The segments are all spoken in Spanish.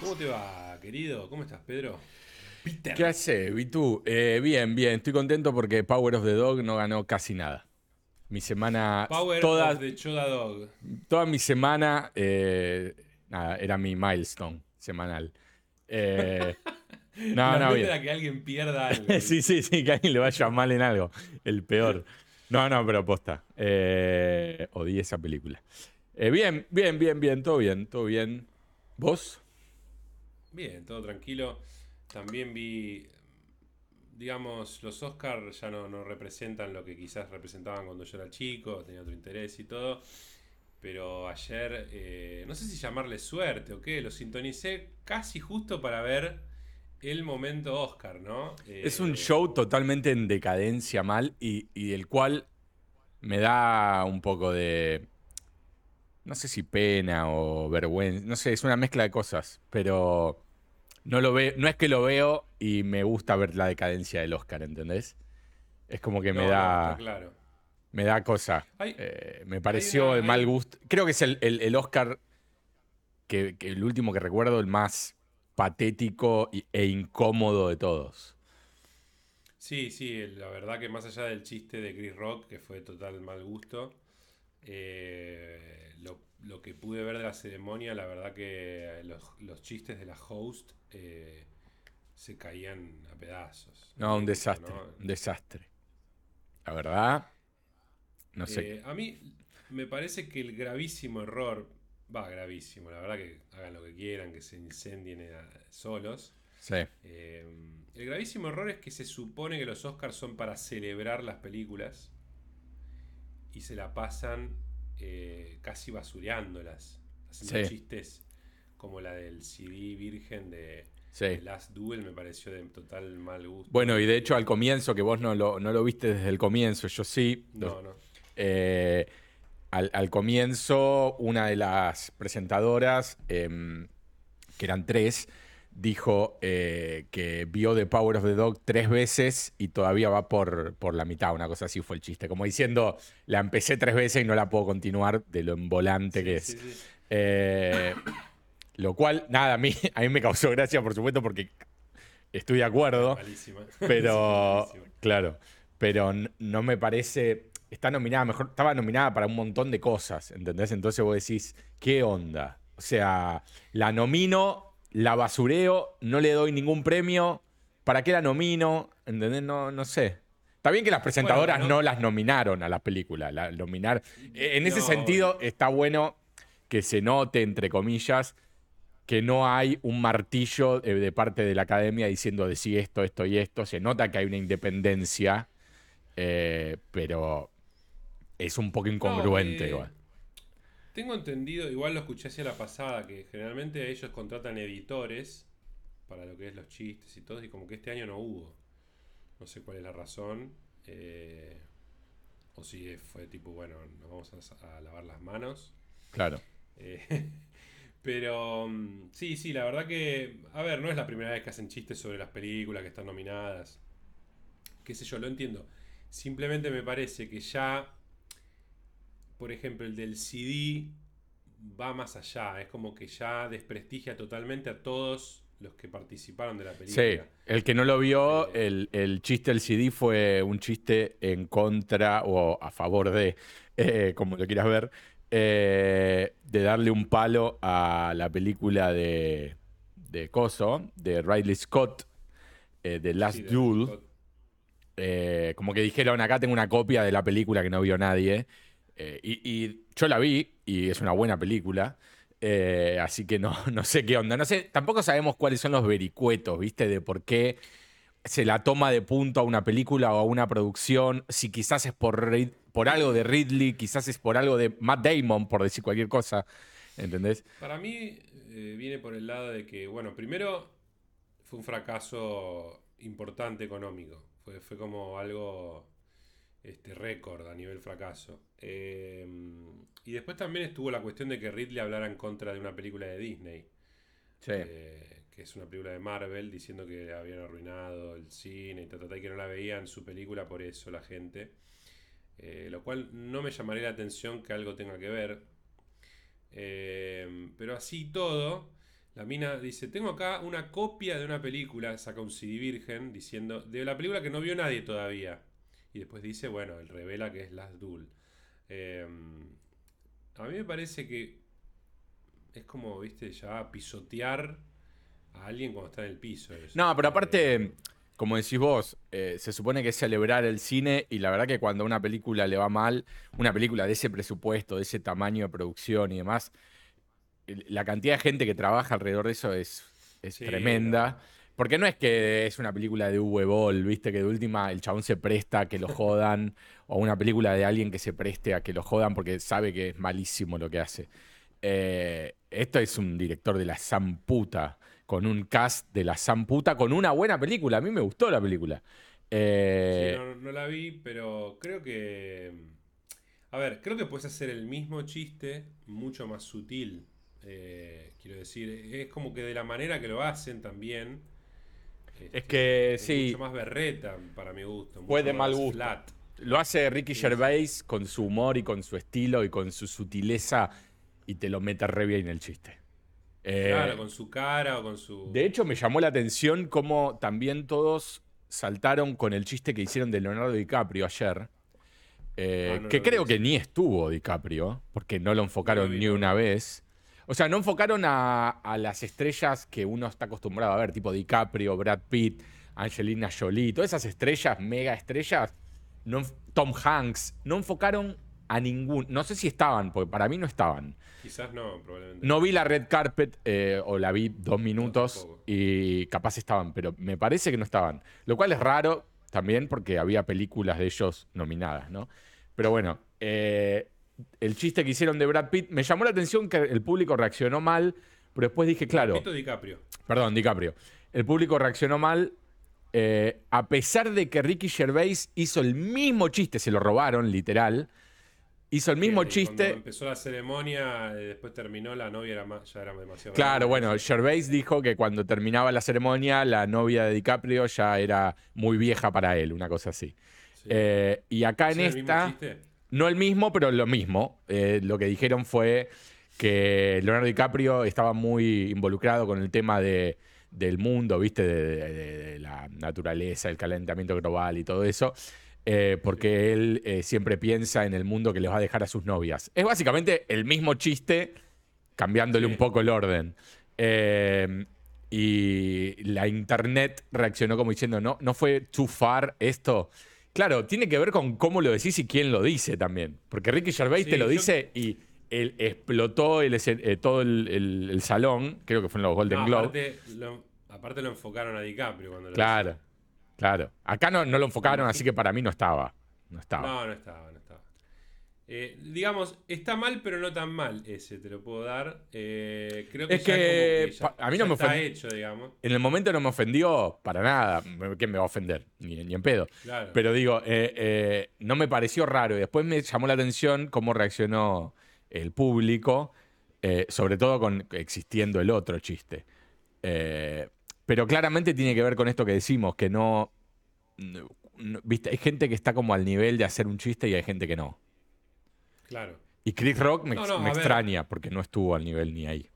¿Cómo te va, querido? ¿Cómo estás, Pedro? Peter. ¿Qué hace, Vitu? Eh, bien, bien. Estoy contento porque Power of the Dog no ganó casi nada. Mi semana. Power of the Choda Dog. Toda mi semana. Eh, nada, era mi milestone semanal. Eh, no, no, bien. que alguien pierda algo. sí, sí, sí, que alguien le vaya mal en algo. El peor. No, no, pero posta. Eh, esa película. Eh, bien, bien, bien, bien, todo bien, todo bien. ¿Vos? Bien, todo tranquilo. También vi, digamos, los Oscars ya no, no representan lo que quizás representaban cuando yo era chico, tenía otro interés y todo. Pero ayer, eh, no sé si llamarle suerte o qué, lo sintonicé casi justo para ver el momento Oscar, ¿no? es un eh, show totalmente en decadencia mal y, y del cual me da un poco de, no sé si pena o vergüenza, no sé, es una mezcla de cosas, pero no lo veo, no es que lo veo y me gusta ver la decadencia del Oscar, ¿entendés? Es como que me da... claro. Me da cosa. Eh, me pareció de mal gusto. Creo que es el, Oscar que, el último que recuerdo, el más patético e incómodo de todos. Sí, sí, la verdad que más allá del chiste de Chris Rock, que fue total mal gusto, eh, lo, que pude ver de la ceremonia, la verdad que los, chistes de la host eh, se caían a pedazos. No, un desastre, un desastre. La verdad, no sé. Eh, a mí me parece que el gravísimo error, va gravísimo, la verdad que hagan lo que quieran, que se incendien solos. Sí. El gravísimo error es que se supone que los Oscars son para celebrar las películas y se la pasan eh, casi basureándolas, haciendo chistes como la del CD virgen de, Last Duel, me pareció de total mal gusto. Bueno, y de hecho al comienzo, que vos no lo, no lo viste desde el comienzo, yo sí. No, no. Eh, al, comienzo, una de las presentadoras, em, que eran tres, dijo eh, que vio The Power of the Dog tres veces y todavía va por, por la mitad, una cosa así fue el chiste, como diciendo, la empecé tres veces y no la puedo continuar de lo envolante que es. Eh, lo cual, nada, a mí, a mí me causó gracia, por supuesto, porque estoy de acuerdo, pero, claro, pero no me parece, está nominada, mejor, estaba nominada para un montón de cosas, ¿entendés? Entonces vos decís, ¿qué onda? O sea, la nomino la basureo, no le doy ningún premio. ¿Para qué la nomino? ¿Entendés? No, no sé. Está bien que las presentadoras no... las nominaron a la película. La, nominar. En ese sentido, está bueno que se note, entre comillas, que no hay un martillo de, parte de la academia diciendo de sí esto, esto y esto. Se nota que hay una independencia, eh, pero es un poco incongruente. igual. Tengo entendido, igual lo escuché hacia la pasada, que generalmente ellos contratan editores para lo que es los chistes y todo, y como que este año no hubo. No sé cuál es la razón. Eh, o si fue tipo, bueno, nos vamos a, lavar las manos. Claro. Eh, pero mm, sí, sí, la verdad que, a ver, no es la primera vez que hacen chistes sobre las películas que están nominadas. Qué sé yo, lo entiendo. Simplemente me parece que ya por ejemplo, el del CD va más allá. Es como que ya desprestigia totalmente a todos los que participaron de la película. Sí, el que no lo vio, eh, el, chiste del CD fue un chiste en contra o a favor de, eh, como lo quieras ver, eh, de darle un palo a la película de, de Coso, de Riley Scott, de Last Duel. como que dijeron, acá tengo una copia de la película que no vio nadie. Eh, y, yo la vi y es una buena película. Eh, así que no, no sé qué onda. No sé, tampoco sabemos cuáles son los vericuetos, ¿viste? De por qué se la toma de punto a una película o a una producción. Si quizás es por, por algo de Ridley, quizás es por algo de Matt Damon, por decir cualquier cosa. ¿Entendés? Para mí eh, viene por el lado de que, bueno, primero fue un fracaso importante económico. Fue, fue como algo este récord a nivel fracaso. Em, y después también estuvo la cuestión de que Ridley hablara en contra de una película de Disney. Eh, que es una película de Marvel, diciendo que habían arruinado el cine y, y que no la veían su película por eso la gente. Eh, lo cual no me llamaría la atención que algo tenga que ver. Eh, pero así todo, la mina dice, tengo acá una copia de una película, saca un CD virgen, diciendo, de la película que no vio nadie todavía. Y después dice, bueno, él revela que es Last Duel. Eh, a mí me parece que es como, viste, ya pisotear a alguien cuando está en el piso. eso. No, pero Eh, aparte, como decís vos, eh, se supone que es celebrar el cine y la verdad que cuando a una película le va mal, una película de ese presupuesto, de ese tamaño de producción y demás, la cantidad de gente que trabaja alrededor de eso es, es Sí, tremenda. Porque no es que es una película de Uwe Boll, viste, que de última el chabón se presta a que lo jodan, o una película de alguien que se preste a que lo jodan porque sabe que es malísimo lo que hace. Eh, esto es un director de la Zamputa, con un cast de la Zamputa, con una buena película. A mí me gustó la película. Eh, Sí, no, no la vi, pero creo que. A ver, creo que puedes hacer el mismo chiste mucho más sutil. eh, quiero decir, es como que de la manera que lo hacen también. Este, Es que, es sí. Mucho más berreta para mi gusto. Fue de mal gusto. flat. Lo hace Ricky Gervais con su humor y con su estilo y con su sutileza y te lo mete re bien en el chiste. Eh, Claro, con su cara o con su. De hecho, me llamó la atención cómo también todos saltaron con el chiste que hicieron de Leonardo DiCaprio ayer. eh, Ah, no que vi creo que ni estuvo DiCaprio, porque no lo enfocaron No lo vi, ni una vez. O sea, no enfocaron a, a las estrellas que uno está acostumbrado a ver, tipo DiCaprio, Brad Pitt, Angelina Jolie, todas esas estrellas, mega estrellas, no, Tom Hanks, no enfocaron a ningún. No sé si estaban, porque para mí no estaban. Quizás no, probablemente. No vi la red carpet, eh, o la vi dos minutos y capaz estaban, pero me parece que no estaban. Lo cual es raro también porque había películas de ellos nominadas, ¿no? Pero bueno, eh, el chiste que hicieron de Brad Pitt me llamó la atención que el público reaccionó mal, pero después dije, claro, Pito DiCaprio. perdón, DiCaprio, el público reaccionó mal. eh, a pesar de que Ricky Gervais hizo el mismo chiste, se lo robaron, literal. Hizo el mismo Y cuando chiste. empezó la ceremonia, eh, después terminó, la novia era más, ya era demasiado. Claro, grande. bueno, Gervais dijo que cuando terminaba la ceremonia, la novia de DiCaprio ya era muy vieja para él, una cosa así. Sí. Eh, y acá en ¿Es el mismo esta, chiste? No el mismo, pero lo mismo. Eh, lo que dijeron fue que Leonardo DiCaprio estaba muy involucrado con el tema de, del mundo, ¿viste? De, de- de- de la naturaleza, el calentamiento global y todo eso. eh, porque él eh, siempre piensa en el mundo que les va a dejar a sus novias. Es básicamente el mismo chiste, cambiándole Sí. un poco el orden. Eh, y la internet reaccionó como diciendo, no, no fue too far esto. Claro, tiene que ver con cómo lo decís y quién lo dice también. Porque Ricky Gervais Sí, te lo yo- dice y él explotó el eh, todo el, el- el salón, creo que fue en los Golden No, Globe. aparte, lo, aparte lo enfocaron a DiCaprio cuando lo Claro, claro. Acá no, no lo enfocaron, así que para mí no estaba. No estaba. No, no estaba, no estaba. Eh, digamos, está mal, pero no tan mal ese, te lo puedo dar. Eh, creo que Es ya que como a mí no me está ofende- hecho, digamos. En el momento no me ofendió para nada. ¿Quién me va a ofender? Ni, ni en pedo. Claro. Pero digo, eh, no me pareció raro. Y después me llamó la atención cómo reaccionó el público, sobre todo con existiendo el otro chiste. Pero claramente tiene que ver con esto que decimos, que no, no- no- ¿viste? Hay gente que está como al nivel de hacer un chiste y hay gente que no. Claro. Y Chris Rock me, No, no, me a ver. extraña porque no estuvo al nivel ni ahí.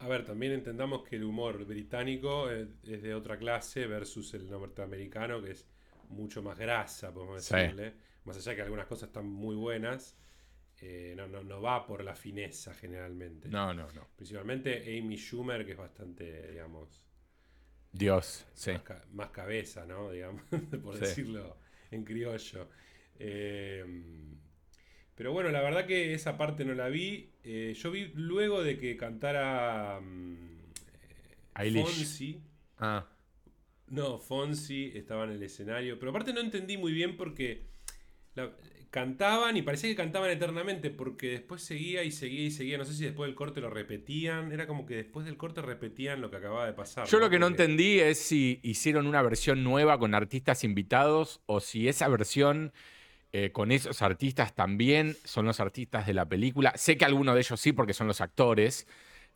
A ver, también entendamos que el humor británico es, es de otra clase versus el norteamericano, que es mucho más grasa, podemos Sí. decirle. Más allá de que algunas cosas están muy buenas, eh, no, no, no va por la fineza generalmente. No, no, no. Principalmente Amy Schumer, que es bastante, digamos, Dios, sí. más, ca- más cabeza, ¿no? Digamos, por Sí. decirlo en criollo. Eh, pero bueno, la verdad que esa parte no la vi. Eh, yo vi luego de que cantara eh, Eilish. Fonsi. Ah. No, Fonsi estaba en el escenario. Pero aparte no entendí muy bien porque la- cantaban y parecía que cantaban eternamente porque después seguía y seguía y seguía. No sé si después del corte lo repetían. Era como que después del corte repetían lo que acababa de pasar. Yo lo que no entendí es si hicieron una versión nueva con artistas invitados o si esa versión eh, con esos artistas también son los artistas de la película. Sé que algunos de ellos sí porque son los actores,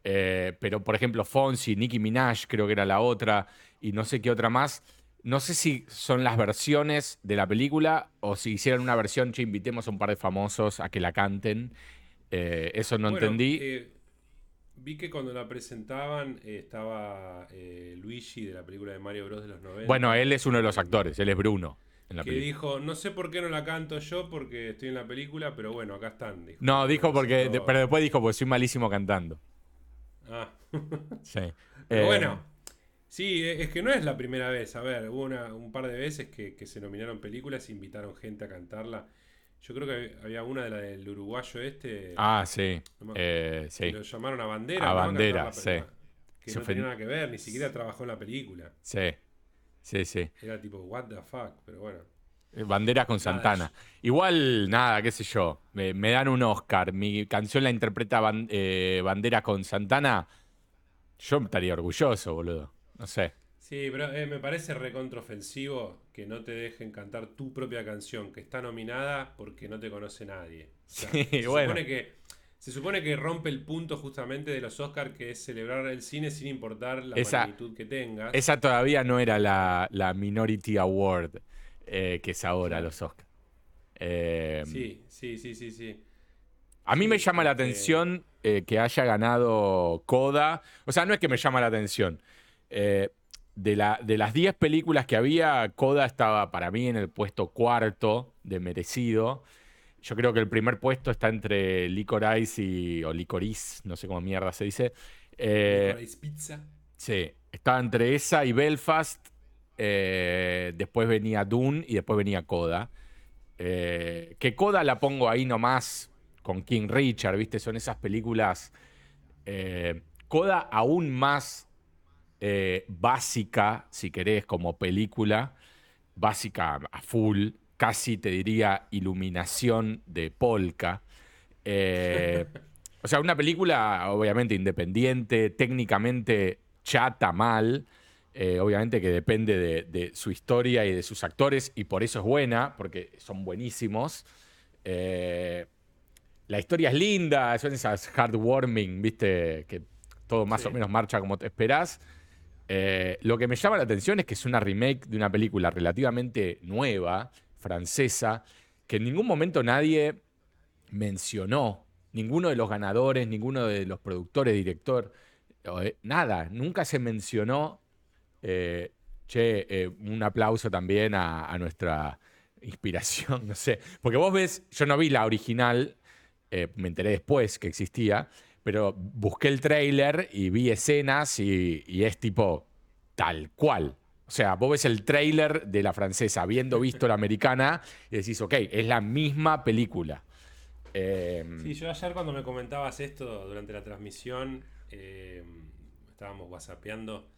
eh, pero por ejemplo Fonsi, Nicki Minaj creo que era la otra y no sé qué otra más. No sé si son las versiones de la película o si hicieron una versión, che, invitemos a un par de famosos a que la canten. Eh, eso no Bueno, entendí. vi que cuando la presentaban eh, estaba eh, Luigi de la película de Mario Bros. de los 90. bueno, él es uno de los actores, él es Bruno en la que película. dijo, no sé por qué no la canto yo porque estoy en la película, pero bueno, acá están. Dijo. No, dijo porque, pero después dijo porque soy malísimo cantando. Ah. Sí. Pero Eh, bueno, sí, e- es que no es la primera vez. A ver, hubo una- un par de veces que, que se nominaron películas e invitaron gente a cantarla. Yo creo que había una de la del uruguayo este. Ah, sí. no Eh, sí. Lo llamaron a Bandera. A ¿no? Bandera, sí. Que Se no tenía nada que ver, ni siquiera trabajó en la película. Sí. Sí, sí. Era tipo, what the fuck, pero bueno. Eh, Banderas con Santana. Igual, nada, qué sé yo. Me, me dan un Oscar. Mi canción la interpreta Ban- eh, Banderas con Santana. Yo estaría orgulloso, boludo. No sé. Sí, pero eh, me parece recontraofensivo que no te dejen cantar tu propia canción que está nominada porque no te conoce nadie. O sea, Sí, se, bueno. supone que, se supone que rompe el punto justamente de los Oscars, que es celebrar el cine sin importar la Esa- magnitud que tengas. Esa todavía no era la, la Minority Award eh, que es ahora los Oscars. Eh, Sí, sí, sí, sí, sí. A mí me llama la este- atención eh, que haya ganado Coda. O sea, no es que me llama la atención. Eh, de, la, de las 10 películas que había, Coda estaba para mí en el puesto cuarto de merecido. Yo creo que el primer puesto está entre Licorice y. o Licorice, no sé cómo mierda se dice. Eh, Licorice Pizza. Sí, estaba entre esa y Belfast. eh, después venía Dune y después venía Coda. Eh, que Coda la pongo ahí nomás con King Richard, ¿viste? Son esas películas. Coda aún más básica, si querés, como película. Básica a full. Casi te diría iluminación de polka. Eh, o sea, una película obviamente independiente, técnicamente chata mal, eh, obviamente que depende de, de su historia y de sus actores, y por eso es buena, porque son buenísimos. Eh, la historia es linda, son esas heartwarming, viste, que todo más Sí. o menos marcha como te esperás. Eh, lo que me llama la atención es que es una remake de una película relativamente nueva, francesa, que en ningún momento nadie mencionó. Ninguno de los ganadores, ninguno de los productores, director, eh, nada, nunca se mencionó. Eh, che, eh, un aplauso también a, nuestra inspiración, no sé. Porque vos ves, yo no vi la original, me enteré después que existía, pero busqué el tráiler y vi escenas y, y es tipo tal cual. O sea, vos ves el tráiler de la francesa, habiendo visto la americana, y decís, ok, es la misma película. Eh, Sí, yo ayer cuando me comentabas esto durante la transmisión, eh, estábamos whatsappeando,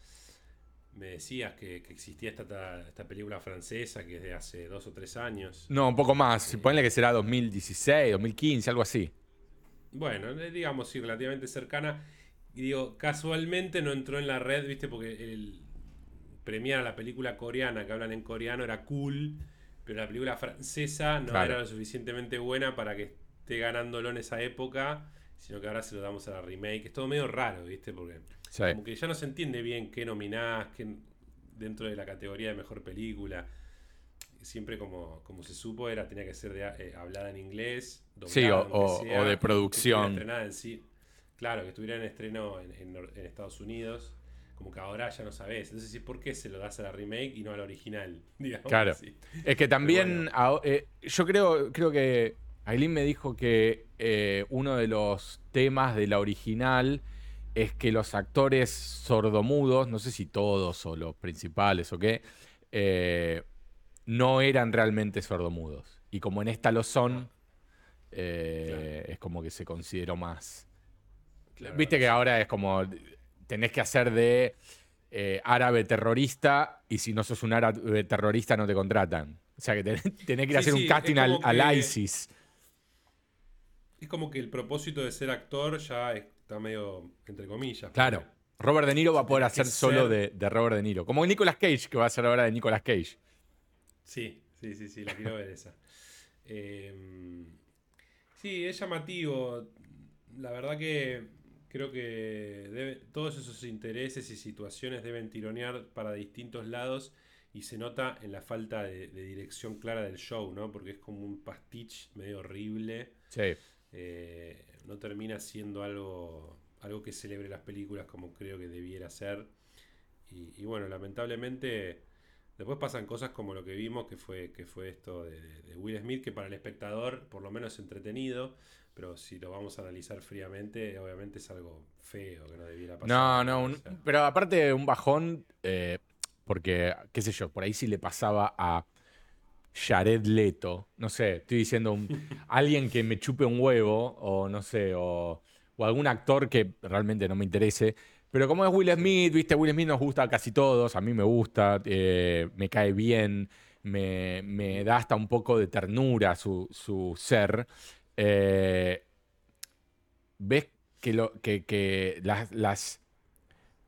me decías que, que existía esta, esta, película francesa que es de hace dos o tres años. no, un poco más. Ponle que será 2016, 2015, algo así. Bueno, eh, digamos, sí, relativamente cercana. Y digo, casualmente no entró en la red, ¿viste? Porque el premiar a la película coreana que hablan en coreano era cool, pero la película francesa no Claro. era lo suficientemente buena para que esté ganándolo en esa época, sino que ahora se lo damos a la remake. Es todo medio raro, ¿viste? Porque Sí. como que ya no se entiende bien qué nominás, qué dentro de la categoría de mejor película. Siempre como, como se supo era tenía que ser de, eh, hablada en inglés, Sí, o- de que producción. estrenada en sí. Claro, que estuviera en estreno en, en Nor- en Estados Unidos. Como que ahora ya no sabes. Entonces, ¿sí, ¿por qué se lo das a la remake y no a la original? Digamos Claro. así. Es que también, bueno. ah, eh, yo creo, creo que Aileen me dijo que eh, uno de los temas de la original es que los actores sordomudos, no sé si todos o los principales o qué, eh, no eran realmente sordomudos. Y como en esta lo son, eh, es como que se consideró más. Claro, Viste que ahora es como tenés que hacer de eh, árabe terrorista y si no sos un árabe terrorista no te contratan. O sea que tenés, tenés que ir a hacer sí, un casting al, ISIS. Es como que el propósito de ser actor ya está medio entre comillas. Claro. Robert De Niro va a poder hacer solo de, de Robert De Niro. Como Nicolas Cage, que va a hacer ahora de Nicolas Cage. Sí, sí, sí, sí, la quiero ver esa. Eh, sí, es llamativo. La verdad que creo que debe- todos esos intereses y situaciones deben tironear para distintos lados y se nota en la falta de, dirección clara del show, ¿no? Porque es como un pastiche medio horrible. Sí. Eh, no termina siendo algo, algo que celebre las películas como creo que debiera ser. Y, bueno, lamentablemente después pasan cosas como lo que vimos, que fue, que fue esto de, Will Smith, que para el espectador por lo menos es entretenido, pero si lo vamos a analizar fríamente, obviamente es algo feo que no debiera pasar. No, no, pero aparte un bajón, eh, porque, qué sé yo, por ahí sí le pasaba a Jared Leto, no sé, estoy diciendo alguien que me chupe un huevo, o no sé, o, algún actor que realmente no me interese. Pero como es Will Smith, viste, Will Smith nos gusta a casi todos, a mí me gusta, eh, me cae bien, me, da hasta un poco de ternura su, ser. Eh, ves que, las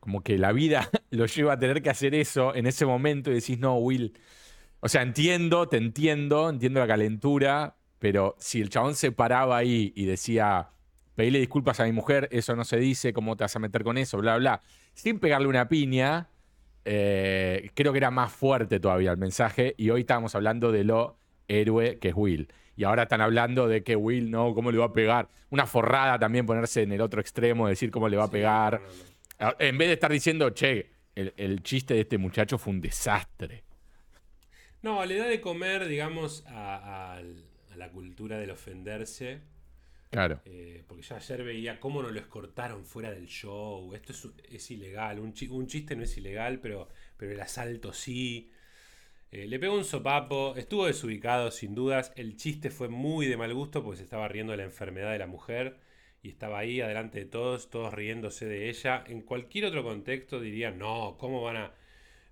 como que la vida lo lleva a tener que hacer eso en ese momento y decís, no, Will. O sea, entiendo, te entiendo, entiendo la calentura, pero si el chabón se paraba ahí y decía, pedile disculpas a mi mujer, eso no se dice, ¿cómo te vas a meter con eso? Bla, bla. Sin pegarle una piña, eh, creo que era más fuerte todavía el mensaje y hoy estábamos hablando de lo héroe que es Will. Y ahora están hablando de que Will, no, ¿cómo le va a pegar? Una forrada también ponerse en el otro extremo, decir cómo le va a pegar. Ah, en vez de estar diciendo, che, el, chiste de este muchacho fue un desastre. No, le da de comer, digamos, a, la cultura del ofenderse. Claro. Eh, porque ya ayer veía cómo nos lo escortaron fuera del show. Esto es, ilegal. Un, chiste no es ilegal, pero, pero el asalto sí. Eh, le pegó un sopapo. Estuvo desubicado, sin dudas. El chiste fue muy de mal gusto porque se estaba riendo de la enfermedad de la mujer y estaba ahí adelante de todos, todos riéndose de ella. En cualquier otro contexto dirían, no, ¿cómo van a...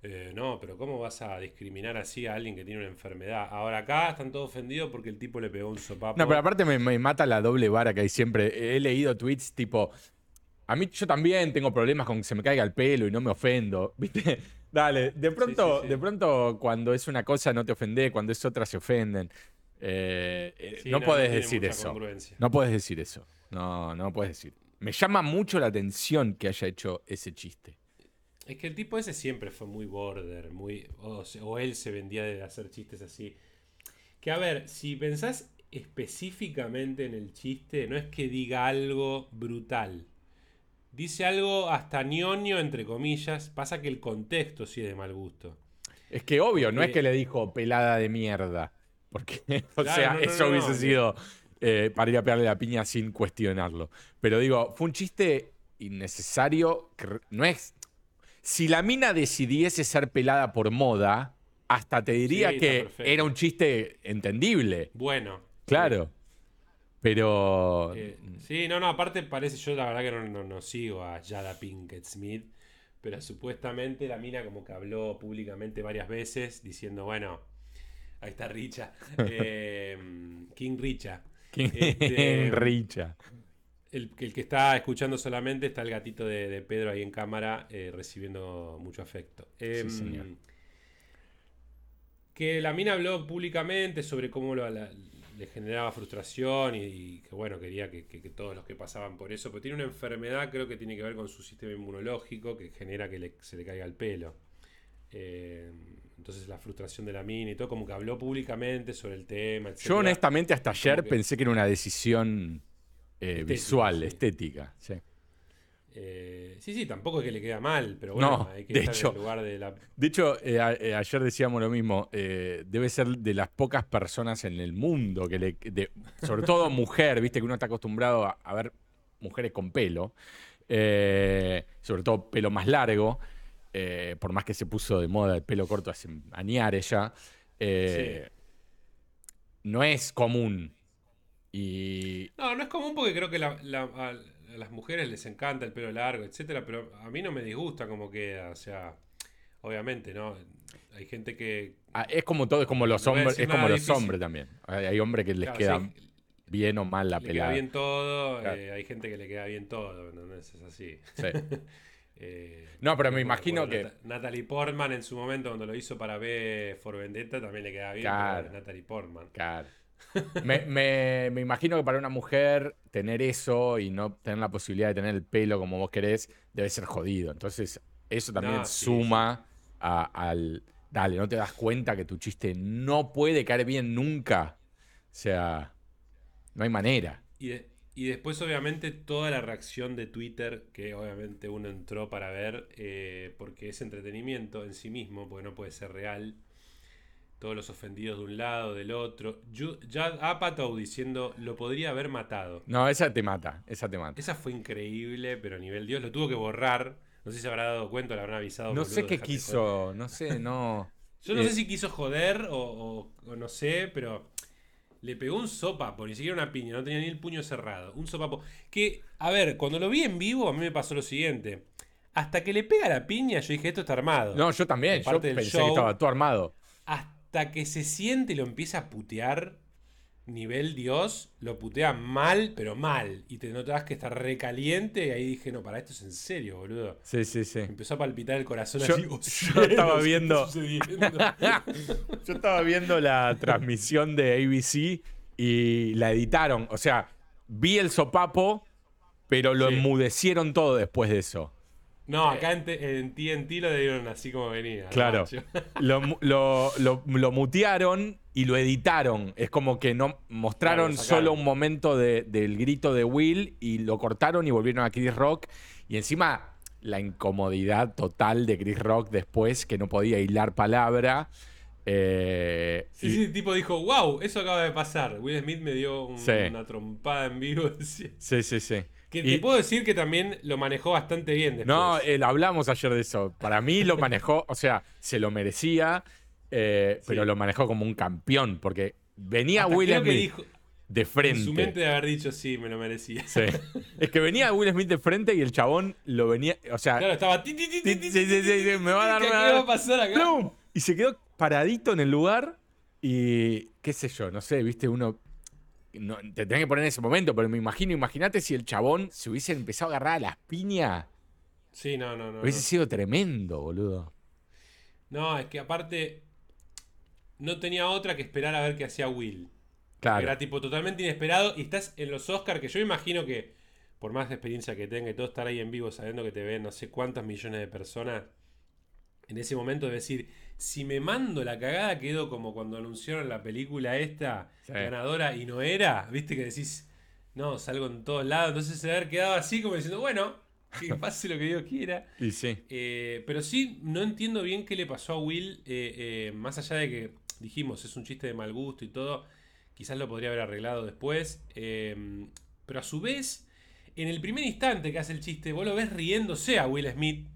Eh, no, pero ¿cómo vas a discriminar así a alguien que tiene una enfermedad? Ahora acá están todos ofendidos porque el tipo le pegó un sopapo. No, pero aparte me, mata la doble vara que hay siempre. He leído tweets tipo, a mí yo también tengo problemas con que se me caiga el pelo y no me ofendo, ¿viste? Dale, de pronto, de pronto cuando es una cosa no te ofende, cuando es otra se ofenden. Eh, eh, no, puedes decir eso. No puedes decir eso. No, no puedes decir. Me llama mucho la atención que haya hecho ese chiste. Es que el tipo ese siempre fue muy border, muy. O, él se vendía de hacer chistes así. Que a ver, si pensás específicamente en el chiste, no es que diga algo brutal. Dice algo hasta ñoño, entre comillas. Pasa que el contexto sí es de mal gusto. Es que obvio, no es que le dijo pelada de mierda. Porque, o sea, eso hubiese sido eh, para ir a pegarle la piña sin cuestionarlo. Pero digo, fue un chiste innecesario. no es. Si la mina decidiese ser pelada por moda, hasta te diría que era un chiste entendible. Bueno. Claro. Pero. Eh, sí, no, no, aparte parece, yo la verdad que no, no, sigo a Jada Pinkett Smith, pero supuestamente la mina como que habló públicamente varias veces diciendo, bueno, ahí está Richa, eh, King Richa, este, Richa. El, el, que está escuchando solamente está el gatito de, Pedro ahí en cámara eh, recibiendo mucho afecto. Em, que la mina habló públicamente sobre cómo le generaba frustración y, que bueno, quería que, todos los que pasaban por eso, pero tiene una enfermedad, creo que tiene que ver con su sistema inmunológico que genera que se le caiga el pelo. Eh, entonces la frustración de la mina y todo, como que habló públicamente sobre el tema. Yo honestamente hasta ayer pensé que era una decisión eh, visual, estética. Eh, sí. sí, tampoco es que le queda mal, pero bueno, hay que de estar hecho, en el lugar de la... De hecho, eh, ayer decíamos lo mismo, debe ser de las pocas personas en el mundo que le... sobre todo mujer, viste que uno está acostumbrado a ver mujeres con pelo, sobre todo pelo más largo, eh, por más que se puso de moda el pelo corto hace añares ya, eh, no es común. Y... No, no es común porque creo que a, las mujeres les encanta el pelo largo, etcétera, pero a mí no me disgusta como queda, o sea, obviamente, ¿no? Hay gente que... Ah, es como todo, es como los hombres, es como los hombres también. Hay, hombres que les queda bien o mal la le queda bien todo, eh, hay gente que le queda bien todo, ¿no? Es así. Sí. Eh, no, pero me imagino que. Natalie Portman en su momento, cuando lo hizo para B for Vendetta, también le queda bien. Claro. Natalie Portman. Claro. me, imagino que para una mujer tener eso y no tener la posibilidad de tener el pelo como vos querés debe ser jodido. Entonces, eso también suma al, dale, ¿no te das cuenta que tu chiste no puede caer bien nunca? O sea, no hay manera. Y, de- y después, obviamente, toda la reacción de Twitter, que obviamente uno entró para ver, eh, porque es entretenimiento en sí mismo, porque no puede ser real. Todos los ofendidos de un lado, del otro. Ju- Judd Apatow diciendo, lo podría haber matado. No, esa te mata, esa te mata. Esa fue increíble, pero a nivel Dios lo tuvo que borrar. No sé si se habrá dado cuenta, le habrán avisado. No sé qué joder. quiso, no sé, no. Yo no Eh, sé si quiso joder o, o- o no sé, pero le pegó un sopapo, ni siquiera una piña, no tenía ni el puño cerrado. Un sopapo. Que, a ver, cuando lo vi en vivo, a mí me pasó lo siguiente. Hasta que le pega la piña, yo dije, esto está armado. No, yo también, yo pensé show. que estaba todo armado. Hasta que se siente y lo empieza a putear, nivel Dios, lo putea mal, pero mal. Y te notas que está recaliente, y ahí dije, no, para esto es en serio, boludo. Sí, sí, sí. Empezó a palpitar el corazón Yo- así. yo "Oh, cielos, estaba ¿qué viendo- está sucediendo?". Yo estaba viendo la transmisión de ABC y la editaron. O sea, vi el sopapo, pero lo Sí. enmudecieron todo después de eso. No, acá en, en TNT lo dieron así como venía. Claro. Lo, lo- lo- lo mutearon y lo editaron. Es como que no mostraron Claro, solo un momento de- del grito de Will y lo cortaron y volvieron a Chris Rock. Y encima la incomodidad total de Chris Rock después, que no podía hilar palabra. Eh, Sí, y- sí, el tipo dijo, wow, eso acaba de pasar. Will Smith me dio un- Sí. una trompada en vivo. sí, sí, sí. Que Y- te puedo decir que también lo manejó bastante bien después. No, eh, hablamos ayer de eso. Para mí lo manejó, o sea, se lo merecía, eh, pero Sí. lo manejó como un campeón, porque venía Hasta Will Smith dijo, de en su frente. mente de haber dicho, sí, me lo merecía. Sí. Es que venía Will Smith de frente y el chabón lo venía, o sea, Claro, estaba... ti, ti, ti, Sí, sí, sí, sí, me va a dar, ¿Qué, me qué va a dar. va a pasar acá? ¡plum! y se quedó paradito en el lugar y qué sé yo, no sé, viste, uno no, te tenés que poner en ese momento, pero me imagino, imagínate si el chabón se hubiese empezado a agarrar a las piñas, Sí, no, no, no. hubiese no. sido tremendo, boludo. No, es que aparte no tenía otra que esperar a ver qué hacía Will. Claro. Era tipo totalmente inesperado y estás en los Oscars que yo me imagino que por más experiencia que tenga y todo estar ahí en vivo sabiendo que te ven no sé cuántas millones de personas, en ese momento de decir, si me mando la cagada quedo como cuando anunciaron la película esta Sí. ganadora y no era, viste que decís, no, salgo en todos lados, entonces se haber quedado así como diciendo, bueno, que pase lo que Dios quiera. Y sí. Eh, pero sí, no entiendo bien qué le pasó a Will, eh, eh, más allá de que dijimos, es un chiste de mal gusto y todo, quizás lo podría haber arreglado después, pero a su vez, en el primer instante que hace el chiste, vos lo ves riéndose a Will Smith.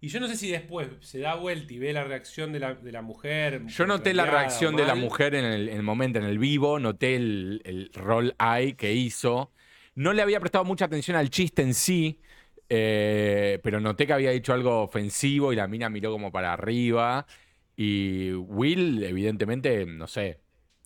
Y yo no sé si después se da vuelta y ve la reacción de la, de la mujer. Yo noté la reacción de la mujer en el, en el momento, en el vivo, noté el, el roll eye que hizo. No le había prestado mucha atención al chiste en sí, eh, pero noté que había dicho algo ofensivo y la mina miró como para arriba. Y Will, evidentemente, no sé,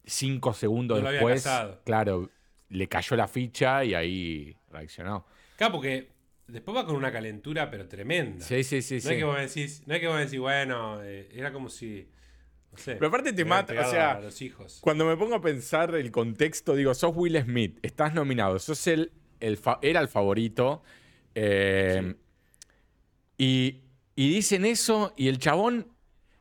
cinco segundos No después, claro, le cayó la ficha y ahí reaccionó. Claro, porque después va con una calentura, pero tremenda. Sí, sí, sí, no, sí. es que vos decís, no es que vos decís, bueno, eh, era como si. No sé. Pero aparte te mata, o sea, a los hijos. Cuando me pongo a pensar el contexto, digo, sos Will Smith, estás nominado, sos el, el fa- era el favorito. eh, y, y dicen eso y el chabón,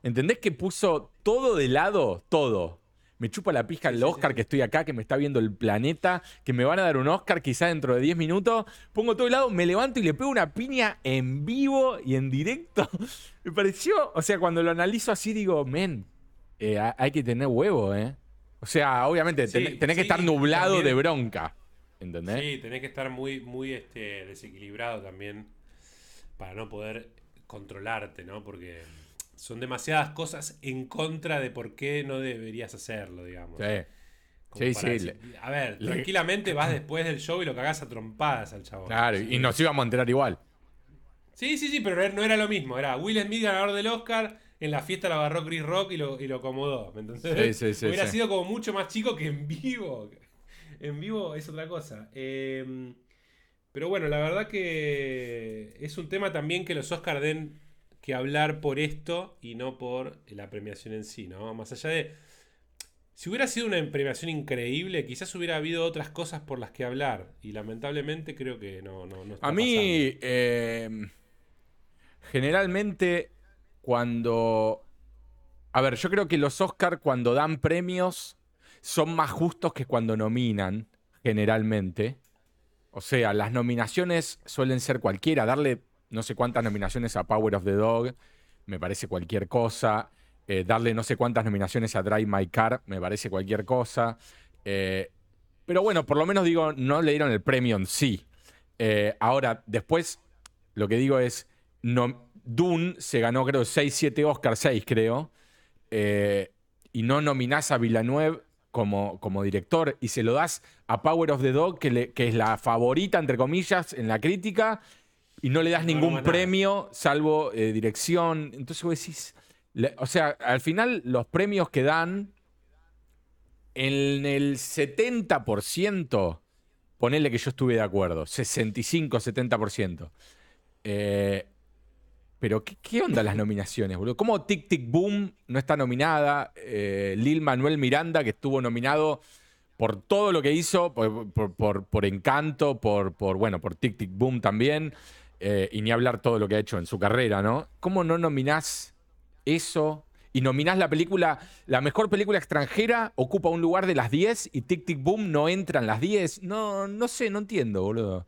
¿entendés que puso todo de lado? Todo. Me chupa la pija el Oscar que estoy acá, que me está viendo el planeta, que me van a dar un Oscar quizá dentro de 10 minutos. Pongo todo de lado, me levanto y le pego una piña en vivo y en directo. Me pareció, o sea, cuando lo analizo así digo, men, eh, ha- hay que tener huevo, ¿eh? O sea, obviamente Sí, ten- tenés que estar nublado también- de bronca. ¿Entendés? Sí, tenés que estar muy, muy este, desequilibrado también para no poder controlarte, ¿no? Porque son demasiadas cosas en contra de por qué no deberías hacerlo, digamos. Sí. Sí, sí, decir, a ver, le- tranquilamente vas después del show y lo cagás a trompadas al chabón. Claro, Sí. y nos íbamos a enterar igual. Sí, sí, sí, pero no era lo mismo. Era Will Smith ganador del Oscar. En la fiesta lo agarró Chris Rock y lo, y lo acomodó. ¿Me entendés? Sí, sí, sí, Hubiera sido como mucho más chico que en vivo. En vivo es otra cosa. Eh, pero bueno, la verdad que es un tema también que los Oscar den que hablar por esto y no por la premiación en sí, ¿no? Más allá de. Si hubiera sido una premiación increíble, quizás hubiera habido otras cosas por las que hablar. Y lamentablemente creo que no, no, no está A mí, eh, generalmente, cuando A ver, yo creo que los Oscar cuando dan premios son más justos que cuando nominan, generalmente. O sea, las nominaciones suelen ser cualquiera. Darle no sé cuántas nominaciones a Power of the Dog me parece cualquier cosa. Eh, darle no sé cuántas nominaciones a Drive My Car me parece cualquier cosa. Eh, pero bueno, por lo menos digo, no le dieron el premio sí. Eh, ahora, después, lo que digo es, no, Dune se ganó creo 6, 7 Oscars, 6 creo. y no nominás a Villeneuve como, como director y se lo das a Power of the Dog, que es la favorita, entre comillas, en la crítica, y no le das ningún premio salvo dirección. Entonces vos decís, o sea, al final los premios que dan, en el 70%, ponele que yo estuve de acuerdo, 65, 70%. Eh, pero, ¿qué, onda las nominaciones, boludo? ¿Cómo Tic Tic Boom no está nominada? Eh, Lil Manuel Miranda, que estuvo nominado por todo lo que hizo, por, Encanto, por, por, bueno, por Tic Tic Boom también, eh, y ni hablar todo lo que ha hecho en su carrera, ¿no? ¿Cómo no nominás eso y nominás la película, la mejor película extranjera ocupa un lugar de las 10 y Tic Tic Boom no entra en las 10. No, no sé, no entiendo, boludo.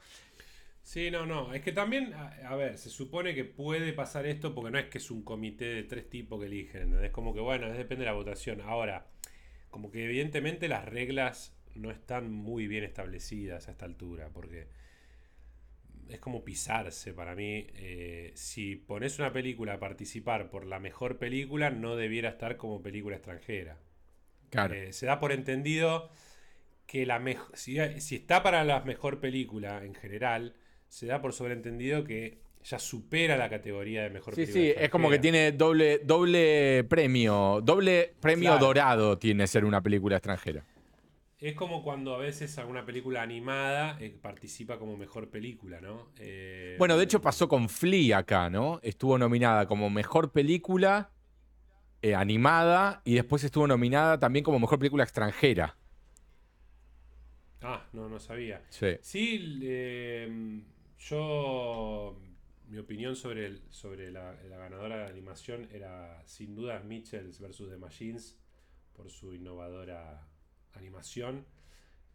Sí, no, no. Es que también, a, ver, se supone que puede pasar esto porque no es que es un comité de tres tipos que eligen. Es como que, bueno, depende de la votación. Ahora, como que evidentemente las reglas no están muy bien establecidas a esta altura porque es como pisarse para mí. Eh, si pones una película a participar por la mejor película, no debiera estar como película extranjera. Claro. Eh, se da por entendido que la si, si, está para la mejor película en general, se da por sobreentendido que ya supera la categoría de mejor película. Sí, sí, es como que tiene doble, doble premio, doble premio dorado tiene ser una película extranjera. Es como cuando a veces alguna película animada eh, participa como mejor película, ¿no? Eh, bueno, de hecho pasó con Flea acá, ¿no? Estuvo nominada como mejor película eh, animada y después estuvo nominada también como mejor película extranjera. Ah, no, no sabía. Sí. Sí, yo. Mi opinión sobre, sobre la, la, ganadora de animación era sin duda Mitchells vs. The Machines por su innovadora animación.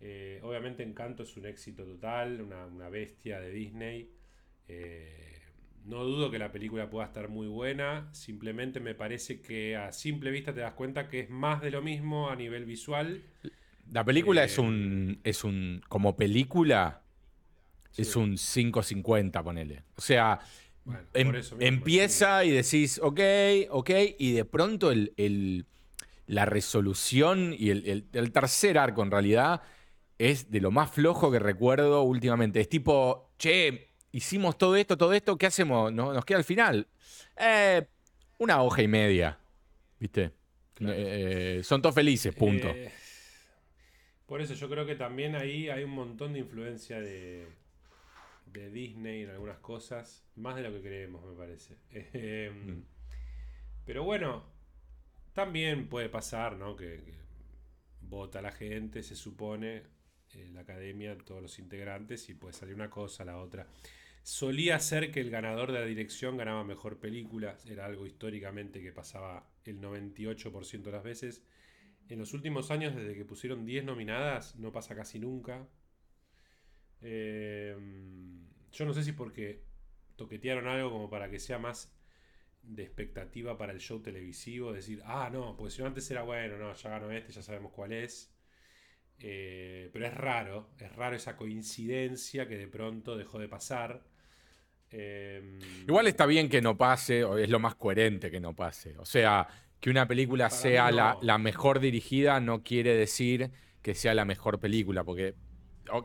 Eh, obviamente Encanto es un éxito total, una, bestia de Disney. Eh, no dudo que la película pueda estar muy buena, simplemente me parece que a simple vista te das cuenta que es más de lo mismo a nivel visual. La película es eh, un es un como película es un 5.50, ponele. O sea, em, empieza y decís, ok, ok, y de pronto el, la resolución y el, tercer arco en realidad es de lo más flojo que recuerdo últimamente. Es tipo, che, hicimos todo esto, todo esto, ¿qué hacemos? nos queda al final. Eh, una hoja y media, ¿viste? Eh, son todos felices, punto. Eh, por eso yo creo que también ahí hay un montón de influencia de, de Disney en algunas cosas, más de lo que creemos, me parece. Mm. Pero bueno, también puede pasar, ¿no? Que, vota la gente, se supone, eh, la academia, todos los integrantes, y puede salir una cosa, la otra. Solía ser que el ganador de la dirección ganaba mejor película, era algo históricamente que pasaba el 98% de las veces. En los últimos años, desde que pusieron 10 nominadas, no pasa casi nunca. Eh, yo no sé si porque toquetearon algo como para que sea más de expectativa para el show televisivo, decir, ah, no, pues si antes era bueno, no, ya ganó este, ya sabemos cuál es. Eh, pero es raro, es raro esa coincidencia que de pronto dejó de pasar. Em, Igual está bien que no pase, o es lo más coherente que no pase. O sea, que una película sea la, mejor dirigida no quiere decir que sea la mejor película, porque,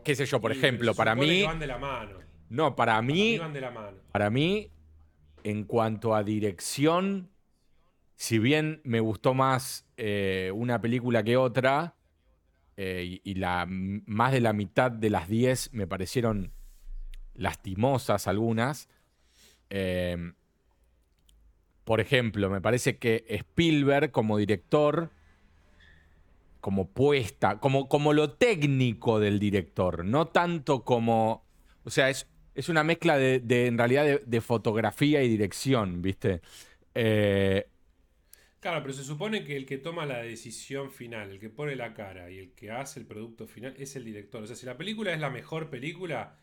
qué sé yo, por ejemplo, para mí... Van de la mano. No, para mí... De la mano. para mí en cuanto a dirección, si bien me gustó más eh, una película que otra, eh, y, la, más de la mitad de las 10 me parecieron lastimosas algunas. Eh, por ejemplo, me parece que Spielberg como director, como puesta, como, como lo técnico del director, no tanto como... O sea, es es una mezcla de, en realidad, de, fotografía y dirección, ¿viste? Eh, Claro, pero se supone que el que toma la decisión final, el que pone la cara y el que hace el producto final es el director. O sea, si la película es la mejor película,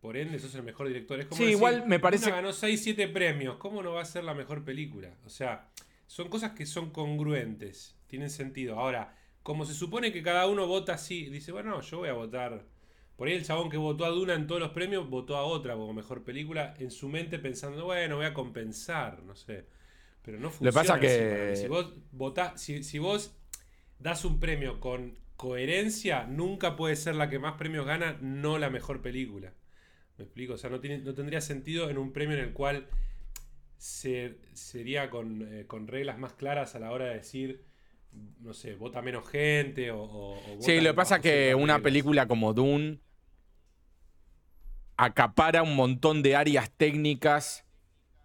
por ende sos el mejor director. Es como Sí, decir, igual me parece- "Duna ganó 6, 7 premios. ¿Cómo no va a ser la mejor película? O sea, son cosas que son congruentes, tienen sentido. Ahora, como se supone que cada uno vota así, dice, bueno, no, yo voy a votar. Por ahí el chabón que votó a Duna en todos los premios votó a otra como mejor película en su mente pensando, bueno, voy a compensar, no sé. Pero no funciona. pasa así que-. Si vos votás, si, si vos das un premio con coherencia, nunca puede ser la que más premios gana, no la mejor película. ¿Me explico? O sea, no, tiene, no tendría sentido en un premio en el cual se, sería con, eh, con reglas más claras a la hora de decir, no sé, vota menos gente o... o- o Sí, lo que pasa que una película como Dune acapara un montón de áreas técnicas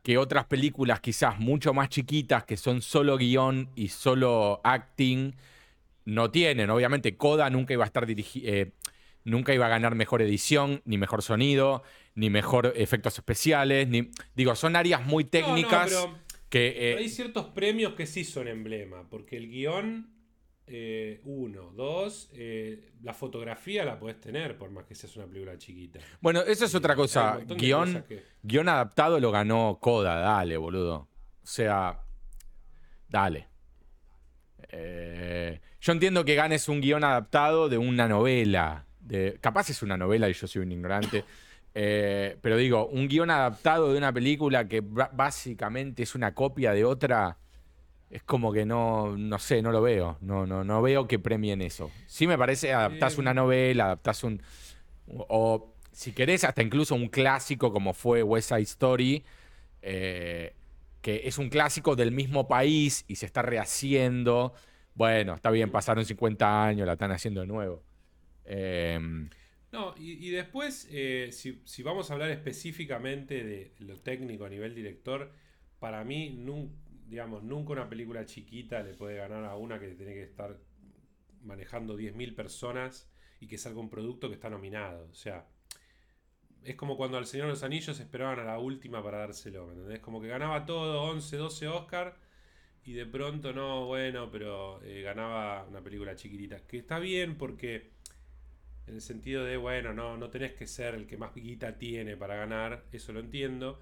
que otras películas quizás mucho más chiquitas, que son solo guion y solo acting, no tienen. Obviamente Coda nunca iba a estar eh, nunca iba a ganar mejor edición, ni mejor sonido, ni mejor efectos especiales, ni digo, son áreas muy No, no, técnicas pero que eh, hay ciertos premios que sí son emblema, porque el guion, eh, uno, dos, eh, la fotografía la podés tener, por más que seas una película chiquita. bueno, eso es otra cosa. Guión cosas que- Guión adaptado lo ganó Coda, dale, boludo. O sea, dale. Eh, yo entiendo que ganes un guion adaptado de una novela. De, capaz es una novela y yo soy un ignorante. Pero digo, un guion adaptado de una película que básicamente es una copia de otra, es como que no, no sé, no lo veo. No, no, no veo que premien eso. Sí me parece, adaptás Eh. una novela, adaptás un. O si querés, hasta incluso un clásico como fue West Side Story, eh, que es un clásico del mismo país y se está rehaciendo. Bueno, está bien, pasaron 50 años, la están haciendo de nuevo. Eh, No, y, y después, eh, si, si vamos a hablar específicamente de lo técnico a nivel director, para mí, nun- digamos, nunca una película chiquita le puede ganar a una que tiene que estar manejando 10.000 personas y que salga un producto que está nominado. O sea, es como cuando al Señor de los Anillos esperaban a la última para dárselo, ¿me entendés? Como que ganaba todo, 11, 12 Oscar, y de pronto no, bueno, pero eh, ganaba una película chiquitita. Que está bien porque en el sentido de, bueno, no, no tenés que ser el que más guita tiene para ganar, eso lo entiendo,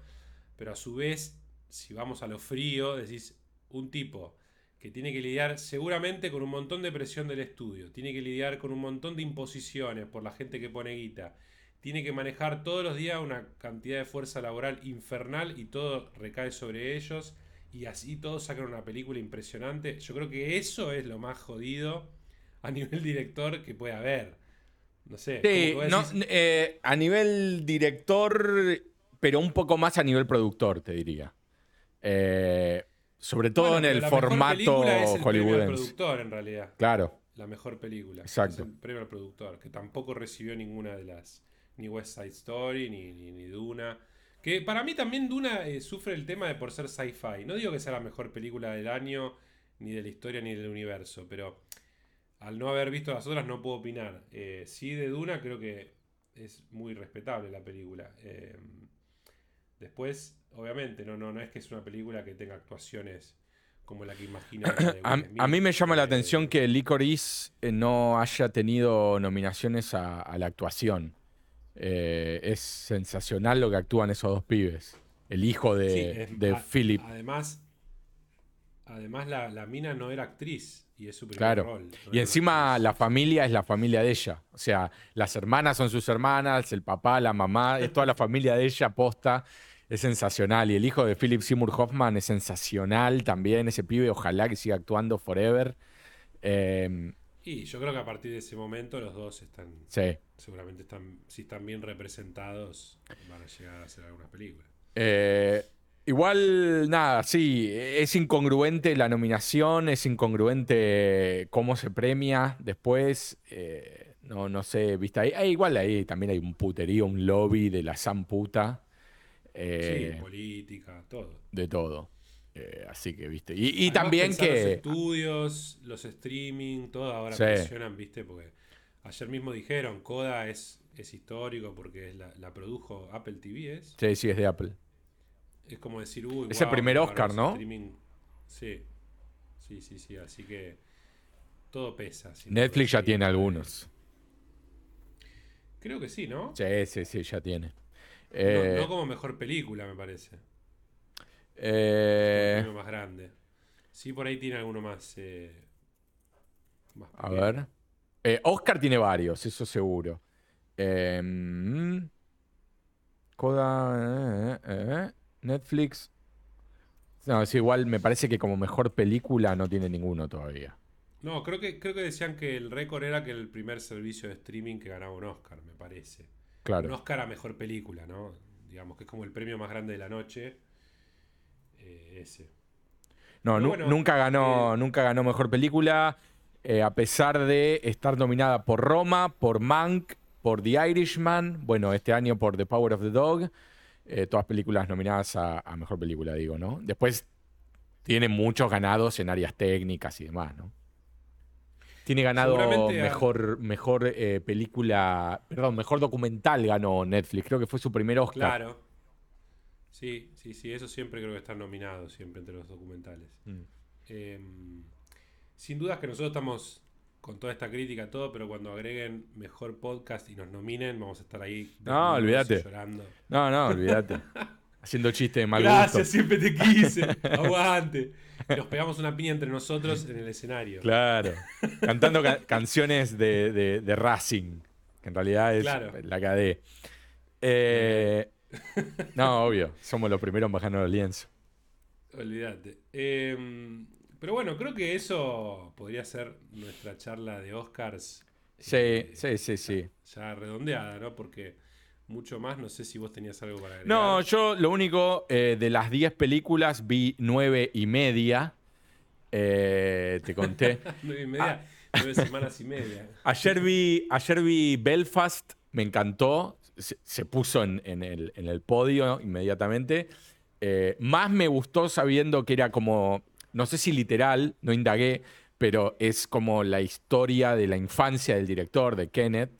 pero a su vez, si vamos a lo frío, decís, un tipo que tiene que lidiar seguramente con un montón de presión del estudio, tiene que lidiar con un montón de imposiciones por la gente que pone guita, tiene que manejar todos los días una cantidad de fuerza laboral infernal y todo recae sobre ellos y así todos sacan una película impresionante. Yo creo que eso es lo más jodido a nivel director que puede haber. No sé. sí, no, eh, a nivel director, pero un poco más a nivel productor, te diría. Eh, sobre todo bueno, en el la formato película es el premio al hollywoodense. productor, en realidad. Claro, La mejor película. Exacto. Es el premio al productor, que tampoco recibió ninguna de las. Ni West Side Story, ni, ni, ni Duna. Que para mí también Duna eh, sufre el tema de por ser sci-fi. No digo que sea la mejor película del año, ni de la historia, ni del universo, pero al no haber visto las otras no puedo opinar. Eh, sí, de Duna creo que es muy respetable la película. Eh, después, obviamente, no, no, no es que es una película que tenga actuaciones como la que de A, mí me llama la eh, atención que Licorice eh, no haya tenido nominaciones a, a la actuación. Eh, es sensacional lo que actúan esos dos pibes. El hijo de, Sí, es- de a- Philip. Además, además la, la mina no era actriz y es su primer Claro. rol. no Y encima la familia es la familia de ella. O sea, las hermanas son sus hermanas, el papá, la mamá, es toda la familia de ella posta. Es sensacional. Y el hijo de Philip Seymour Hoffman es sensacional también. Ese pibe, ojalá que siga actuando forever. Eh, Y yo creo que a partir de ese momento los dos están, sí. seguramente están, si están bien representados, van a llegar a hacer algunas películas. Eh, igual, nada, sí, es incongruente la nominación, es incongruente cómo se premia después. eh, no, no sé, viste, ahí, ahí igual ahí también hay un puterío, un lobby de la san puta. Eh, sí, política, todo. de todo. Eh, así que, viste. Y, también pensar Los que. estudios, los streaming, todo ahora Sí. presionan, ¿viste? Porque ayer mismo dijeron, Coda es, es histórico porque es la, la produjo Apple TV, ¿es? Sí, sí, es de Apple. Es como decir, uy, Es el primer Oscar, ¿no? streaming- Sí. Sí, sí, sí. Así que todo pesa. Netflix ya tiene algunos. Creo que sí, ¿no? Sí, sí, sí, ya tiene. No- Eh, no, como mejor película, me parece. eh, Uno más grande. Sí, por ahí tiene alguno más. eh, más a ver. Eh, Oscar tiene varios, eso seguro. Mm, Coda, Netflix. No, es igual, me parece que como mejor película no tiene ninguno todavía. No, creo que, creo que decían que el récord era que el primer servicio de streaming que ganaba un Oscar, me parece. Un Claro. Oscar a mejor película, ¿no? Digamos que es como el premio más grande de la noche. eh, ese. No, bueno, nunca ganó, eh, nunca ganó mejor película, eh, a pesar de estar nominada por Roma, por Mank, por The Irishman, bueno, este año por The Power of the Dog, eh, todas películas nominadas a, a mejor película, digo, ¿no? Después tiene muchos ganados en áreas técnicas y demás, ¿no? Tiene ganado mejor, mejor eh, película, perdón, mejor documental ganó Netflix, creo que fue su primer Oscar. Claro. Sí, sí, sí, eso siempre creo que están nominados, siempre entre los documentales. Mm. Eh, sin dudas que nosotros estamos con toda esta crítica, todo, pero cuando agreguen mejor podcast y nos nominen, vamos a estar ahí. No, olvídate. Llorando. No, no, olvídate. Haciendo chiste de mal Gracias, gusto. siempre te quise. Aguante. Nos pegamos una piña entre nosotros en el escenario. Claro. Cantando ca- canciones de, de- de Racing, que en realidad es Claro. la KD. Eh, no, obvio. Somos los primeros en bajarnos el lienzo. Olvídate. Eh, pero bueno, creo que eso podría ser nuestra charla de Oscars. Sí, eh, sí, sí, sí. Ya redondeada, ¿no? Porque mucho más, no sé si vos tenías algo para agregar. No, yo lo único, eh, de las 10 películas vi nueve y media. Eh, te conté. Nueve y media, nueve semanas y media. Ayer vi, ayer vi Belfast, me encantó. Se, se puso en, en el, en el podio inmediatamente. Eh, más me gustó sabiendo que era como, no sé si literal, no indagué, pero es como la historia de la infancia del director, de Kenneth,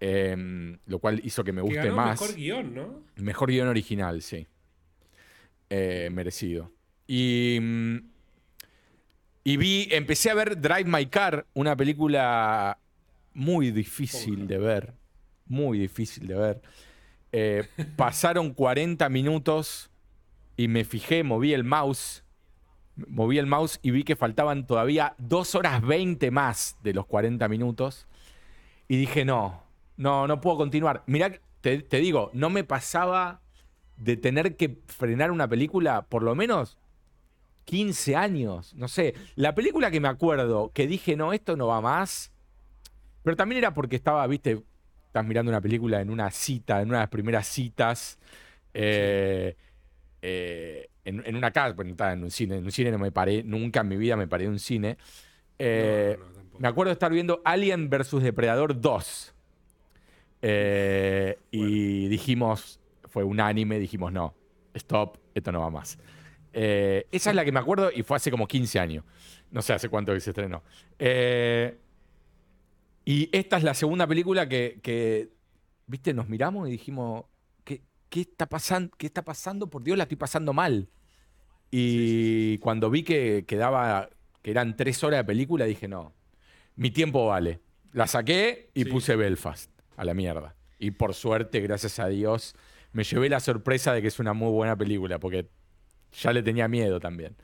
eh, lo cual hizo que me Que guste ganó más. mejor guion, ¿no? Mejor guion original, sí. Eh, merecido. Y, mm, y vi, empecé a ver Drive My Car, una película muy difícil de ver. Muy difícil de ver. Eh, pasaron 40 minutos y me fijé, moví el mouse. Moví el mouse y vi que faltaban todavía 2 horas 20 más de los 40 minutos. Y dije, no, no, no puedo continuar. Mirá, te, te digo, no me pasaba de tener que frenar una película por lo menos 15 años. No sé, la película que me acuerdo que dije, no, esto no va más. Pero también era porque estaba, viste, estás mirando una película en una cita, en una de las primeras citas. eh, eh, en, en una casa, bueno, estaba en un cine. En un cine no me paré, nunca en mi vida me paré en un cine. Eh, No, no, me acuerdo de estar viendo Alien vs Depredador 2. Eh, y dijimos, fue unánime, dijimos, no, stop, esto no va más. Eh, esa es la que me acuerdo y fue hace como 15 años. No sé hace cuánto que se estrenó. Eh, y esta es la segunda película que, que, viste, nos miramos y dijimos, ¿qué, qué está pasando? ¿Qué está pasando? Por Dios, la estoy pasando mal. Y cuando vi que quedaba, que eran tres horas de película, dije, no, mi tiempo vale. La saqué y puse Belfast a la mierda. Y por suerte, gracias a Dios, me llevé la sorpresa de que es una muy buena película, porque ya le tenía miedo también.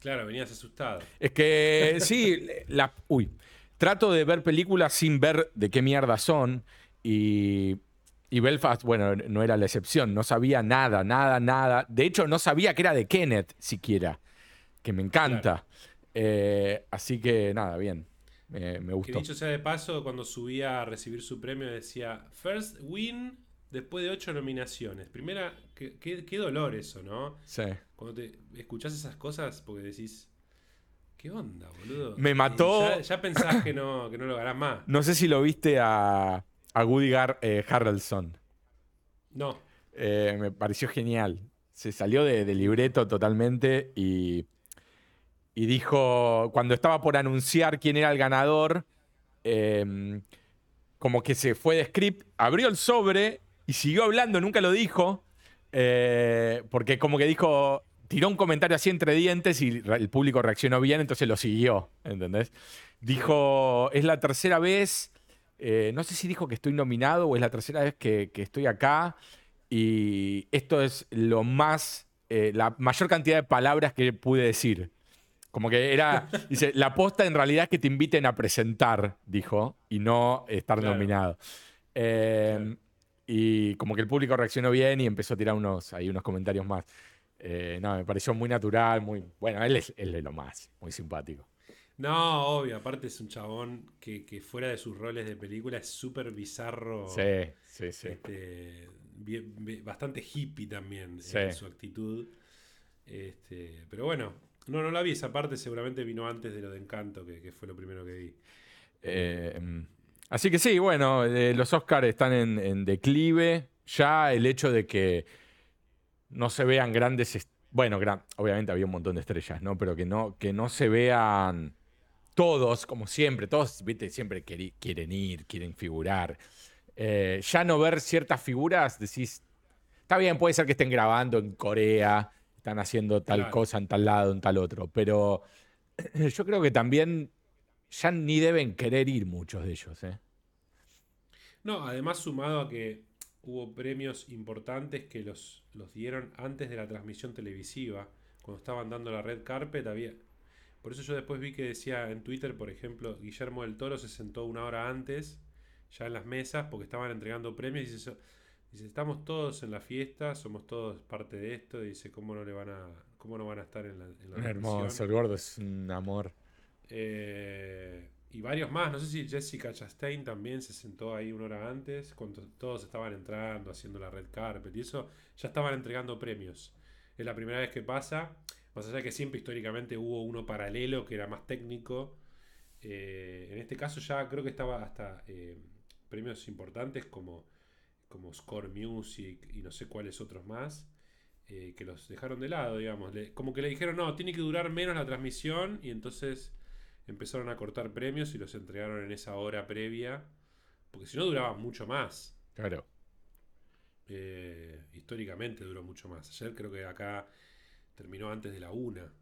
Claro, venías asustado. Es que sí, la, uy, trato de ver películas sin ver de qué mierda son y, y Belfast, bueno, no era la excepción, no sabía nada, nada, nada. De hecho, no sabía que era de Kenneth siquiera, que me encanta. Eh, así que nada, bien, me, me Que gustó. dicho sea de paso, cuando subía a recibir su premio decía First Win después de ocho nominaciones. Primera, qué, dolor eso, ¿no? Sí. Cuando te escuchás esas cosas porque decís, ¿qué onda, boludo? Me mató- Ya, ya pensás que no, que no lo ganás más. No sé si lo viste a, a Woody Gar- eh, Harrelson. No, Eh, me pareció genial. Se salió de, de libreto totalmente y, y dijo, cuando estaba por anunciar quién era el ganador, em, como que se fue de script, abrió el sobre y siguió hablando, nunca lo dijo, eh, porque como que dijo, tiró un comentario así entre dientes y el público reaccionó bien, entonces lo siguió, ¿entendés? Dijo, es la tercera vez, eh, no sé si dijo que estoy nominado o es la tercera vez que, que estoy acá y esto es lo más, eh, la mayor cantidad de palabras que pude decir. Como que era, dice, la posta en realidad es que te inviten a presentar, dijo, y no estar Claro. nominado. Eh, Claro. Y como que el público reaccionó bien y empezó a tirar unos, ahí unos comentarios más. Eh, no, me pareció muy natural, muy. Bueno, él es, él es lo más, muy simpático. No, obvio, aparte es un chabón que, que fuera de sus roles de película es súper bizarro. Sí, sí, sí. este, bien- bien- bastante hippie también Sí. en su actitud. Este, pero bueno, no, no la vi esa parte, seguramente vino antes de lo de Encanto, que, fue lo primero que vi. Eh, mm, así que sí, bueno, eh, los Oscars están en, declive. Ya el hecho de que no se vean grandes. Bueno, obviamente había un montón de estrellas, ¿no? Pero que no, que no se vean todos, como siempre, todos, viste, siempre quieren ir, quieren figurar. Eh, ya no ver ciertas figuras, decís, está bien, puede ser que estén grabando en Corea, están haciendo tal Claro. cosa en tal lado, en tal otro, pero yo creo que también ya ni deben querer ir muchos de ellos, ¿eh? No, además sumado a que hubo premios importantes que los, los dieron antes de la transmisión televisiva, cuando estaban dando la red carpet, había... Por eso yo después vi que decía en Twitter, por ejemplo, Guillermo del Toro se sentó una hora antes, ya en las mesas, porque estaban entregando premios, y "So- dice, estamos todos en la fiesta, somos todos parte de esto, dice, ¿cómo no le van a, cómo no van a estar en la, en la Hermoso, transmisión?". el gordo es un amor. Eh, y varios más. No sé si Jessica Chastain también se sentó ahí una hora antes, cuando todos estaban entrando, haciendo la red carpet y eso, ya estaban entregando premios. Es la primera vez que pasa, más allá de que siempre históricamente hubo uno paralelo que era más técnico. Eh, en este caso ya creo que estaba hasta eh, premios importantes como, como Score Music y no sé cuáles otros más. eh, que los dejaron de lado, digamos. Le- como que le dijeron, no, tiene que durar menos la transmisión y entonces empezaron a cortar premios y los entregaron en esa hora previa, porque si no duraba mucho más. Claro. Eh, históricamente duró mucho más. Ayer creo que acá terminó antes de la una.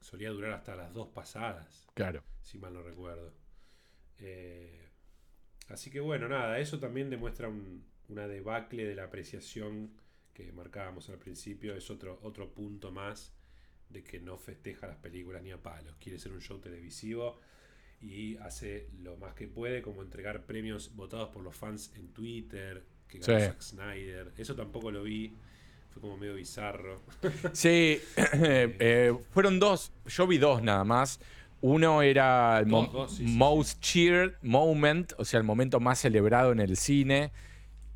Solía durar hasta las dos pasadas, Claro. si mal no recuerdo. Eh, así que bueno, nada, eso también demuestra un- una debacle de la apreciación que marcábamos al principio. Es otro, otro punto más de que no festeja las películas ni a palos. Quiere ser un show televisivo y hace lo más que puede, como entregar premios votados por los fans en Twitter, que ganó Sí. Zack Snyder. Eso tampoco lo vi. Fue como medio bizarro. Sí, eh, fueron dos. Yo vi dos nada más. Uno era el mo- Dos, dos, sí, sí, most cheered moment, o sea, el momento más celebrado en el cine,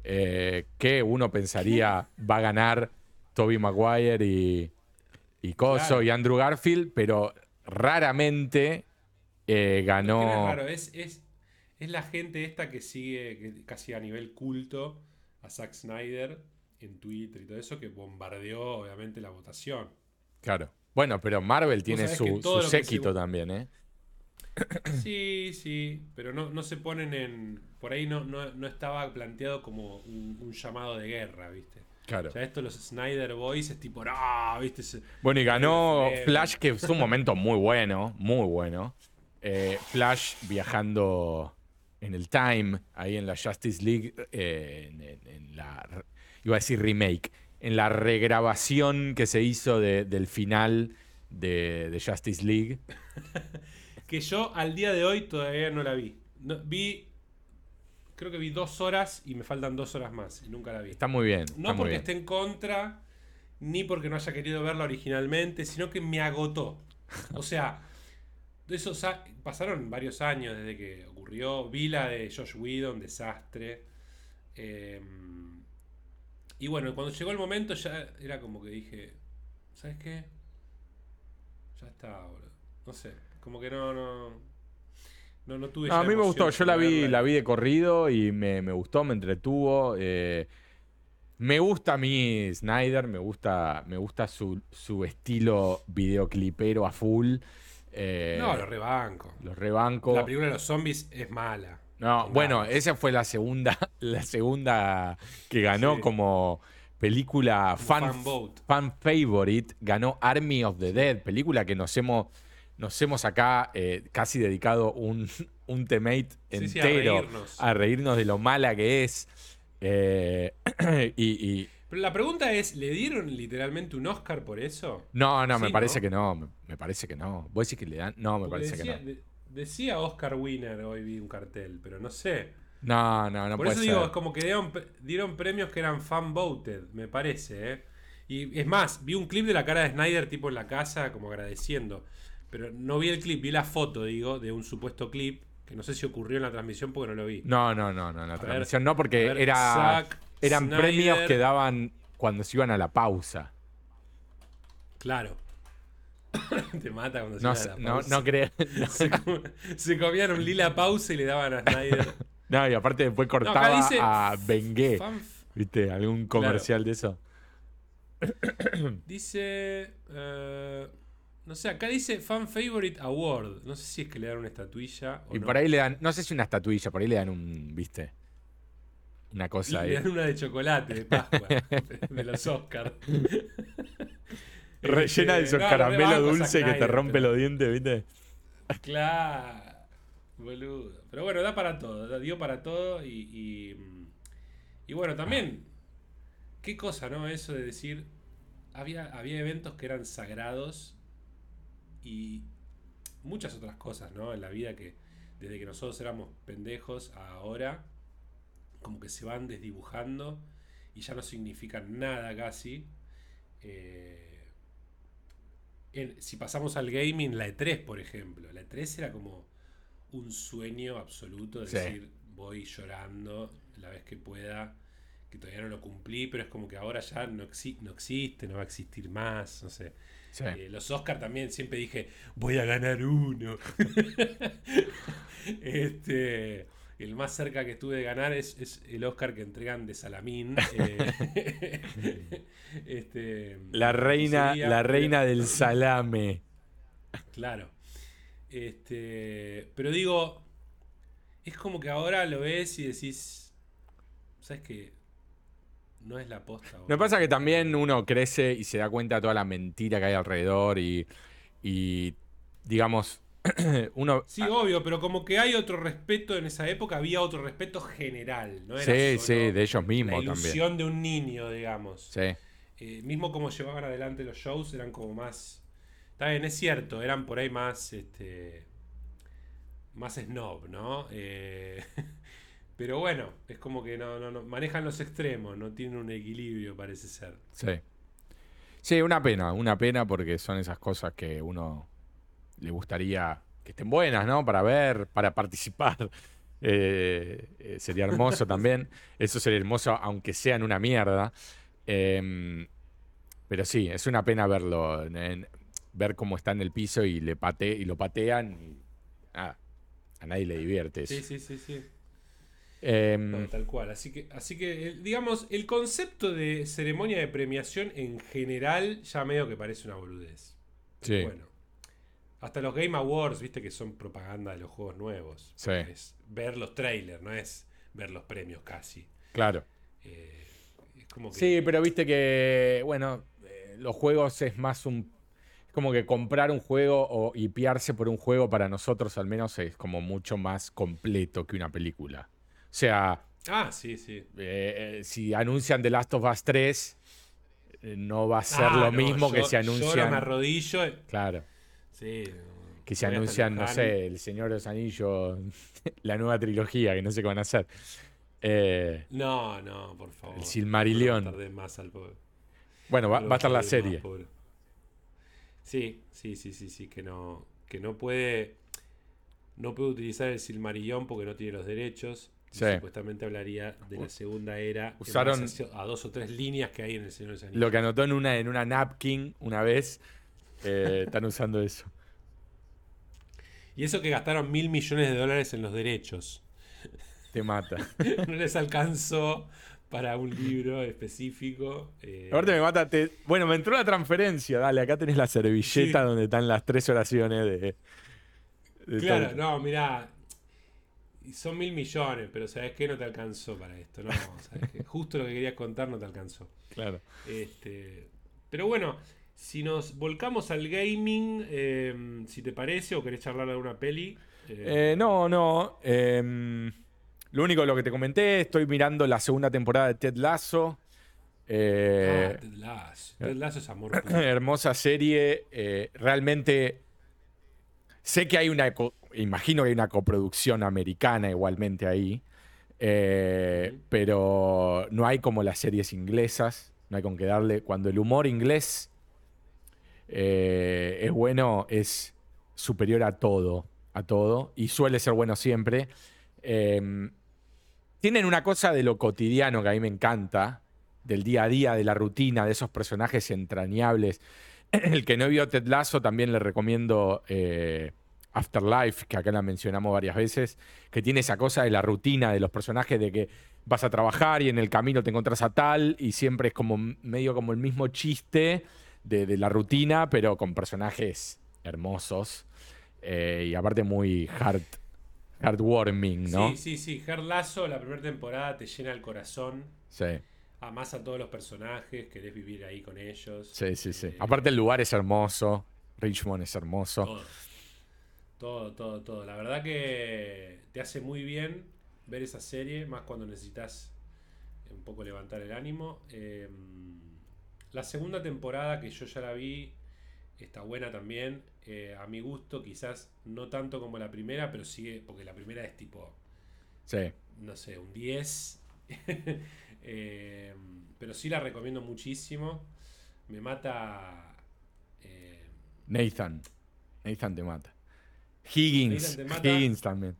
eh, que uno pensaría va a ganar Toby Maguire y, y Coso Claro. y Andrew Garfield, pero raramente eh, ganó. es no es raro, es, es, es la gente esta que sigue casi a nivel culto a Zack Snyder en Twitter y todo eso, que bombardeó obviamente la votación. Claro. Bueno, pero Marvel tiene su, su se- séquito también, ¿eh? Sí, sí, pero no, no se ponen en... Por ahí no, no, no estaba planteado como un, un llamado de guerra, ¿viste? Claro. Ya esto los Snyder Boys es tipo, no, ¿viste? Bueno, y ganó Eh, Flash, que fue un momento muy bueno, muy bueno. Eh, Flash viajando en el Time, ahí en la Justice League, eh, en, en- en la, iba a decir remake, en la regrabación que se hizo de- del final de, de Justice League. Que yo al día de hoy todavía no la vi. No, vi, creo que vi dos horas y me faltan dos horas más y nunca la vi. Está muy bien. No porque bien. esté en contra, ni porque no haya querido verla originalmente, sino que me agotó. O sea, a- pasaron varios años desde que ocurrió. Vi la de Josh Whedon, desastre. Eh, y bueno, cuando llegó el momento ya era como que dije, ¿sabes qué? Ya está, boludo. No sé, como que no, no. No, no tuve No, a mí me gustó, yo la vi, la vi de corrido y me, me gustó, me entretuvo. eh, me gusta a mí Snyder, me gusta, me gusta su, su estilo videoclipero a full. eh, No, lo rebanco. los rebanco. La película de los zombies es mala. No, Es bueno, mala. esa fue la segunda, la segunda que ganó Sí. como. película fan, fan fan favorite, ganó Army of the Dead, película que nos hemos, nos hemos acá eh, casi dedicado un, un temate Sí, sí, a entero reírnos. a reírnos de lo mala que es. Eh, y, y- Pero la pregunta es, ¿le dieron literalmente un Oscar por eso? no, no, me parece ¿no? que no. Me, me parece que no. ¿Vos decís que le dan? No, me Porque parece decía, que no. de- decía Oscar Winner, hoy vi un cartel, pero no sé. No, no, no por puede eso ser. digo, es como que dieron, dieron premios que eran fan voted, me parece, ¿eh? Y es más, vi un clip de la cara de Snyder tipo en la casa, como agradeciendo. Pero no vi el clip, vi la foto, digo, de un supuesto clip, que no sé si ocurrió en la transmisión porque no lo vi. No, no, no, no, en la transmisión no, porque ver, era, eran Snyder. premios que daban cuando se iban a la pausa. Claro. Te mata cuando se No, va a la no, pausa. no creo. Se, se comían un lila pausa y le daban a Snyder. No, y aparte después cortaba dice a Bengué. ¿Viste? Algún comercial de eso. dice. eh, no sé, acá dice Fan Favorite Award. No sé si es que le dan una estatuilla o Y no. por ahí le dan, no sé si una estatuilla, por ahí le dan un, ¿viste? Una cosa le ahí. dan una de chocolate de Pascua. de los Oscars. Rellena de esos no, caramelos Zack que te rompe pero- los dientes, ¿viste? Claro. Boludo. Pero bueno, da para todo. da- Dio para todo y. Y, y bueno, también. Qué cosa, ¿no? Eso de decir. Había, había eventos que eran sagrados. Y muchas otras cosas, ¿no? En la vida que. Desde que nosotros éramos pendejos a ahora. Como que se van desdibujando. Y ya no significan nada casi. Eh, en- si pasamos al gaming, la E3, por ejemplo. La E3 era como un sueño absoluto de Sí. decir, voy llorando la vez que pueda, que todavía no lo cumplí, pero es como que ahora ya no, exi- no existe, no va a existir más, no sé. Sí. Eh, los Oscar también siempre dije, voy a ganar uno. este, el más cerca que estuve de ganar es, es el Oscar que entregan de Salamín. eh, este, La reina, la reina del salame. Claro. Este, pero digo, es como que ahora lo ves y decís, ¿sabes qué? No es la posta. Me boludo. pasa que también uno crece y se da cuenta de toda la mentira que hay alrededor y, y digamos, uno... Sí, obvio, pero como que hay otro respeto en esa época, había otro respeto general, ¿no? Era sí, solo sí, de ellos la mismos también. ilusión de un niño, digamos. Sí, Eh, mismo como llevaban adelante los shows, eran como más. Está bien, es cierto, eran por ahí más. Este, más snob, ¿no? Eh, pero bueno, es como que no, no, no. Manejan los extremos, no tienen un equilibrio, parece ser. sí. Sí, una pena, una pena porque son esas cosas que uno le gustaría que estén buenas, ¿no? Para ver, para participar. Eh, eh, sería hermoso también. Eso sería hermoso, aunque sea en una mierda. Em, pero sí, es una pena verlo, en- en- ver cómo está en el piso y le pate, y lo patean. Y, a nadie le divierte eso. Sí, sí, sí, sí. Em, tal cual. Así que, así que, eh, digamos, el concepto de ceremonia de premiación en general ya medio que parece una boludez. sí, Bueno. Hasta los Game Awards, viste que son propaganda de los juegos nuevos. Sí. Es ver los trailers, no es ver los premios casi. claro. Eh, es como que. Sí, pero viste que, bueno, eh, los juegos es más un... Es como que comprar un juego o hipearse por un juego para nosotros al menos es como mucho más completo que una película. O sea, Ah, sí, sí. eh, eh, si anuncian The Last of Us 3, eh, no va a ser Ah, lo no, mismo que yo- si Yo no me anuncian... arrodillo. Claro, Sí. que si anuncian, no sé, El Señor de los Anillos, la nueva trilogía, que no sé qué van a hacer. Eh, No, no, por favor. El Silmarillion. No más al pobre. bueno, va, va a estar la serie. Sí, sí, sí, sí, sí, que no, que no puede, no puede utilizar el Silmarillón porque no tiene los derechos. Sí. Supuestamente hablaría de la segunda era. Usaron- a, a dos o tres líneas que hay en el Señor de los Anillos. Lo que anotó en una, en una napkin una vez, eh, están usando eso. Y eso que gastaron mil millones de dólares en los derechos. Te mata. no les alcanzó para un libro específico. eh, Aparte me mata. te- Bueno, me entró la transferencia. Dale, acá tenés la servilleta Sí. donde están las tres oraciones de. de Claro, todo. no, mirá. Y son mil millones, pero ¿sabes qué? No te alcanzó para esto. No, ¿sabes qué? Justo lo que querías contar no te alcanzó. Claro. Este, pero bueno, si nos volcamos al gaming, eh, si te parece, o querés charlar de alguna peli. eh, no, no. Em, lo único lo que te comenté, estoy mirando la segunda temporada de Ted Lasso. Eh, ah, Ted Lasso. Ted Lasso es amor. hermosa serie. Eh, realmente sé que hay una, imagino que hay una coproducción americana igualmente ahí. Eh, pero no hay como las series inglesas. No hay con qué darle. Cuando el humor inglés es bueno, es superior a todo. A todo. Y suele ser bueno siempre. Em, tienen una cosa de lo cotidiano que a mí me encanta del día a día, de la rutina, de esos personajes entrañables. El que no vio Ted Lasso también le recomiendo eh, Afterlife, que acá la mencionamos varias veces, que tiene esa cosa de la rutina de los personajes, de que vas a trabajar y en el camino te encuentras a tal, y siempre es como medio como el mismo chiste de, la rutina, pero con personajes hermosos. Eh, y aparte muy hard, heartwarming, ¿no? Sí, sí, sí. Hard Lasso, la primera temporada te llena el corazón. Sí amás a todos los personajes, querés vivir ahí con ellos. Sí, sí, sí. Eh, Aparte el lugar es hermoso, Richmond es hermoso. Todo. Todo, todo, todo. La verdad que te hace muy bien ver esa serie, más cuando necesitas un poco levantar el ánimo. Em, la segunda temporada que yo ya la vi está buena también. Eh, a mi gusto, quizás no tanto como la primera, pero sigue, porque la primera es tipo, sí. no sé, un 10. Eh, pero sí la recomiendo muchísimo. Me mata. Eh, Nathan. Nathan te mata. Higgins. Higgins también.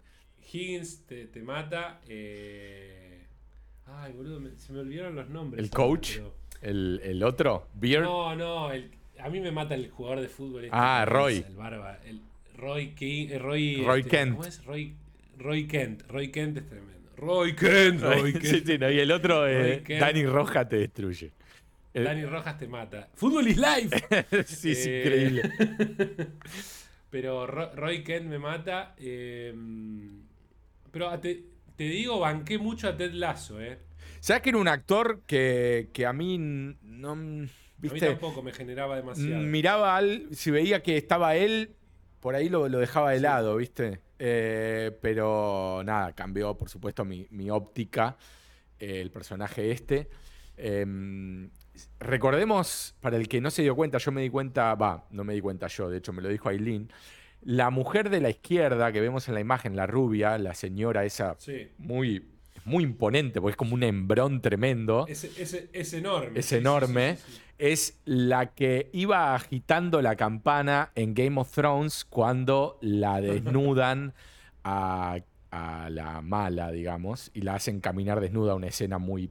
Higgins te, mata. Eh, ay, boludo, se me olvidaron los nombres. ¿El coach? ¿El, otro? ¿Beer? No, no. a mí me mata el jugador de fútbol. Este ah, Roy. El barba. El Roy, Roy, Roy este, Kent. ¿Cómo es? Roy, Roy Kent. Roy Kent es tremendo. Roy Kent, Roy Kent. y el otro, eh, Dani Rojas te destruye. Dani Rojas te mata. Fútbol is life. sí, es eh, increíble. pero Roy Kent me mata. Eh, pero te, digo, banqué mucho a Ted Lasso, ¿eh? ¿Sabes que era un actor que, a mí no. ¿viste? A mí tampoco me generaba demasiado. Miraba al. Si veía que estaba él, por ahí lo, dejaba de lado, ¿viste? Eh, pero nada, cambió por supuesto mi, óptica, eh, el personaje este. Em, recordemos, para el que no se dio cuenta, yo me di cuenta, va, no me di cuenta yo, de hecho me lo dijo Aileen, la mujer de la izquierda que vemos en la imagen, la rubia, la señora esa muy, muy imponente, porque es como un embrón tremendo. Es, enorme. Es enorme es la que iba agitando la campana en Game of Thrones cuando la desnudan a, la mala, digamos, y la hacen caminar desnuda, una escena muy,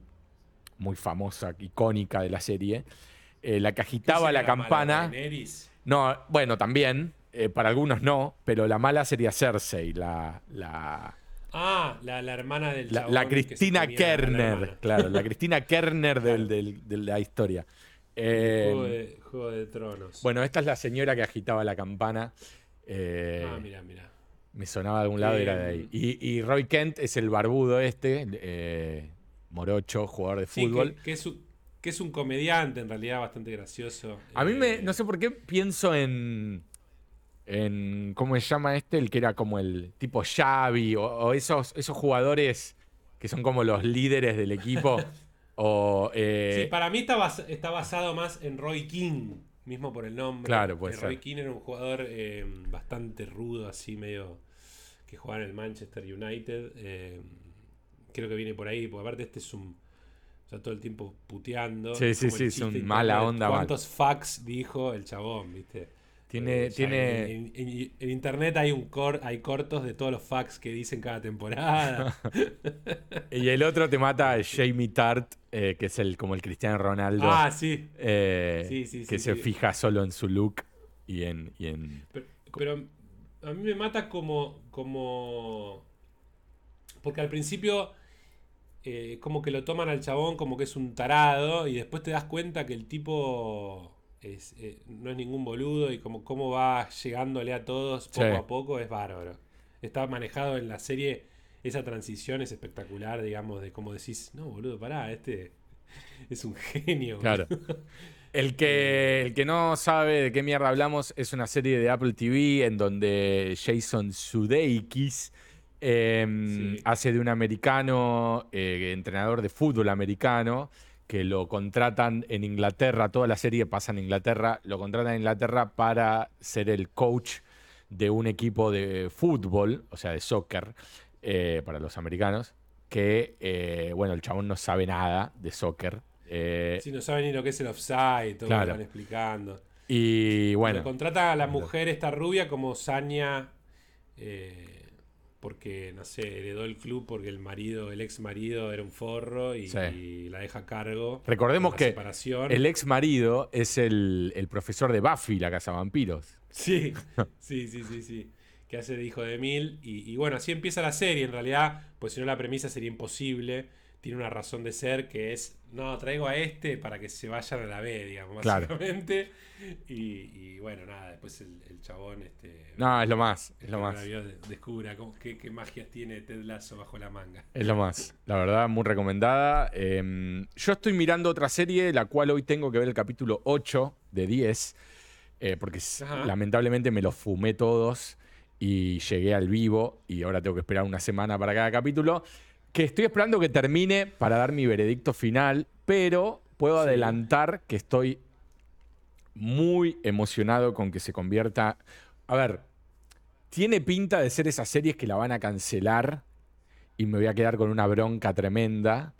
muy famosa, icónica de la serie. Eh, la que agitaba la, campana. no, bueno, también, eh, para algunos no, pero la mala sería Cersei, la... la Ah, la, hermana del La, Cristina Kerner, claro, la Cristina Kerner de la historia. Eh, Juego, de, Tronos. Bueno, esta es la señora que agitaba la campana. Eh, ah, mira, mira. Me sonaba de algún lado y era de ahí. Y, Roy Kent es el barbudo este, eh, morocho, jugador de fútbol. Que, es un, que, es un, comediante en realidad bastante gracioso. A mí me, no sé por qué pienso en, en, ¿cómo se llama este? El que era como el tipo Xavi o, esos, esos jugadores que son como los líderes del equipo. O, eh, sí, para mí está, está, basado más en Roy King, mismo por el nombre. Claro, puede eh, Roy King era un jugador eh, bastante rudo, así medio que jugaba en el Manchester United. Creo que viene por ahí, porque aparte este es un... O sea, todo el tiempo puteando. Sí, sí, sí, es un mala onda. ¿Cuántos fax dijo el chabón, viste? Tiene, tiene... En, internet hay un cor, hay cortos de todos los facts que dicen cada temporada. y el otro te mata Jamie Tart, eh, que es el como el Cristiano Ronaldo. Ah, sí. Eh, que se fija solo en su look y en. Pero, a mí me mata como. como. Porque al principio. Eh, como que lo toman al chabón como que es un tarado. Y después te das cuenta que el tipo eh, no es ningún boludo y como cómo va llegándole a todos poco a poco es bárbaro. Está manejado en la serie esa transición es espectacular, digamos, de cómo decís, no, boludo, pará, este es un genio. Claro. El que, el que no sabe de qué mierda hablamos es una serie de Apple TV en donde Jason Sudeikis em, hace de un americano, eh, entrenador de fútbol americano, que lo contratan en Inglaterra, toda la serie pasa en Inglaterra, lo contratan en Inglaterra para ser el coach de un equipo de fútbol, o sea, de soccer, eh, para los americanos, que, eh, bueno, el chabón no sabe nada de soccer, si no saben ni lo que es el offside, todo lo que van explicando. Y bueno. contrata a la mujer esta rubia como Sania. Eh, porque, no sé, heredó el club porque el marido, el ex marido era un forro y, la deja a cargo. Recordemos que el ex marido es el, profesor de Buffy, la casa vampiros. Sí, sí, sí, sí, sí. Que hace de hijo de mil. Y, y bueno, así empieza la serie. En realidad, pues si no la premisa sería imposible tiene una razón de ser que es, no, traigo a este para que se vayan a la B, digamos, básicamente. Y, bueno, nada, después el, chabón... Este, no, es lo más, es lo más. Descubra qué, qué, magias tiene Ted Lasso bajo la manga. Es lo más, la verdad, muy recomendada. Em, yo estoy mirando otra serie, la cual hoy tengo que ver el capítulo 8 de 10, eh, porque lamentablemente me los fumé todos y llegué al vivo y ahora tengo que esperar una semana para cada capítulo que estoy esperando que termine para dar mi veredicto final, pero puedo adelantar que estoy muy emocionado con que se convierta. A ver, tiene pinta de ser esas series que la van a cancelar y me voy a quedar con una bronca tremenda.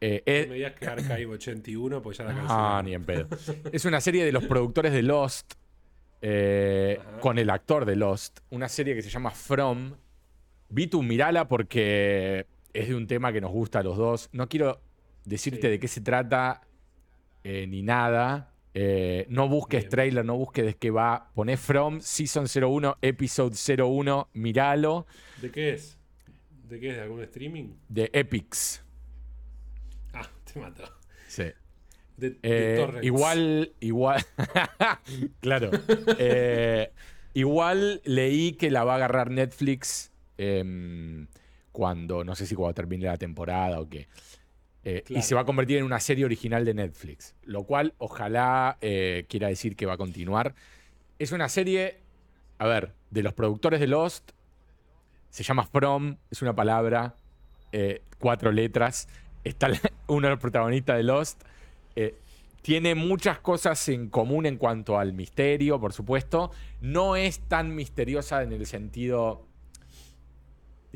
Eh, eh, me voy a quedar 81, pues ya la Ah, ni en pedo. es una serie de los productores de Lost, eh, con el actor de Lost, una serie que se llama From. Vi tu mirala porque es de un tema que nos gusta a los dos. No quiero decirte de qué se trata eh, ni nada. Eh, no busques trailer, no busques de qué va. Poné From Season 01, Episode 01, miralo. ¿De qué es? ¿De qué es? ¿De algún streaming? De Epics. Ah, te mató. Sí. De, eh, igual, igual. claro. igual leí que la va a agarrar Netflix. Cuando, no sé si cuando termine la temporada o qué. Eh, y se va a convertir en una serie original de Netflix, lo cual ojalá eh, quiera decir que va a continuar. Es una serie, a ver, de los productores de Lost, se llama From, es una palabra, eh, cuatro letras, está uno de los protagonistas de Lost, tiene muchas cosas en común en cuanto al misterio, por supuesto, no es tan misteriosa en el sentido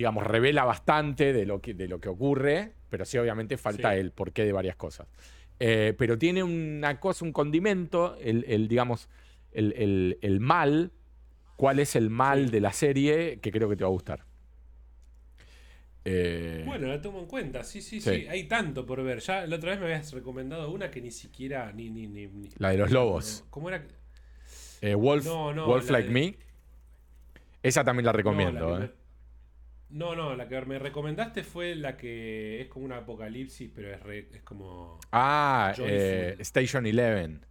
digamos, revela bastante de lo que, de lo que ocurre, pero sí obviamente falta el porqué de varias cosas. Eh, pero tiene una cosa, un condimento, el, digamos, el, mal, cuál es el mal de la serie, que creo que te va a gustar. Eh, bueno, la tomo en cuenta, sí, sí, sí, Hay tanto por ver. Ya la otra vez me habías recomendado una que ni siquiera. Ni, ni, ni, la de los lobos. ¿Cómo era? Eh, Wolf, Wolf Like Me. Esa también la recomiendo. eh. No, no, la que me recomendaste fue la que es como un apocalipsis, pero es, es como. Ah, eh, Station Eleven.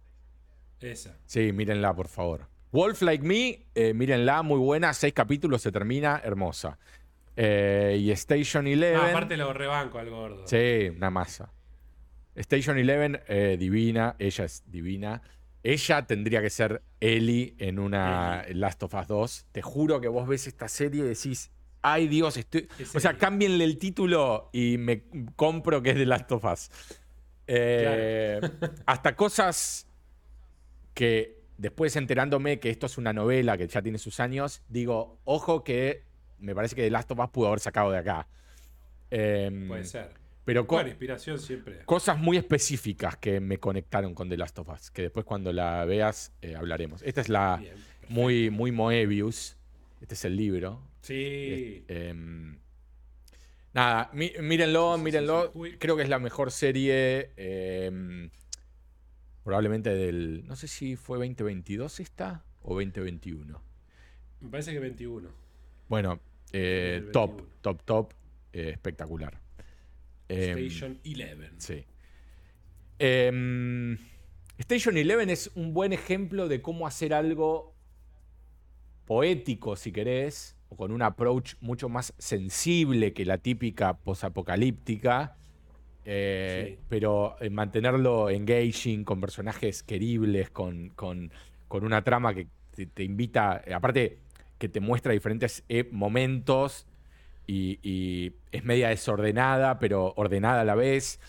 Esa. Sí, mírenla, por favor. Wolf Like Me, eh, mírenla, muy buena. Seis capítulos, se termina, hermosa. Eh, y Station Eleven. Ah, aparte lo rebanco al gordo. Sí, una masa. Station Eleven, divina. Ella es divina. Ella tendría que ser Ellie en una Last of Us 2. Te juro que vos ves esta serie y decís, ay Dios, estoy... O sea, cámbienle el título y me compro que es de Last of Us. Eh, hasta cosas que después enterándome que esto es una novela que ya tiene sus años, digo, ojo que me parece que The Last of Us pudo haber sacado de acá. Em, Puede ser. Pero con inspiración siempre. Cosas muy específicas que me conectaron con The Last of Us, que después cuando la veas eh, hablaremos. Esta es la muy, muy Moebius. Este es el libro. Sí. Em, nada, mírenlo, mírenlo. Creo que es la mejor serie. Em, probablemente del. No sé si fue 2022 esta o 2021. Me parece que 21. Bueno, eh, top, top, top. Eh, espectacular. Em, Station 11. Sí. Station 11 es un buen ejemplo de cómo hacer algo poético, si querés, o con un approach mucho más sensible que la típica posapocalíptica. Eh, Sí. Pero eh, mantenerlo engaging, con personajes queribles, con, con- con una trama que te, te invita, eh, aparte que te muestra diferentes eh, momentos y, y es media desordenada, pero ordenada a la vez.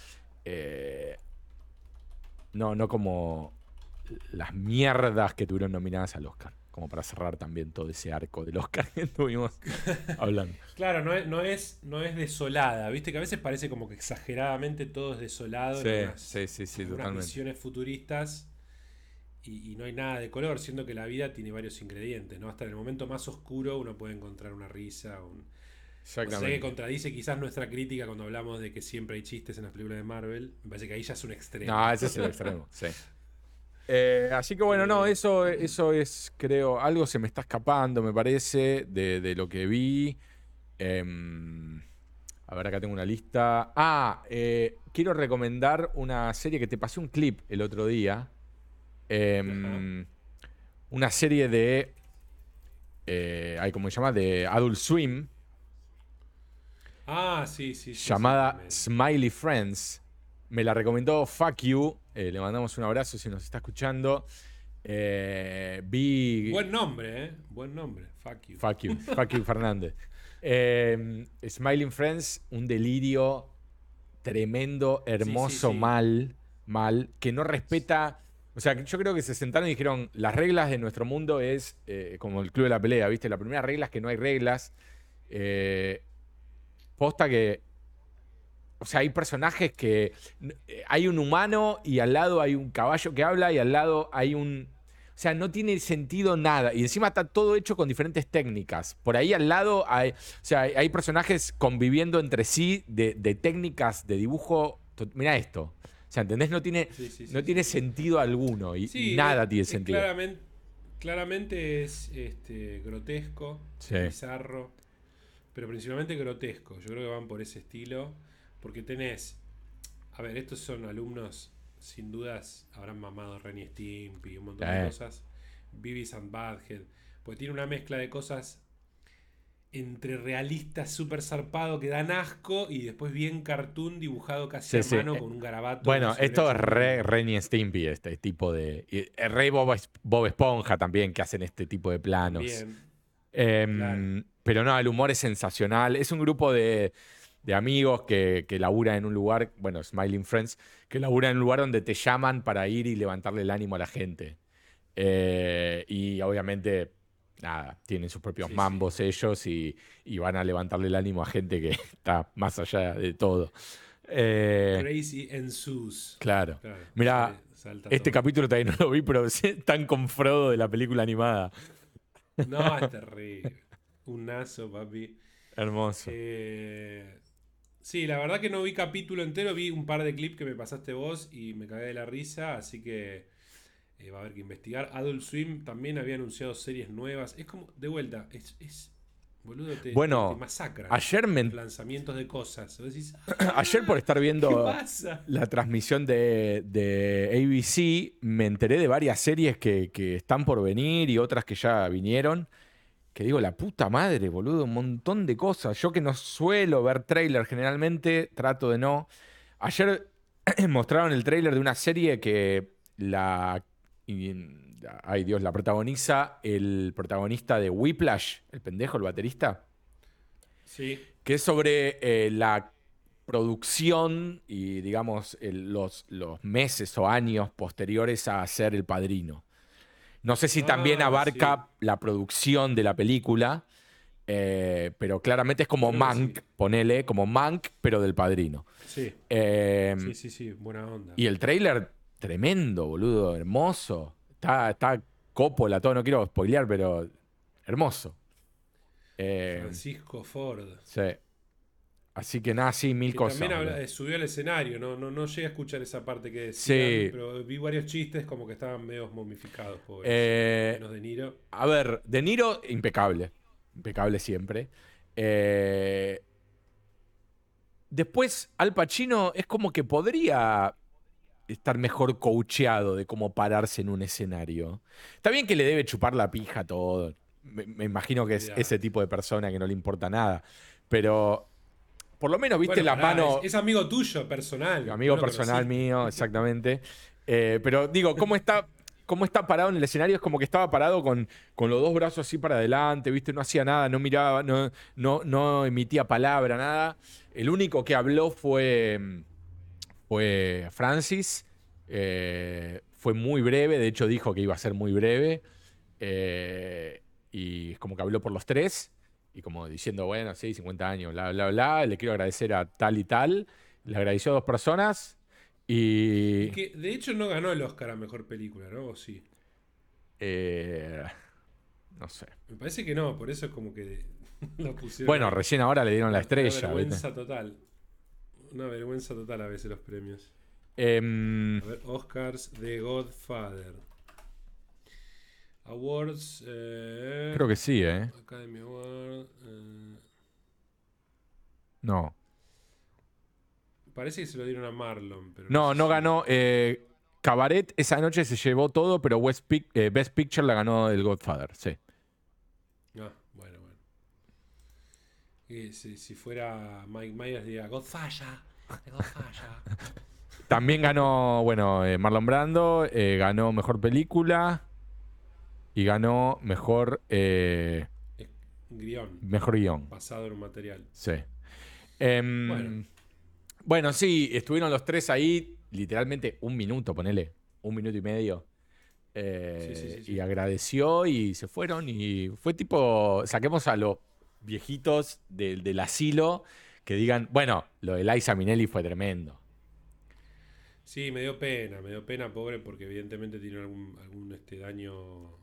Eh, no, no como las mierdas que tuvieron nominadas al Oscar. Como para cerrar también todo ese arco del Oscar que estuvimos hablando. Claro, no es, no, es, no es desolada, viste que a veces parece como que exageradamente todo es desolado Sí, en unas, sí, sí, sí, en unas futuristas y, y no hay nada de color, siendo que la vida tiene varios ingredientes, ¿no? Hasta en el momento más oscuro uno puede encontrar una risa, un, o sea, que Exactamente. contradice quizás nuestra crítica cuando hablamos de que siempre hay chistes en las películas de Marvel. Me parece que ahí ya es un extremo. No, ese es el extremo, sí. Eh, así que bueno, no, eso, eso es, creo, algo se me está escapando, me parece, de, de lo que vi. Em, a ver, acá tengo una lista. Ah, eh, quiero recomendar una serie que te pasé un clip el otro día. Em, una serie de. Eh, ay, ¿Cómo se llama? De Adult Swim, Ah, sí, sí. sí, llamada Smiley Friends. Me la recomendó Fuck You. eh, le mandamos un abrazo si nos está escuchando. Eh, vi. Buen nombre, ¿eh? Buen nombre. Fuck you. Fuck You. Fuck You Fernández. Eh, Smiling Friends, un delirio tremendo, hermoso, sí. mal, mal, que no respeta. O sea, yo creo que se sentaron y dijeron: las reglas de nuestro mundo es eh, como el club de la pelea, ¿viste? La primera regla es que no hay reglas. Eh, posta que. O sea, hay personajes que. eh, Hay un humano y al lado hay un caballo que habla y al lado hay un. O sea, no tiene sentido nada. Y encima está todo hecho con diferentes técnicas. Por ahí al lado hay. O sea, hay, personajes conviviendo entre sí de, de técnicas de dibujo. Mira esto. O sea, ¿entendés? No tiene, Sí, sí, sí, no tiene sentido alguno. Y, nada es- tiene es sentido. Claramente, claramente es este, grotesco, Sí. bizarro, pero principalmente grotesco. Yo creo que van por ese estilo, porque tenés, a ver, estos son alumnos, sin dudas, habrán mamado Ren y Stimpy, un montón de Eh. cosas, Beavis and Badhead, porque tiene una mezcla de cosas entre realistas súper zarpado que dan asco y después bien cartoon dibujado casi Sí, a sí. mano Eh, con un garabato. Bueno, esto es re Ren y Stimpy, este tipo de. eh, Re Bob, Es- Bob Esponja también, que hacen este tipo de planos. Bien. Claro. Pero no, el humor es sensacional. Es un grupo de, de amigos que, que labura en un lugar, bueno, Smiling Friends, que labura en un lugar donde te llaman para ir y levantarle el ánimo a la gente. Eh, y obviamente, nada, tienen sus propios Sí, sí. mambos ellos y, y van a levantarle el ánimo a gente que está más allá de todo. Eh, Crazy ensues. claro. Claro, salta Este todo. capítulo todavía no lo vi, pero están con Frodo de la película animada. No, es terrible. Un nazo, papi. Hermoso. Eh, sí, la verdad que no vi capítulo entero, vi un par de clips que me pasaste vos y me cagué de la risa, así que eh, va a haber que investigar. Adult Swim también había anunciado series nuevas. Es como, de vuelta, es, es boludo, te, Bueno, te, masacran Ayer, me, lanzamientos de cosas. Decís, "Ah, ayer por estar ¿qué viendo la transmisión de, de ABC, me enteré de varias series que, que están por venir y otras que ya vinieron. Que digo, la puta madre, boludo, un montón de cosas. Yo que no suelo ver trailer generalmente, trato de no. Ayer mostraron el trailer de una serie que la. y- ay Dios, la protagoniza el protagonista de Whiplash, el pendejo, el baterista Sí, que es sobre eh, la producción y, digamos, el- los, los meses o años posteriores a ser El Padrino. No sé si también Ah, abarca la producción de la película, eh, pero claramente es como Mank, sí. ponele, como Mank, pero del Padrino. sí, Eh, sí, sí, sí, buena onda. y el trailer, tremendo, boludo, hermoso. Está, está Coppola, todo, no quiero spoilear, pero hermoso. Eh, Francisco Ford. Sí. Así que nada, sí, mil Que cosas. también habla- subió al escenario, no, no, no llegué a escuchar esa parte que decían, Sí. pero vi varios chistes como que estaban medio momificados, pobres. Eh, Menos de Niro. a ver, De Niro, impecable. Impecable siempre. Eh, después, Al Pacino es como que podría estar mejor coacheado de cómo pararse en un escenario. Está bien que le debe chupar la pija todo. me, me imagino que es ese tipo de persona que no le importa nada. Pero por lo menos viste Bueno, la pará, mano. Es, es amigo tuyo, personal. Amigo no personal mío, exactamente. Eh, pero digo, ¿cómo está, ¿cómo está parado en el escenario? Es como que estaba parado con, con los dos brazos así para adelante, ¿viste? No hacía nada, no miraba, no, no, no emitía palabra, nada. El único que habló fue, fue Francis. Eh, fue muy breve, de hecho dijo que iba a ser muy breve. Eh, y es como que habló por los tres. Y como diciendo, bueno, sí, 50 años, bla, bla, bla. Le quiero agradecer a tal y tal. Le agradeció a dos personas. Y. Y que de hecho no ganó el Oscar a mejor película, ¿no? ¿O sí? eh, no sé. Me parece que no, por eso es como que lo pusieron. Bueno, recién ahora le dieron la Una estrella. ¿viste? vergüenza total. Una vergüenza total a veces los premios. Em, A ver, Oscars de Godfather. Awards. eh, creo que sí, ¿eh? Academy Award. eh, No. parece que se lo dieron a Marlon. Pero No, no ganó. eh, Cabaret esa noche se llevó todo, pero West Pic- eh, Best Picture la ganó el Godfather, sí. Ah, bueno, bueno. Y si, si fuera Mike Myers diría Godfather. Godfather. También ganó, bueno, Marlon Brando, ganó Mejor Película y ganó Mejor, eh, Grión. mejor Guión. Basado en un material. Sí. Em, Bueno. bueno. sí, estuvieron los tres ahí, literalmente un minuto, ponele, un minuto y medio. Eh, Sí, sí, sí. Y agradeció y se fueron y fue tipo, saquemos a los viejitos del, del asilo que digan, bueno, lo de Liza Minnelli fue tremendo. Sí, me dio pena, me dio pena, pobre, porque evidentemente tiene algún, algún este daño.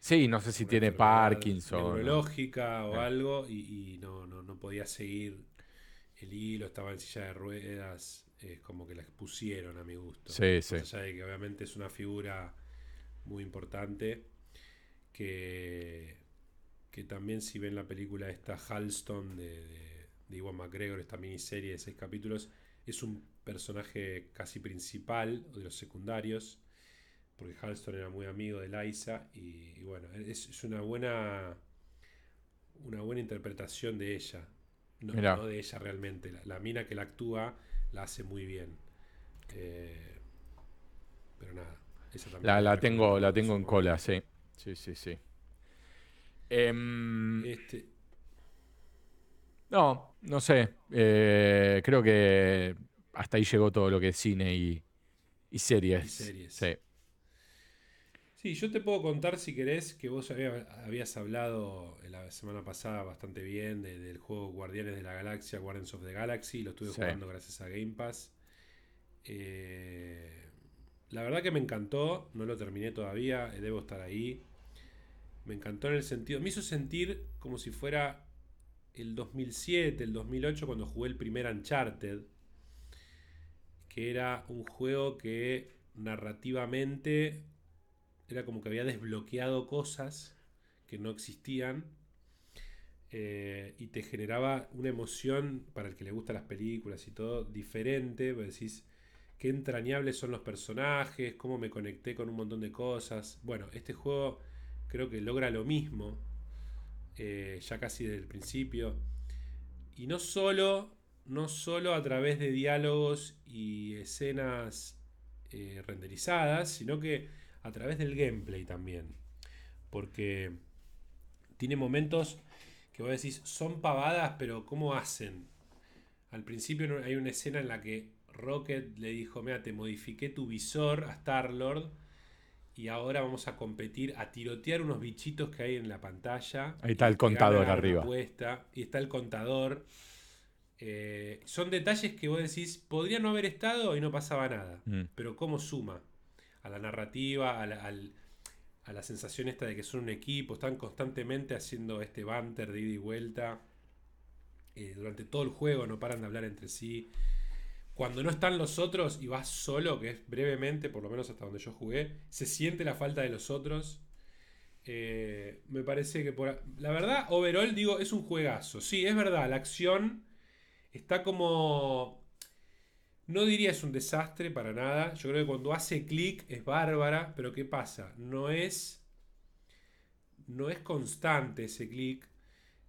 Sí, no sé si tiene enfermedad Parkinson. Neurológica o algo, y, y no, no, no podía seguir el hilo, estaba en silla de ruedas, es como que la expusieron a mi gusto. Sí, Más sí. allá de que obviamente es una figura muy importante, que, que también si ven la película esta Halston de, de, de Iwan McGregor, esta miniserie de seis capítulos, es un personaje casi principal o de los secundarios, porque Halston era muy amigo de Liza y, y bueno, es, es una buena una buena interpretación de ella. No, de ella realmente. La, la mina que la actúa la hace muy bien. Eh, pero nada. esa también La, la tengo, la tengo en cola, sí. Sí, sí, sí. Em. Este, no, no sé. Eh, creo que hasta ahí llegó todo lo que es cine y, y series. Y series. Sí. Sí, yo te puedo contar si querés que vos había- habías hablado la semana pasada bastante bien de- del juego Guardianes de la Galaxia, Guardians of the Galaxy. Lo estuve Sí. jugando gracias a Game Pass. Eh, la verdad que me encantó, no lo terminé todavía, eh, debo estar ahí. Me encantó en el sentido, me hizo sentir como si fuera el 2007, el 2008 cuando jugué el primer Uncharted, que era un juego que narrativamente era como que había desbloqueado cosas que no existían eh, y te generaba una emoción para el que le gustan las películas y todo diferente, vos decís qué entrañables son los personajes, cómo me conecté con un montón de cosas. Bueno, este juego creo que logra lo mismo, eh, ya casi desde el principio. Y no solo, no solo a través de diálogos y escenas eh, renderizadas, sino que a través del gameplay también. Porque tiene momentos que vos decís, son pavadas, pero ¿cómo hacen? Al principio hay una escena en la que Rocket le dijo, mira, te modifiqué tu visor a Star-Lord y ahora vamos a competir, a tirotear unos bichitos que hay en la pantalla. Ahí está el contador arriba. apuesta, y está el contador. Eh, son detalles que vos decís, podría no haber estado y no pasaba nada. Mm. Pero cómo suma a la narrativa, a la, al- a la sensación esta de que son un equipo, están constantemente haciendo este banter de ida y vuelta. Eh, durante todo el juego no paran de hablar entre sí. Cuando no están los otros y vas solo, que es brevemente, por lo menos hasta donde yo jugué, se siente la falta de los otros. Eh, me parece que La verdad, overall, digo, es un juegazo. Sí, es verdad, la acción está como... No diría es un desastre para nada. Yo creo que cuando hace clic es bárbara, pero ¿qué pasa? No es... no es constante ese clic.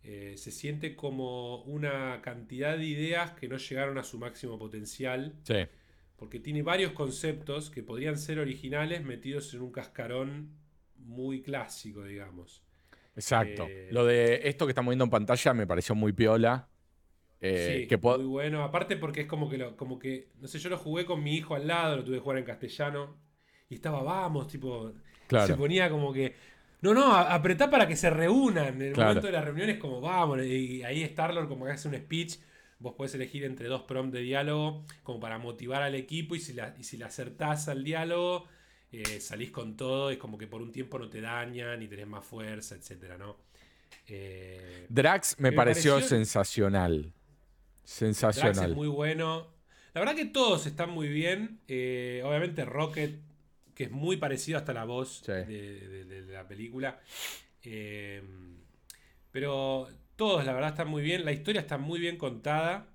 Eh, se siente como una cantidad de ideas que no llegaron a su máximo potencial. Sí. Porque tiene varios conceptos que podrían ser originales metidos en un cascarón muy clásico, digamos. Exacto. Eh, Lo de esto que estamos viendo en pantalla me pareció muy piola. Eh, sí, que muy bueno. Aparte porque es como que, lo, como que, no sé, yo lo jugué con mi hijo al lado, lo tuve que jugar en castellano. Y estaba, vamos, tipo, Claro. se ponía como que, no, no, apretá para que se reúnan. En el Claro. momento de la reunión es como, vamos, y ahí Starlord como que hace un speech. Vos podés elegir entre dos prompts de diálogo como para motivar al equipo y si la, y si le acertás al diálogo, eh, salís con todo, es como que por un tiempo no te dañan y tenés más fuerza, etcétera, ¿no? Eh, Drax me Me pareció, pareció- sensacional. Drax Sensacional. es muy bueno. La verdad que todos están muy bien. Eh, obviamente Rocket, que es muy parecido hasta la voz Sí. de, de- de la película. Eh, pero todos, la verdad, están muy bien. La historia está muy bien contada.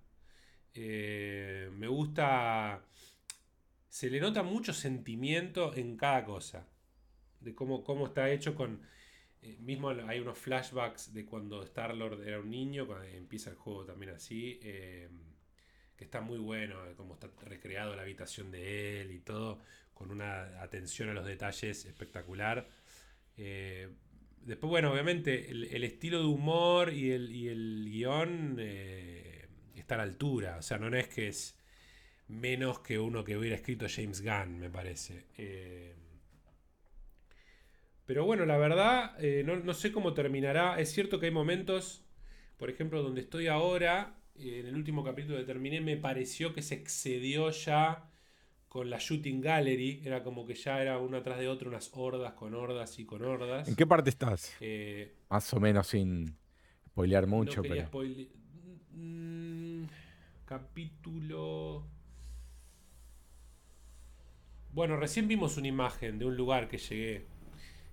Eh, me gusta... Se le nota mucho sentimiento en cada cosa. De cómo, cómo está hecho con... eh, mismo hay unos flashbacks de cuando Star-Lord era un niño, cuando empieza el juego también así. eh, que está muy bueno, eh, cómo está recreado la habitación de él y todo, con una atención a los detalles espectacular. Después, bueno, obviamente el, estilo de humor y el, y el guion está a la altura. O sea, no es que es menos que uno que hubiera escrito James Gunn, me parece. Pero bueno, la verdad, eh, no, no sé cómo terminará. Es cierto que hay momentos, por ejemplo, donde estoy ahora, eh, en el último capítulo que terminé, me pareció que se excedió ya con la shooting gallery. Era como que ya era uno atrás de otro, unas hordas con hordas y con hordas. ¿En qué parte estás? Eh, Más o menos sin spoilear mucho, no pero. spoile- Mm, capítulo. Bueno, recién vimos una imagen de un lugar que llegué.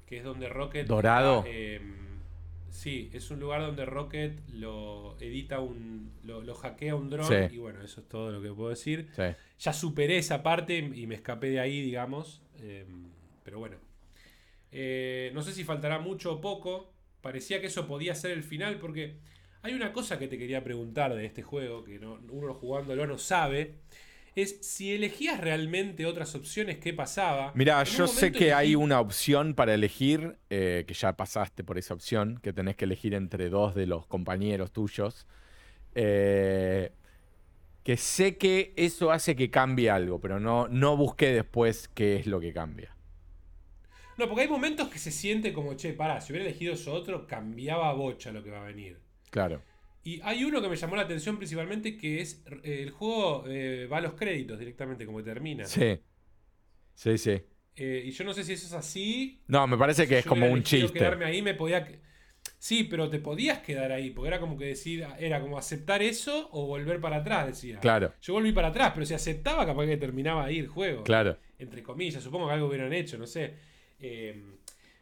Que es donde Rocket. ¿Dorado? em, sí, es un lugar donde Rocket lo edita un. lo, lo hackea un dron. Sí. Y bueno, eso es todo lo que puedo decir. Sí. Ya superé esa parte y me escapé de ahí, digamos. Em, pero bueno. Eh, no sé si faltará mucho o poco. Parecía que eso podía ser el final porque hay una cosa que te quería preguntar de este juego, que no, uno jugándolo no sabe. Es si elegías realmente otras opciones, ¿qué pasaba? Mira, yo sé que hay una opción para elegir, eh, que ya pasaste por esa opción, que tenés que elegir entre dos de los compañeros tuyos. eh, que sé que eso hace que cambie algo, pero no, no busqué después qué es lo que cambia. No, porque hay momentos que se siente como, che, pará, si hubiera elegido eso otro, cambiaba a bocha lo que va a venir. Claro. Y hay uno que me llamó la atención principalmente, que es eh, el juego eh, va a los créditos directamente, como termina. Sí. Sí, sí. Eh, y yo no sé si eso es así. No, me parece que Si es como un chiste. quedarme ahí, me podía... Sí, pero te podías quedar ahí, porque era como que decir, era como aceptar eso o volver para atrás, decía. Claro, Yo volví para atrás, pero si aceptaba, capaz que terminaba ahí el juego. claro. Entre comillas, supongo que algo hubieran hecho, no sé. Eh,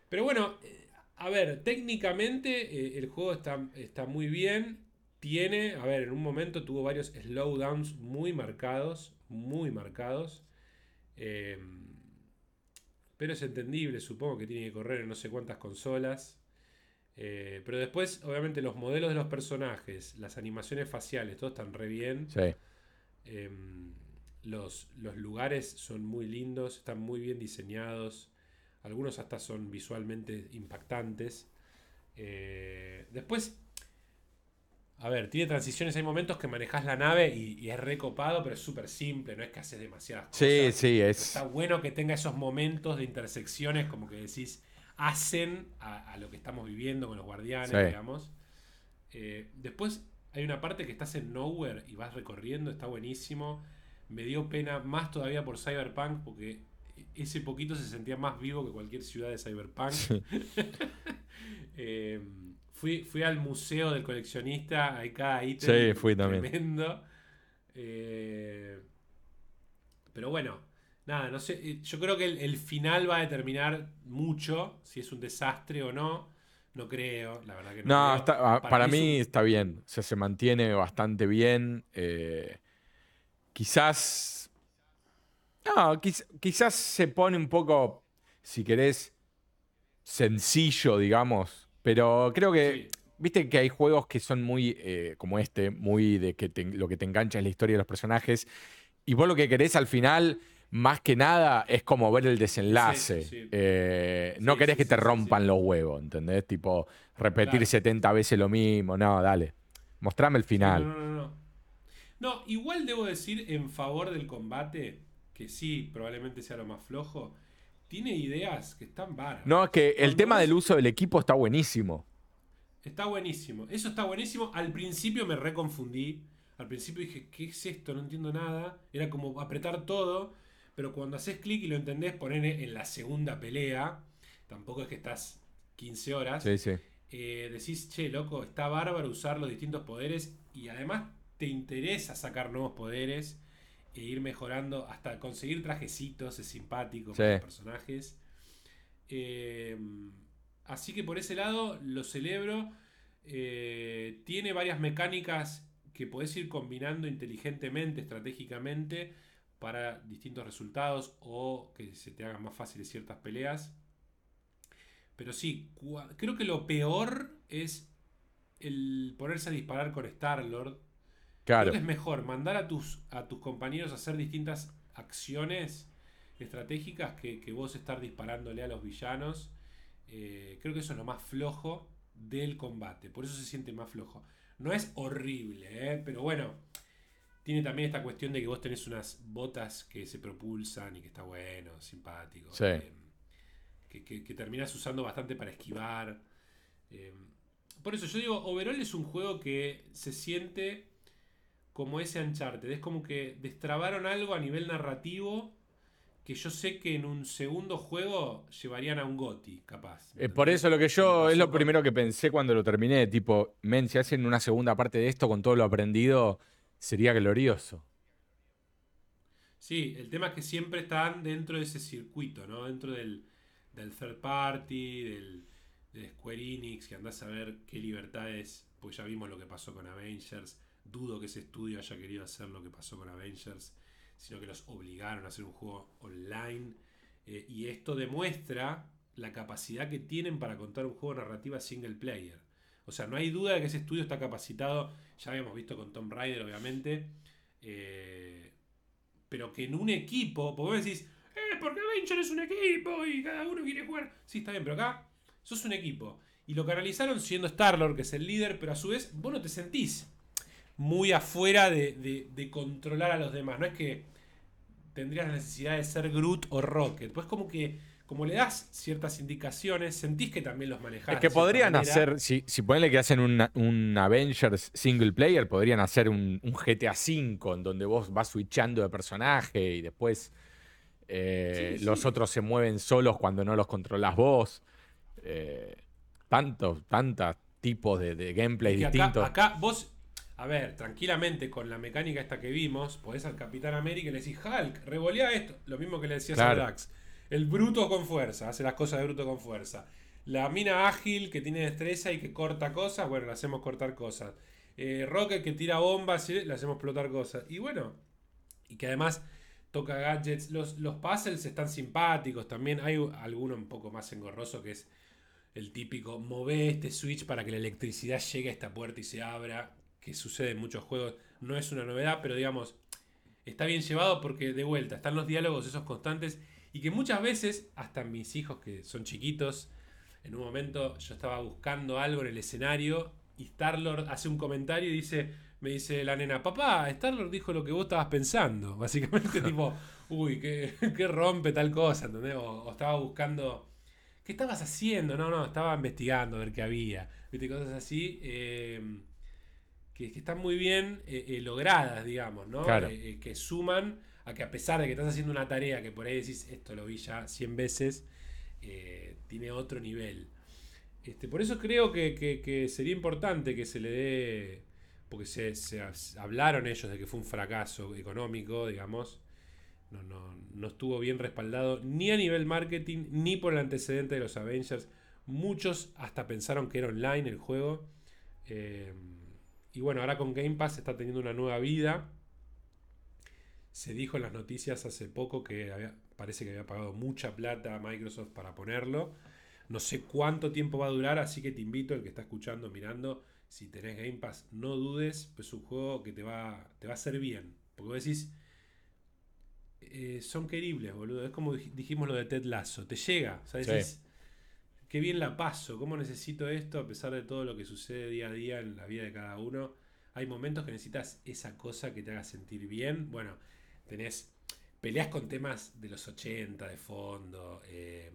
pero bueno, a ver, técnicamente eh, el juego está, está muy bien. Tiene, a ver, en un momento tuvo varios slowdowns muy marcados, muy marcados. Eh, pero es entendible, supongo que tiene que correr en no sé cuántas consolas. Eh, pero después, obviamente, los modelos de los personajes, las animaciones faciales, todo están re bien. Sí. Em, los, los lugares son muy lindos, están muy bien diseñados. Algunos hasta son visualmente impactantes. Eh, después, a ver, tiene transiciones, hay momentos que manejas la nave y, y es recopado, pero es súper simple, no es que haces demasiadas cosas. Sí, sí, es. Está bueno que tenga esos momentos de intersecciones, como que decís, hacen a, a lo que estamos viviendo con los guardianes, Sí. digamos. Eh, después hay una parte que estás en Nowhere y vas recorriendo, está buenísimo. Me dio pena más todavía por Cyberpunk, porque ese poquito se sentía más vivo que cualquier ciudad de Cyberpunk. Eh, fui, fui al museo del coleccionista, hay cada ítem. Sí, fui también. Tremendo. Eh, pero bueno, nada, no sé. eh, Yo creo que el, el final va a determinar mucho si es un desastre o no. No creo, la verdad que no. No, está- ah, para, es mí está bien. O sea, se mantiene bastante bien. eh, quizás. No, quiz- quizás se pone un poco, si querés, sencillo, digamos. Pero creo que, viste que hay juegos que son muy, eh, como este, muy de que lo que te engancha es la historia de los personajes. Y vos lo que querés al final, más que nada, es como ver el desenlace. Eh, no querés que te rompan los huevos, ¿entendés? Tipo, repetir 70 veces lo mismo. No, dale. Mostrame el final. no, no, no. No, igual debo decir en favor del combate, que sí, probablemente sea lo más flojo tiene ideas que están bárbaras. No, es que el tema del uso del equipo está buenísimo. Está buenísimo. Eso está buenísimo. Al principio me reconfundí. Al principio dije, ¿qué es esto? No entiendo nada. Era como apretar todo. Pero cuando haces clic y lo entendés, poner en la segunda pelea. Tampoco es que estás 15 horas. Sí, sí. Eh, decís, che, loco, está bárbaro usar los distintos poderes. Y además te interesa sacar nuevos poderes e ir mejorando hasta conseguir trajecitos es simpático para los personajes. Eh, así que por ese lado lo celebro. Eh, tiene varias mecánicas que podés ir combinando inteligentemente, estratégicamente, para distintos resultados o que se te hagan más fáciles ciertas peleas. Pero sí, creo que lo peor es el ponerse a disparar con Star-Lord Que es mejor mandar a tus, a tus compañeros a hacer distintas acciones estratégicas que, vos estar disparándole a los villanos. Eh, creo que eso es lo más flojo del combate. Por eso se siente más flojo. No es horrible, ¿eh? pero bueno. Tiene también esta cuestión de que vos tenés unas botas que se propulsan y que está bueno, simpático. Eh, que, que, terminás usando bastante para esquivar. por eso yo digo, Overall es un juego que se siente como ese Uncharted. Es como que destrabaron algo a nivel narrativo que yo sé que en un segundo juego llevarían a un GOTI, capaz. Eh, por eso lo que yo, es lo primero que pensé cuando lo terminé, tipo, men, si hacen una segunda parte de esto con todo lo aprendido, sería glorioso. Sí, el tema es que siempre están dentro de ese circuito, ¿no? Dentro del, del third party, del, de Square Enix, que andás a ver qué libertades, pues ya vimos lo que pasó con Avengers dudo que ese estudio haya querido hacer lo que pasó con Avengers, sino que los obligaron a hacer un juego online. Eh, y esto demuestra la capacidad que tienen para contar un juego narrativa single player. O sea, no hay duda de que ese estudio está capacitado, ya habíamos visto con Tom Raider, obviamente, eh, pero que en un equipo, porque vos decís, eh, porque Avengers es un equipo y cada uno quiere jugar. Sí, está bien, pero acá sos un equipo. Y lo canalizaron siendo Star-Lord, que es el líder, pero a su vez vos no te sentís muy afuera de, controlar a los demás. No es que tendrías la necesidad de ser Groot o Rocket. Pues como que, como le das ciertas indicaciones, sentís que también los manejas. Es que podrían hacer, si, si ponele que hacen un, Avengers single player, podrían hacer un, GTA V en donde vos vas switchando de personaje y después eh, los otros se mueven solos cuando no los controlas vos. Eh, tantos, tantos tipos de, gameplay distintos. acá vos a ver, tranquilamente con la mecánica esta que vimos, podés al Capitán América y le decís, Hulk, revolea esto. Lo mismo que le decías a Drax. El bruto con fuerza, hace las cosas de bruto con fuerza. La mina ágil que tiene destreza y que corta cosas, bueno, le hacemos cortar cosas. Eh, Rocket que tira bombas, y le hacemos explotar cosas. Y bueno, y que además toca gadgets. Los, los puzzles están simpáticos también. Hay alguno un poco más engorroso que es el típico, move este switch para que la electricidad llegue a esta puerta y se abra que sucede en muchos juegos, no es una novedad, pero digamos, está bien llevado porque de vuelta están los diálogos esos constantes y que muchas veces, hasta mis hijos que son chiquitos, en un momento yo estaba buscando algo en el escenario y Starlord hace un comentario y dice, me dice la nena, papá, Starlord dijo lo que vos estabas pensando. Básicamente tipo, uy, qué, rompe tal cosa, ¿entendés? O, estaba buscando, ¿qué estabas haciendo? No, no, estaba investigando a ver qué había. ¿Viste? Cosas así. Eh, que, están muy bien eh, eh, logradas, digamos, ¿no? Eh, que suman a que a pesar de que estás haciendo una tarea que por ahí decís, esto lo vi ya 100 veces, tiene otro nivel. Este, por eso creo que, sería importante que se le dé, porque se, hablaron ellos de que fue un fracaso económico, digamos, no, no, no, estuvo bien respaldado ni a nivel marketing, ni por el antecedente de los Avengers. Muchos hasta pensaron que era online el juego. Y bueno, ahora con Game Pass está teniendo una nueva vida. Se dijo en las noticias hace poco que parece que había pagado mucha plata a Microsoft para ponerlo. No sé cuánto tiempo va a durar, así que te invito, el que está escuchando, mirando, si tenés Game Pass, no dudes, pues es un juego que te va, te va a hacer bien. Porque vos decís, eh, son queribles, boludo. Es como dijimos lo de Ted Lasso, te llega, o sea, decís, qué bien la paso, cómo necesito esto a pesar de todo lo que sucede día a día en la vida de cada uno. Hay momentos que necesitas esa cosa que te haga sentir bien. Bueno, tenés peleas con temas de los 80 de fondo. Eh,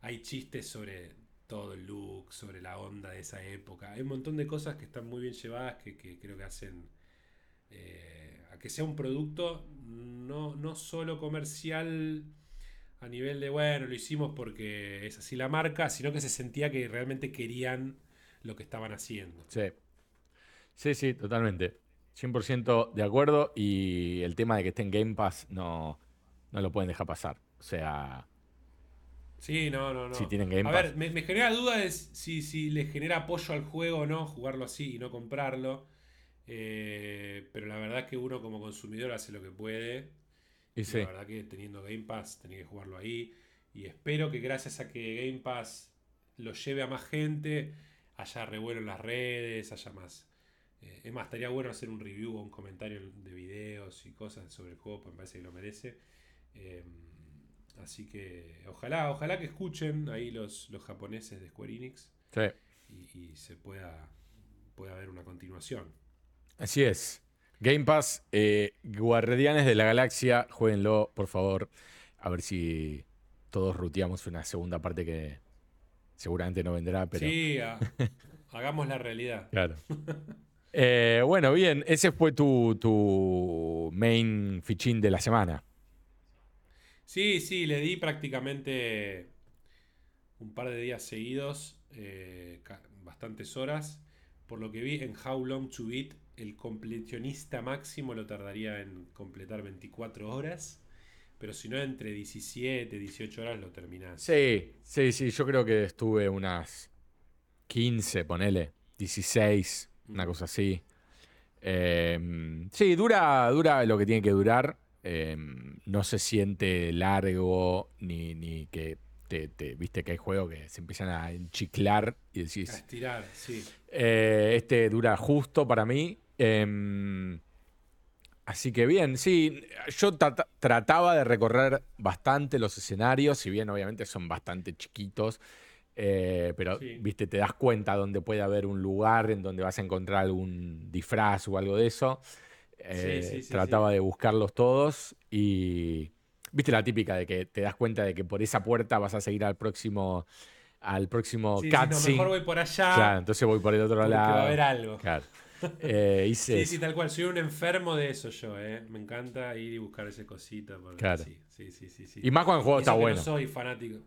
hay chistes sobre todo el look, sobre la onda de esa época. Hay un montón de cosas que están muy bien llevadas que, creo que hacen eh, a que sea un producto no, no solo comercial a nivel de, bueno, lo hicimos porque es así la marca, sino que se sentía que realmente querían lo que estaban haciendo. Sí, sí, sí, totalmente. 100% de acuerdo y el tema de que esté en Game Pass no, no lo pueden dejar pasar. O sea... Sí, no, no, no. Si tienen Game A ver, me, genera duda es si, si le genera apoyo al juego o no, jugarlo así y no comprarlo. Eh, pero la verdad es que uno como consumidor hace lo que puede. Y La verdad que teniendo Game Pass tenía que jugarlo ahí. Y espero que gracias a que Game Pass lo lleve a más gente, haya revuelo en las redes, haya más eh, es más, estaría bueno hacer un review o un comentario de videos y cosas sobre el juego, porque me parece que lo merece. Em, así que ojalá, ojalá que escuchen ahí los, los japoneses de Square Enix. Y, se pueda, pueda ver una continuación. Así es. Game Pass, eh, Guardianes de la Galaxia, jueguenlo, por favor. A ver si todos ruteamos una segunda parte que seguramente no vendrá, pero. Sí, hagamos la realidad. Claro. Eh, bueno, bien, ese fue tu, main fichín de la semana. Sí, sí, le di prácticamente un par de días seguidos, eh, bastantes horas. Por lo que vi en How Long to Beat, el completionista máximo lo tardaría en completar 24 horas. Pero si no, entre 17, 18 horas lo terminás. Sí, sí, sí, yo creo que estuve unas 15, ponele, 16 una cosa así. Em, sí, dura, dura lo que tiene que durar. Em, no se siente largo ni, ni que te, viste que hay juegos que se empiezan a enchiclar y decís. A estirar, sí. Eh, este dura justo para mí. Em, así que bien, sí. Yo trataba de recorrer bastante los escenarios, si bien obviamente son bastante chiquitos. Eh, pero, viste, te das cuenta donde puede haber un lugar en donde vas a encontrar algún disfraz o algo de eso. Eh, trataba de buscarlos todos y, viste, la típica de que te das cuenta de que por esa puerta vas a seguir al próximo al próximo cutscene. mejor voy por allá. Claro, entonces voy por el otro lado. va a haber algo. Claro. Eh, sí, sí, tal cual. Soy un enfermo de eso yo, ¿eh? Me encanta ir y buscar ese cosita. Claro. Sí, sí, sí, Y más cuando el juego está bueno. No soy fanático.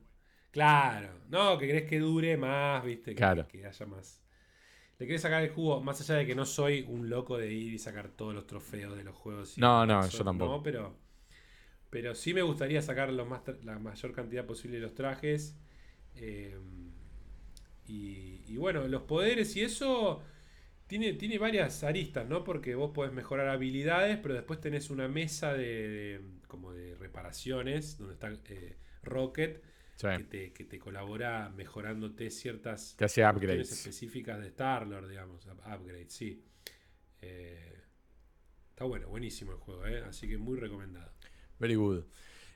Claro, no, que querés que dure más, viste, que, haya más. Le querés sacar el jugo, más allá de que no soy un loco de ir y sacar todos los trofeos de los juegos. No, no, yo tampoco. No, pero, pero sí me gustaría sacar más, la mayor cantidad posible de los trajes. Em, y, bueno, los poderes y eso tiene, tiene varias aristas, ¿no? Porque vos podés mejorar habilidades, pero después tenés una mesa de, como de reparaciones, donde está eh, Rocket que, te, colabora mejorándote ciertas te hace upgrades específicas de Star-Lord, digamos. Upgrades, sí. Eh, está bueno, buenísimo el juego, eh, así que muy recomendado. Very good.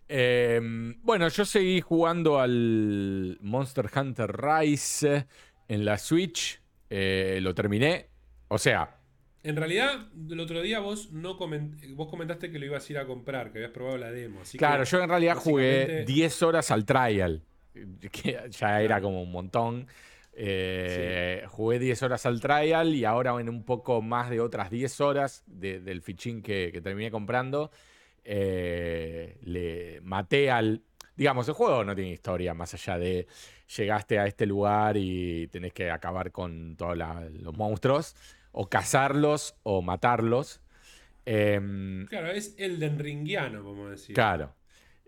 Em, bueno, yo seguí jugando al Monster Hunter Rise en la Switch. Eh, lo terminé. O sea, en realidad, el otro día vos no vos comentaste que lo ibas a ir a comprar, que habías probado la demo. claro, yo en realidad jugué 10 horas al trial, que ya era como un montón. Eh, jugué 10 horas al trial y ahora en un poco más de otras 10 horas del fichín que, terminé comprando, eh, le maté al... Digamos, el juego no tiene historia más allá de llegaste a este lugar y tenés que acabar con todos los monstruos o cazarlos o matarlos. Em, claro, es el denringuiano, como decir. Claro.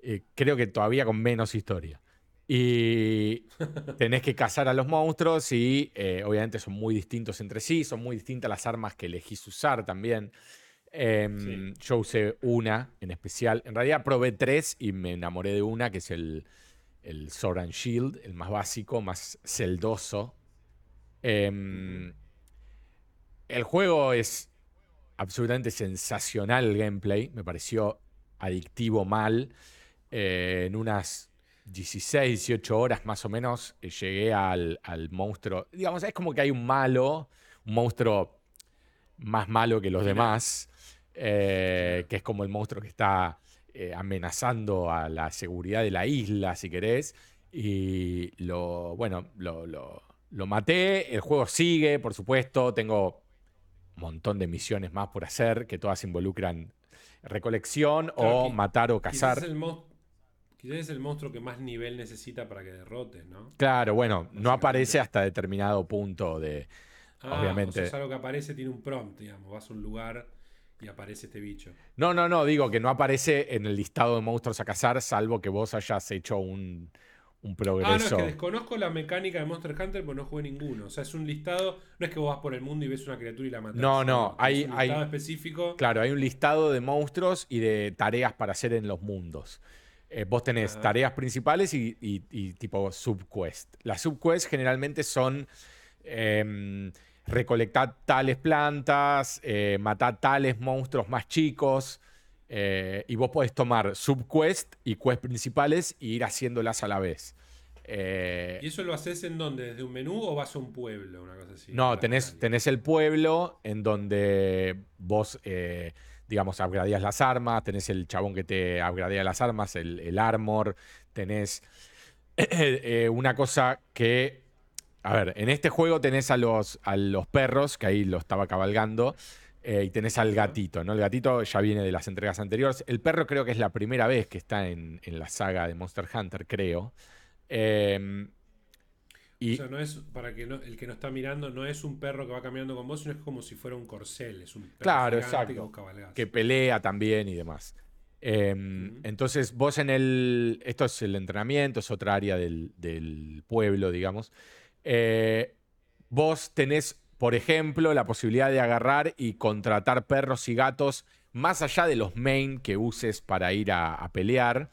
Eh, creo que todavía con menos historia. Y tenés que cazar a los monstruos y eh, obviamente son muy distintos entre sí, son muy distintas las armas que elegís usar también. Em, yo usé una en especial. En realidad probé tres y me enamoré de una, que es el, el Sword and Shield, el más básico, más celdoso. Em, el juego es absolutamente sensacional el gameplay, me pareció adictivo mal. Eh, en unas 16, 18 horas más o menos eh, llegué al, monstruo. Digamos, es como que hay un malo, un monstruo más malo que los demás, eh, que es como el monstruo que está amenazando a la seguridad de la isla, si querés. Y lo, bueno, lo, lo maté. El juego sigue, por supuesto. Tengo montón de misiones más por hacer, que todas involucran recolección o matar o cazar. Quizás es el monstruo que más nivel necesita para que derrotes, ¿no? Claro, bueno, no aparece hasta determinado punto de. Ah, obviamente. O sea, es algo que aparece, tiene un prompt, digamos. Vas a un lugar y aparece este bicho. No, no, no, digo que no aparece en el listado de monstruos a cazar, salvo que vos hayas hecho un, un progreso. Ah, no, es que desconozco la mecánica de Monster Hunter porque no jugué ninguno. O sea, es un listado. No es que vos vas por el mundo y ves una criatura y la matas. No, no. Hay, un listado específico. Claro, hay un listado de monstruos y de tareas para hacer en los mundos. Eh, vos tenés tareas principales y, tipo subquest. Las subquests generalmente son. Em, recolectar tales plantas, eh, matar tales monstruos más chicos. Eh, y vos podés tomar subquest y quest principales y ir haciéndolas a la vez. Eh, ¿Y eso lo haces en dónde? ¿Desde un menú o vas a un pueblo? Una cosa así, no, tenés, tenés, el pueblo en donde vos, eh, digamos, upgradeas las armas, tenés el chabón que te upgradea las armas, el, el armor, tenés una cosa que... A ver, en este juego tenés a los, a los perros, que ahí lo estaba cabalgando, eh, y tenés al gatito, ¿no? El gatito ya viene de las entregas anteriores. El perro creo que es la primera vez que está en, la saga de Monster Hunter, creo. Em, y... O sea, no es, para que el que no está mirando, no es un perro que va caminando con vos, sino es como si fuera un corcel, es un perro claro, exacto, que, pelea también y demás. Em, entonces, vos en el. Esto es el entrenamiento, es otra área del, pueblo, digamos. Eh, vos tenés por ejemplo, la posibilidad de agarrar y contratar perros y gatos más allá de los main que uses para ir a, pelear.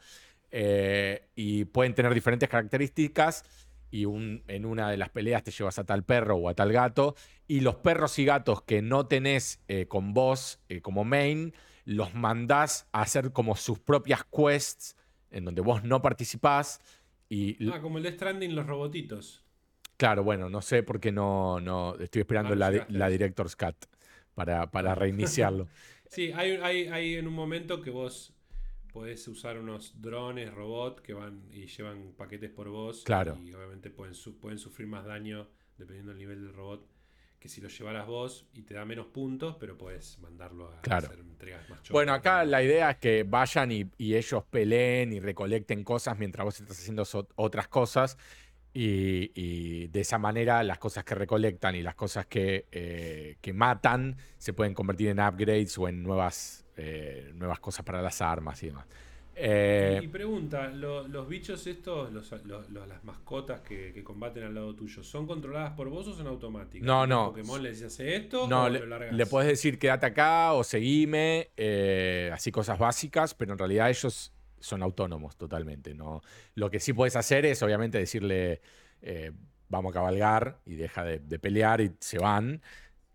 Eh, y pueden tener diferentes características. Y en una de las peleas te llevas a tal perro o a tal gato. Y los perros y gatos que no tenés eh, con vos eh, como main, los mandás a hacer como sus propias quests en donde vos no participás. Y... Ah, como el de Stranding, los robotitos. Claro, bueno, no sé por qué no, no estoy esperando ah, la, la, Director's Cut para, para reiniciarlo. sí, hay, hay, hay, en un momento que vos podés usar unos drones, robots que van y llevan paquetes por vos. Claro. Y obviamente pueden, pueden sufrir más daño dependiendo del nivel del robot que si lo llevaras vos y te da menos puntos, pero puedes mandarlo a hacer entregas más chocas. Bueno, acá la idea es que vayan y, y, ellos peleen y recolecten cosas mientras vos estás haciendo otras cosas. Y, de esa manera las cosas que recolectan y las cosas que, eh, que matan se pueden convertir en upgrades o en nuevas, eh, nuevas cosas para las armas y demás. Eh, y pregunta, ¿los bichos estos, las mascotas que, combaten al lado tuyo, ¿son controladas por vos o son automáticas? No, no. Pokémon le dice hace esto no, le, le puedes decir quédate acá o seguime, así cosas básicas, pero en realidad ellos son autónomos totalmente. ¿no? Lo que sí puedes hacer es, obviamente, decirle, eh, vamos a cabalgar y deja de, pelear y se van.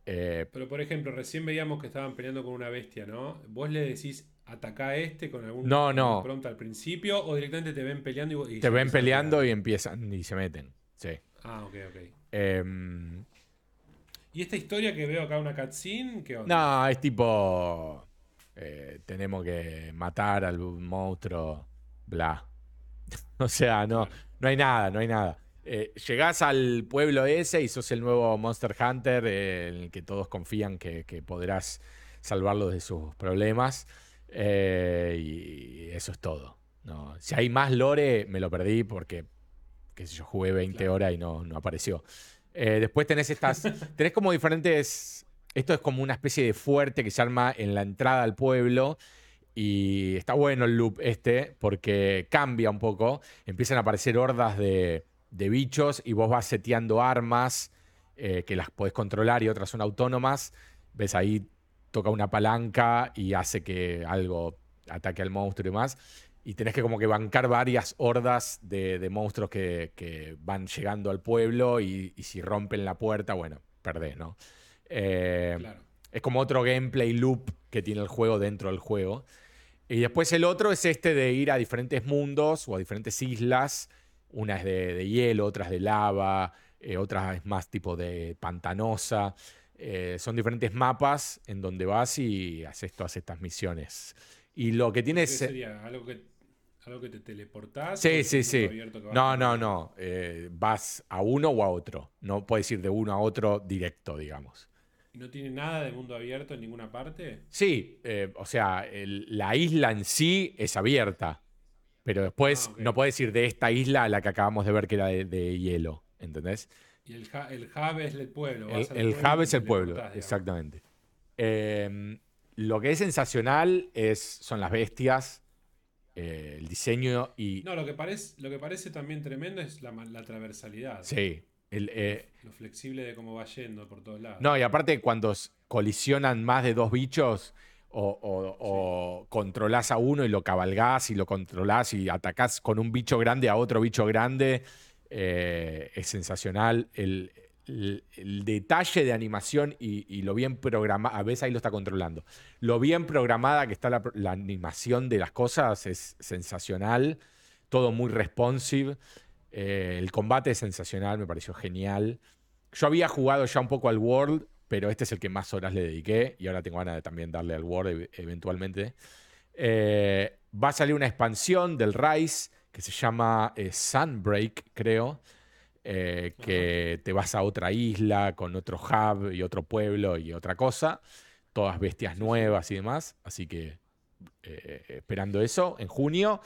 Eh, Pero, por ejemplo, recién veíamos que estaban peleando con una bestia, ¿no? Vos le decís, ataca a este con algún no, no. pronto al principio o directamente te ven peleando y, te ven peleando y empiezan y se meten. Sí. Ah, ok, ok. Em, ¿Y esta historia que veo acá, una cutscene? ¿Qué onda? No, es tipo. Eh, tenemos que matar al monstruo, bla. o sea, no, no hay nada, no hay nada. Eh, llegás al pueblo ese y sos el nuevo Monster Hunter eh, en el que todos confían que, podrás salvarlos de sus problemas. y eso es todo. No, si hay más lore, me lo perdí porque qué sé yo, jugué 20 horas y no, no apareció. después tenés estas. tenés como diferentes esto es como una especie de fuerte que se arma en la entrada al pueblo. Y está bueno el loop este, porque cambia un poco. Empiezan a aparecer hordas de, bichos y vos vas seteando armas eh, que las podés controlar y otras son autónomas. Ves ahí, toca una palanca y hace que algo ataque al monstruo y demás. y tenés que como que bancar varias hordas de, monstruos que, que, van llegando al pueblo y, y, si rompen la puerta, bueno, perdés, ¿no? Eh, claro. Es como otro gameplay loop que tiene el juego dentro del juego. Y después el otro es este de ir a diferentes mundos o a diferentes islas. Una es de, de hielo, otra es de lava, eh, otra es más tipo de pantanosa. Eh, son diferentes mapas en donde vas y haces todas estas misiones. Y lo que tienes... ¿Qué sería? ¿Algo que ¿Algo que te teleportás? Sí, sí, sí. No, no, no. Eh, vas a uno o a otro. No puedes ir de uno a otro directo, digamos. ¿Y no tiene nada de mundo abierto en ninguna parte? Sí, eh, o sea, la isla en sí es abierta. Pero después ah, no puedes ir de esta isla a la que acabamos de ver que era de, hielo. ¿Entendés? Y el, hub es el pueblo. El, hub es el pueblo, exactamente. Em, lo que es sensacional es, son las bestias eh, el diseño y... No, lo que, parece, lo que parece también tremendo es la, la transversalidad. Sí. Eh, lo flexible de cómo va yendo por todos lados. No, y aparte cuando colisionan más de dos bichos o, controlás a uno y lo cabalgás y lo controlás y atacás con un bicho grande a otro bicho grande, eh, es sensacional. El, el, detalle de animación y, lo bien programada, a veces ahí lo está controlando, lo bien programada que está la, animación de las cosas es sensacional, todo muy responsive, eh, el combate es sensacional, me pareció genial. Yo había jugado ya un poco al World, pero este es el que más horas le dediqué y ahora tengo ganas de también darle al World eventualmente. Eh, va a salir una expansión del Rise que se llama eh, Sunbreak, creo eh, que te vas a otra isla con otro hub y otro pueblo y otra cosa, todas bestias nuevas y demás, así que esperando eso en junio.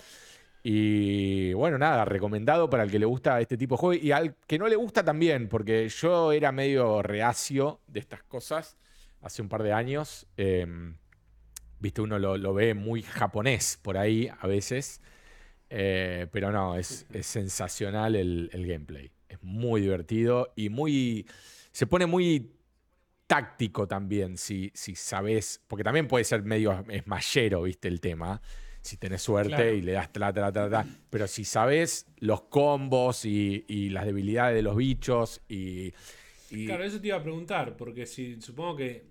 Y bueno, nada, recomendado para el que le gusta este tipo de juego y al que no le gusta también, porque yo era medio reacio de estas cosas hace un par de años. Em, viste, uno lo, ve muy japonés por ahí a veces, eh, pero no, es, sensacional el gameplay. Es muy divertido y muy. Se pone muy táctico también, si, si sabes. Porque también puede ser medio esmayero, ¿viste? El tema. Si tenés suerte y le das tra, tra, tra, tra. Pero si sabes los combos y, las debilidades de los bichos y, Claro, eso te iba a preguntar, porque si supongo que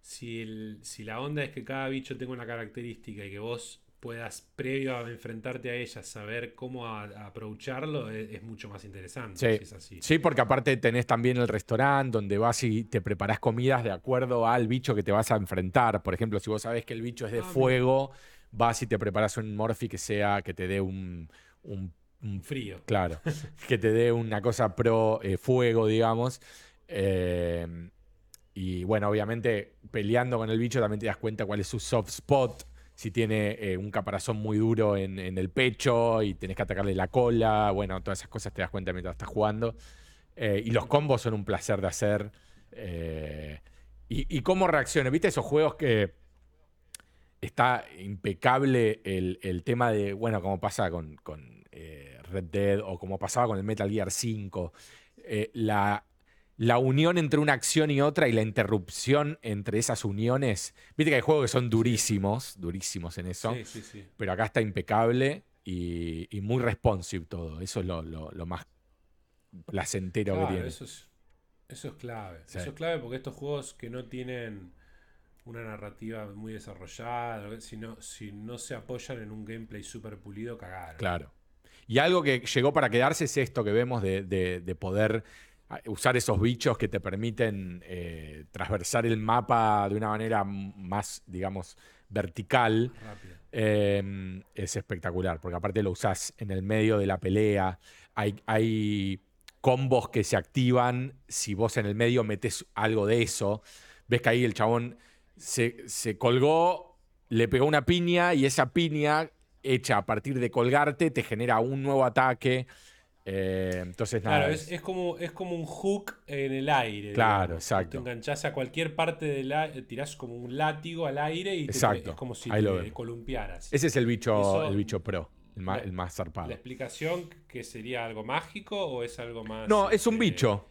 si, si la onda es que cada bicho tenga una característica y que vos puedas, previo a enfrentarte a ella, saber cómo aprovecharlo, e, es, mucho más interesante. Sí. sí, porque aparte tenés también el restaurante donde vas y te preparás comidas de acuerdo al bicho que te vas a enfrentar. Por ejemplo, si vos sabés que el bicho es de ah, fuego, vas y te preparas un morphy que sea, que te dé un, un, frío. Claro, que te dé una cosa pro eh, fuego, digamos. Eh, y bueno, obviamente peleando con el bicho también te das cuenta cuál es su soft spot si tiene eh, un caparazón muy duro en, el pecho y tenés que atacarle la cola, bueno, todas esas cosas te das cuenta mientras estás jugando. Eh, y los combos son un placer de hacer. Eh, y, cómo reacciona, ¿viste esos juegos que está impecable el, tema de, bueno, como pasa con, con Red Dead o como pasaba con el Metal Gear 5, la la unión entre una acción y otra y la interrupción entre esas uniones. Viste que hay juegos que son durísimos, durísimos en eso. Sí, sí, sí. Pero acá está impecable y, muy responsive todo. Eso es lo, más placentero que tiene. Eso es, eso es clave. Eso es clave porque estos juegos que no tienen una narrativa muy desarrollada, si no, si no se apoyan en un gameplay súper pulido, cagaron. Claro. Y algo que llegó para quedarse es esto que vemos de, de poder usar esos bichos que te permiten eh, transversar el mapa de una manera más, digamos, vertical, eh, es espectacular, porque aparte lo usás en el medio de la pelea, hay, hay combos que se activan si vos en el medio metes algo de eso, ves que ahí el chabón se, se colgó, le pegó una piña y esa piña hecha a partir de colgarte te genera un nuevo ataque. Eh, entonces, nada. Claro, es, como, es como un hook en el aire. Claro, exacto. Te enganchás a cualquier parte del aire, tirás como un látigo al aire y es como si te columpiaras. Ese es el bicho, el bicho pro, el más, el más zarpado. ¿La explicación que sería algo mágico o es algo más.? No, es un este, bicho.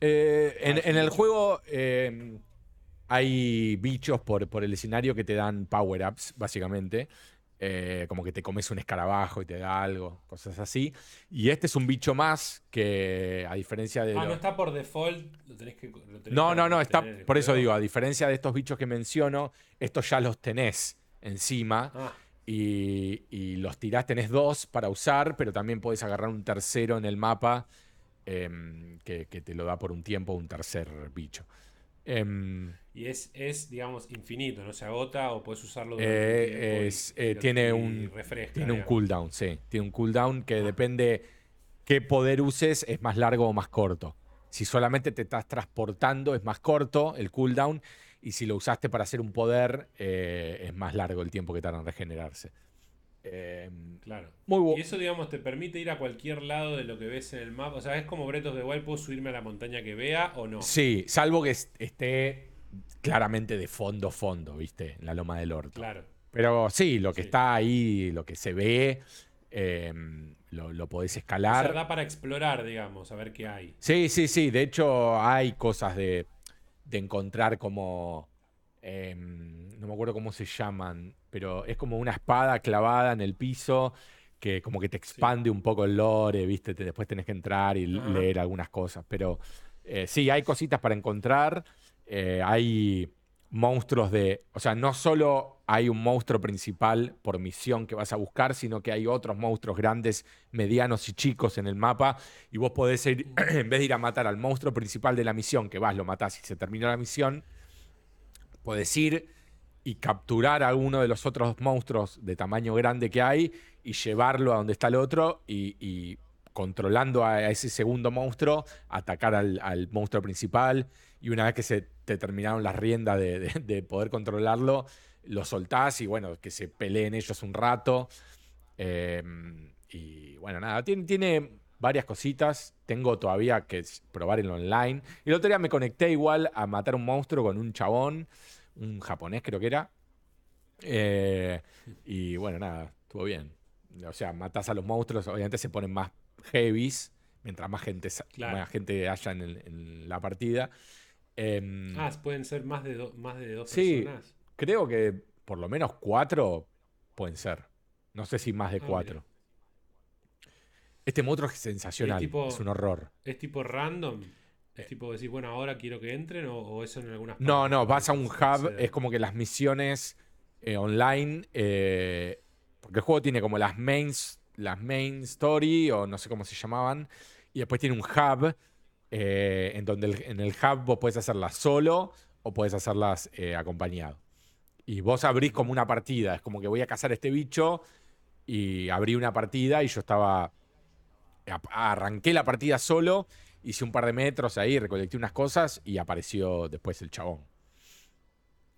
Eh, en, el juego eh, hay bichos por, por el escenario que te dan power-ups, básicamente. eh, como que te comes un escarabajo y te da algo, cosas así. Y este es un bicho más que, a diferencia de. Ah, lo- no está por default. Lo tenés que, lo tenés no, que no, no, está, por eso digo, a diferencia de estos bichos que menciono, estos ya los tenés encima Ah, y, y los tirás, tenés dos para usar, pero también podés agarrar un tercero en el mapa em, que, que te lo da por un tiempo un tercer bicho. Em, y es, es, digamos, infinito, no se agota o puedes usarlo Eh, durante un tiempo y- es, y eh, lo- tiene y un, refresca, tiene un cooldown, sí. Tiene un cooldown que depende qué poder uses, es más largo o más corto. Si solamente te estás transportando, es más corto el cooldown. Y si lo usaste para hacer un poder, eh, es más largo el tiempo que tarda en regenerarse. Eh, Claro. muy Y bueno. eso, digamos, te permite ir a cualquier lado de lo que ves en el mapa. O sea, es como Breath of the Wild, ¿puedo subirme a la montaña que vea o no? Sí, salvo que est- esté claramente de fondo, fondo, ¿viste? En la loma del orto. Claro. Pero sí, lo que Sí. está ahí, lo que se ve, eh, lo, lo podés O escalar. sea, da para explorar, digamos, a ver qué hay. Sí, sí, sí. De hecho, hay cosas de, de encontrar como. em, no me acuerdo cómo se llaman, pero es como una espada clavada en el piso que como que te expande un poco el lore, ¿viste? Te- después tenés que entrar y leer algunas cosas. Pero eh, sí, hay cositas para encontrar. Eh, hay monstruos de. O sea, no solo hay un monstruo principal por misión que vas a buscar, sino que hay otros monstruos grandes, medianos y chicos en el mapa. Y vos podés ir, en vez de ir a matar al monstruo principal de la misión, que vas, lo matás y se terminó la misión, podés ir y capturar a uno de los otros monstruos de tamaño grande que hay y llevarlo a donde está el otro y, y controlando a ese segundo monstruo, atacar al, al monstruo principal y una vez que se te terminaron las riendas de, de- de poder controlarlo, lo soltás y bueno, que se peleen ellos un rato. Eh, y bueno, nada, tiene, tiene varias cositas. Tengo todavía que probar el online. Y el otro día me conecté igual a matar un monstruo con un chabón, un japonés creo que era. Eh, y bueno, nada, estuvo bien. O sea, matas a los monstruos, obviamente se ponen más heavies, mientras más gente, Claro. más gente haya en, el- en la partida. Em, Ah, pueden ser más de, do- más de dos Sí. personas. Creo que por lo menos cuatro pueden ser. No sé si más de Ah, cuatro. Este monstruo es sensacional. tipo- Es un horror. ¿Es tipo random? ¿Es tipo decir, bueno, ahora quiero que entren o, o eso en algunas No, partes no, vas a un hub. Es como que las misiones eh, online. eh, porque el juego tiene como las mains, las main story, o no sé cómo se llamaban. Y después tiene un hub. Eh, en donde el- en el hub vos podés hacerlas solo o podés hacerlas eh, acompañado. Y vos abrís como una partida. Es como que voy a cazar a este bicho. Y abrí una partida y yo estaba. Arranqué la partida solo. Hice un par de metros ahí, recolecté unas cosas y apareció después el chabón.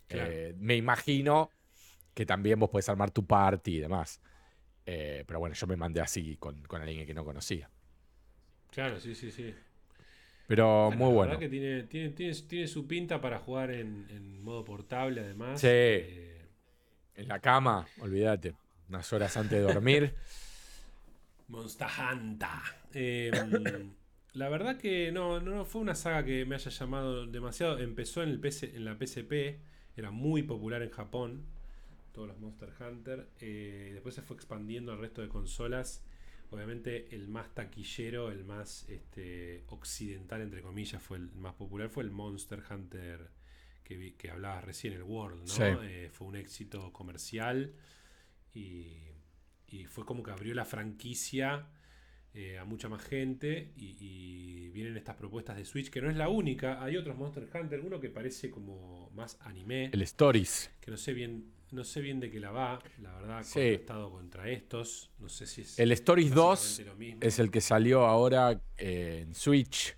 Claro. Eh, me imagino que también vos podés armar tu party y demás. Eh, pero bueno, yo me mandé así con, con alguien que no conocía. Claro, sí, sí, sí. Pero Bueno, muy la bueno. verdad que tiene, tiene, tiene, tiene su pinta para jugar en, en modo portable, además. Sí. Eh, En la cama, olvídate. Unas horas antes de dormir. Monster Hunter. Eh, la verdad que no, no, no fue una saga que me haya llamado demasiado. Empezó en, el PC, en la PSP, era muy popular en Japón, todos los Monster Hunter. Eh, después se fue expandiendo al resto de consolas. Obviamente el más taquillero, el más este, occidental, entre comillas, fue el más popular, fue el Monster Hunter que, vi- que hablabas recién, el World, ¿no? Sí. Eh, fue un éxito comercial y, y fue como que abrió la franquicia eh, a mucha más gente y, y vienen estas propuestas de Switch que no es la única, hay otros Monster Hunter, uno que parece como más anime, El Stories. que no sé bien no sé bien de qué la va, la verdad, Sí. contrastado contra estos, no sé si es El Stories 2 básicamente lo mismo. es el que salió ahora eh, en Switch.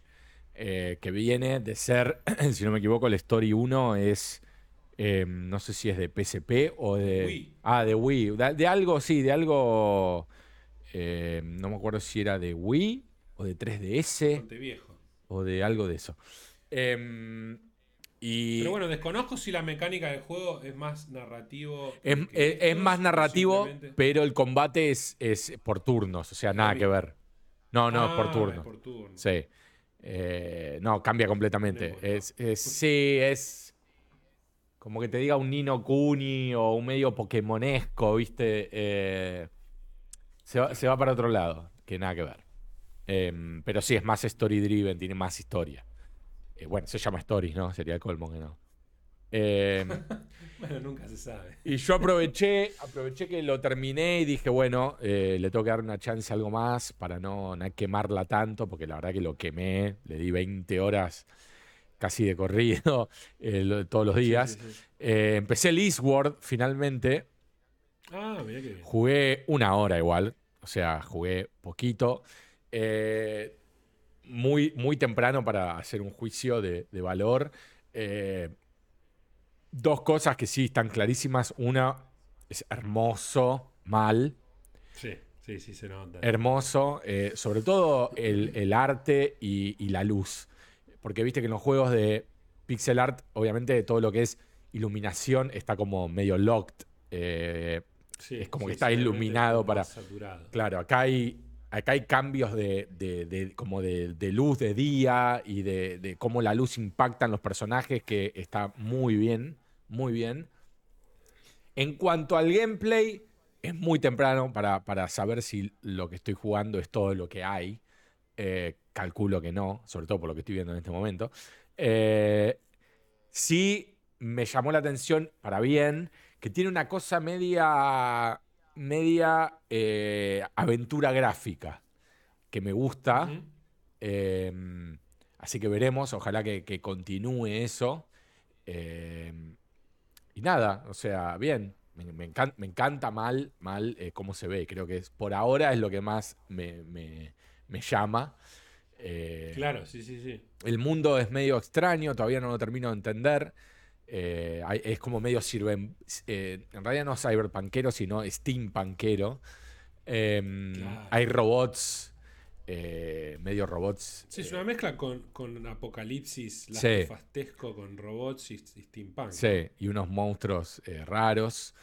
eh, que viene de ser, si no me equivoco, el Story 1 es. eh, no sé si es de PSP o de. Wii. Ah, de Wii. De, de algo, sí, de algo. eh, no me acuerdo si era de Wii o de 3DS bastante viejo. o de algo de eso. Em, y Pero bueno, desconozco si la mecánica del juego es más narrativo. es, más narrativo, pero el combate es, es por turnos, o sea, nada que ver. No, no, es por Ah, por turno. Sí. Eh, no, cambia completamente. Sí, es. como que te diga un Nino Kuni o un medio Pokémonesco, ¿viste? Eh, se, va, se va para otro lado, que nada que ver. Em, pero sí, es más story driven, tiene más historia. Eh, bueno, se llama Stories, ¿no? Sería el colmo que no. Em, Bueno, nunca se sabe. y yo aproveché, aproveché que lo terminé y dije, bueno, eh, le tengo que dar una chance a algo más para no, no quemarla tanto, porque la verdad que lo quemé, le di 20 horas casi de corrido eh, lo- todos los días. Sí, sí, sí. Eh, empecé el Eastward finalmente, Ah, mira que bien. jugué una hora igual, o sea, jugué poquito. Eh, muy, muy temprano para hacer un juicio de, de valor. Eh, dos cosas que sí están clarísimas. Una es hermoso, mal, Sí, sí, sí se nota. hermoso. eh, sobre todo el, el arte y, y la luz. Porque viste que en los juegos de pixel art, obviamente todo lo que es iluminación está como medio locked. eh, Sí, es como sí, que está iluminado para- Saturado. Claro, acá hay, acá hay cambios de, como de, luz de día y de, de cómo la luz impacta en los personajes, que está muy bien, muy bien. En cuanto al gameplay, es muy temprano para, para saber si lo que estoy jugando es todo lo que hay. Eh, calculo que no, sobre todo por lo que estoy viendo en este momento. Eh, sí me llamó la atención, para bien, que tiene una cosa media, media eh, aventura gráfica, que me gusta. Eh, así que veremos, ojalá que, que continúe eso. Eh, y nada, o sea, bien. Me, me encan- me encanta mal, mal eh, cómo se ve. Creo que es, por ahora es lo que más me, me- me llama. Eh, Claro, sí, sí, sí. el mundo es medio extraño, todavía no lo termino de entender. Eh, es como medio sirve. en realidad no es cyberpunkero, sino steampunkero. Em, Claro. Hay robots, eh, medio robots. Sí, es eh, una mezcla con, con apocalipsis, Sí. fastesco con robots y, y steampunk. Sí, y unos monstruos eh, raros.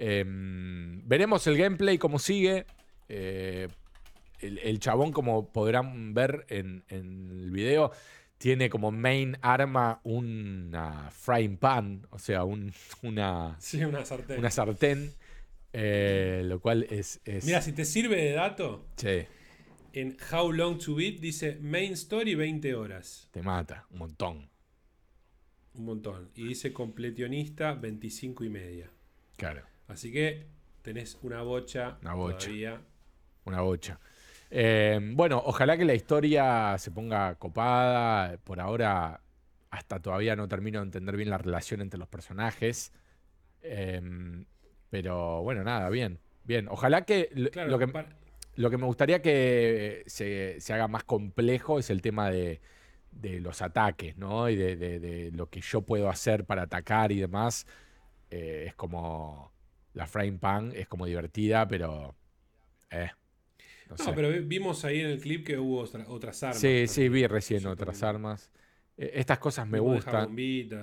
Em, veremos el gameplay cómo sigue. Eh, el, el chabón, como podrán ver en, en el video, tiene como main arma una frying pan, o sea, un- una, Sí, una sartén. una sartén, eh, lo cual es... es Mira, si te sirve de dato, sí, en How Long to Beat dice Main Story 20 horas. te mata un montón. Un montón. Y dice completionista 25 y media. Claro. Así que tenés una bocha, Una bocha. todavía. Una bocha. Eh, bueno, ojalá que la historia se ponga copada. Por ahora, hasta todavía no termino de entender bien la relación entre los personajes. Eh, pero bueno, nada, bien. Bien. Ojalá que lo, Claro, lo que para- lo que me gustaría que se, se haga más complejo es el tema de, de los ataques, ¿no? Y de, de- de lo que yo puedo hacer para atacar y demás. Eh, es como. La frame pan es como divertida, pero. Eh. No, No, sé. pero vi- vimos ahí en el clip que hubo otra- otras armas. sí, sí, vi recién otras armas. Eh, estas cosas me gustan.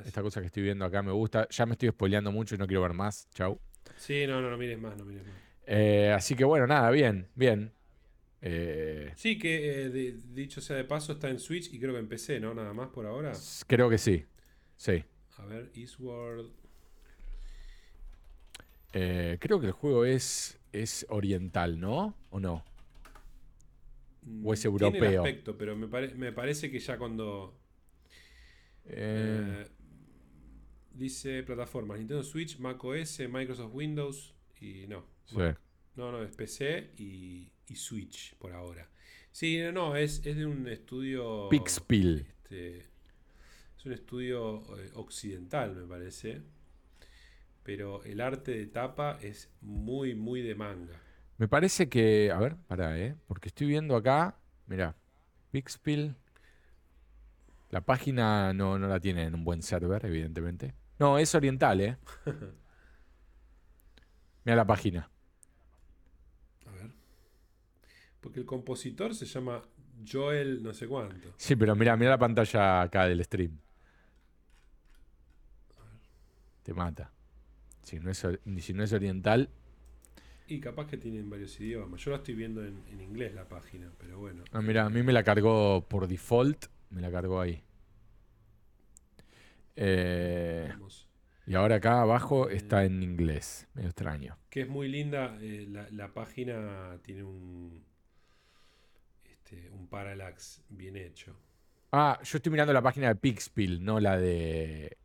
Esta cosa que estoy viendo acá me gusta. Ya me estoy spoileando mucho y no quiero ver más. Chau. Sí, no, no, no mires más, no mires más. Eh, así que bueno, nada, bien, bien. Eh, Sí, que eh, de- dicho sea de paso, está en Switch y creo que en PC, ¿no? Nada más por ahora. creo que sí. Sí. A ver, Eastward. Creo que el juego es, es oriental, ¿no? ¿O no? ¿O es Mm, Tiene el europeo? aspecto, pero me, pare- me parece que ya cuando. Eh, eh, dice plataformas: Nintendo Switch, Mac OS, Microsoft Windows y no. sí. No, no, es PC y, y Switch por ahora. Sí, no, no, es, es de un estudio. Pixpil. Este, es un estudio eh, occidental, me parece. Pero el arte de tapa es muy, muy de manga. Me parece que. A ver, pará, ¿eh? Porque estoy viendo acá. Mira, Pixpil. La página no, no la tiene en un buen server, evidentemente. No, es oriental, ¿eh? Mira la página. A ver. Porque el compositor se llama Joel no sé cuánto. Sí, pero mira, mira la pantalla acá del stream. Te mata. Si no es, si no es oriental, Y capaz que tienen varios idiomas. Yo la estoy viendo en, en inglés la página, pero bueno. Ah, mira, a mí me la cargó por default, me la cargó ahí. Eh. Y ahora acá abajo está en inglés. Medio extraño. Que es muy linda. eh, la, la página tiene un. Este, un parallax bien hecho. Ah, yo estoy mirando la página de Pixpil, no la de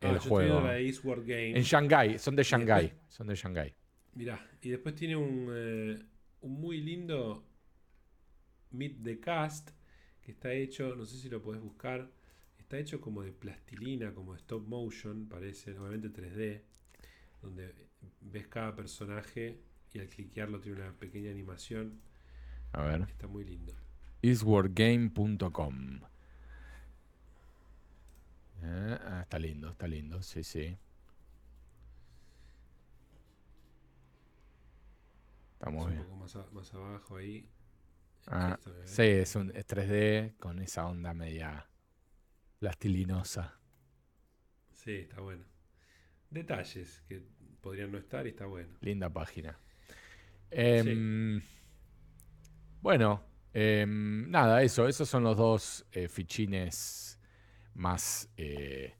Ah, el yo estoy juego. viendo la de Eastward Game. En Shanghai, son de Shanghai. Son de Shanghai. Mirá, y después tiene un, eh, un muy lindo Meet the Cast que está hecho, no sé si lo podés buscar, está hecho como de plastilina, como de stop motion, parece, obviamente 3D, donde ves cada personaje y al cliquearlo tiene una pequeña animación, A ver. está muy lindo. eastwardgame.com. Eh, ah, está lindo, está lindo, sí, sí. Estamos Es un bien. poco más, a- más abajo ahí. Ah, Esto, sí, es, un, es 3D con esa onda media plastilinosa. Sí, está bueno. Detalles que podrían no estar y está bueno. Linda página. Em, Bueno, em, nada, eso. Esos son los dos eh, fichines más eh,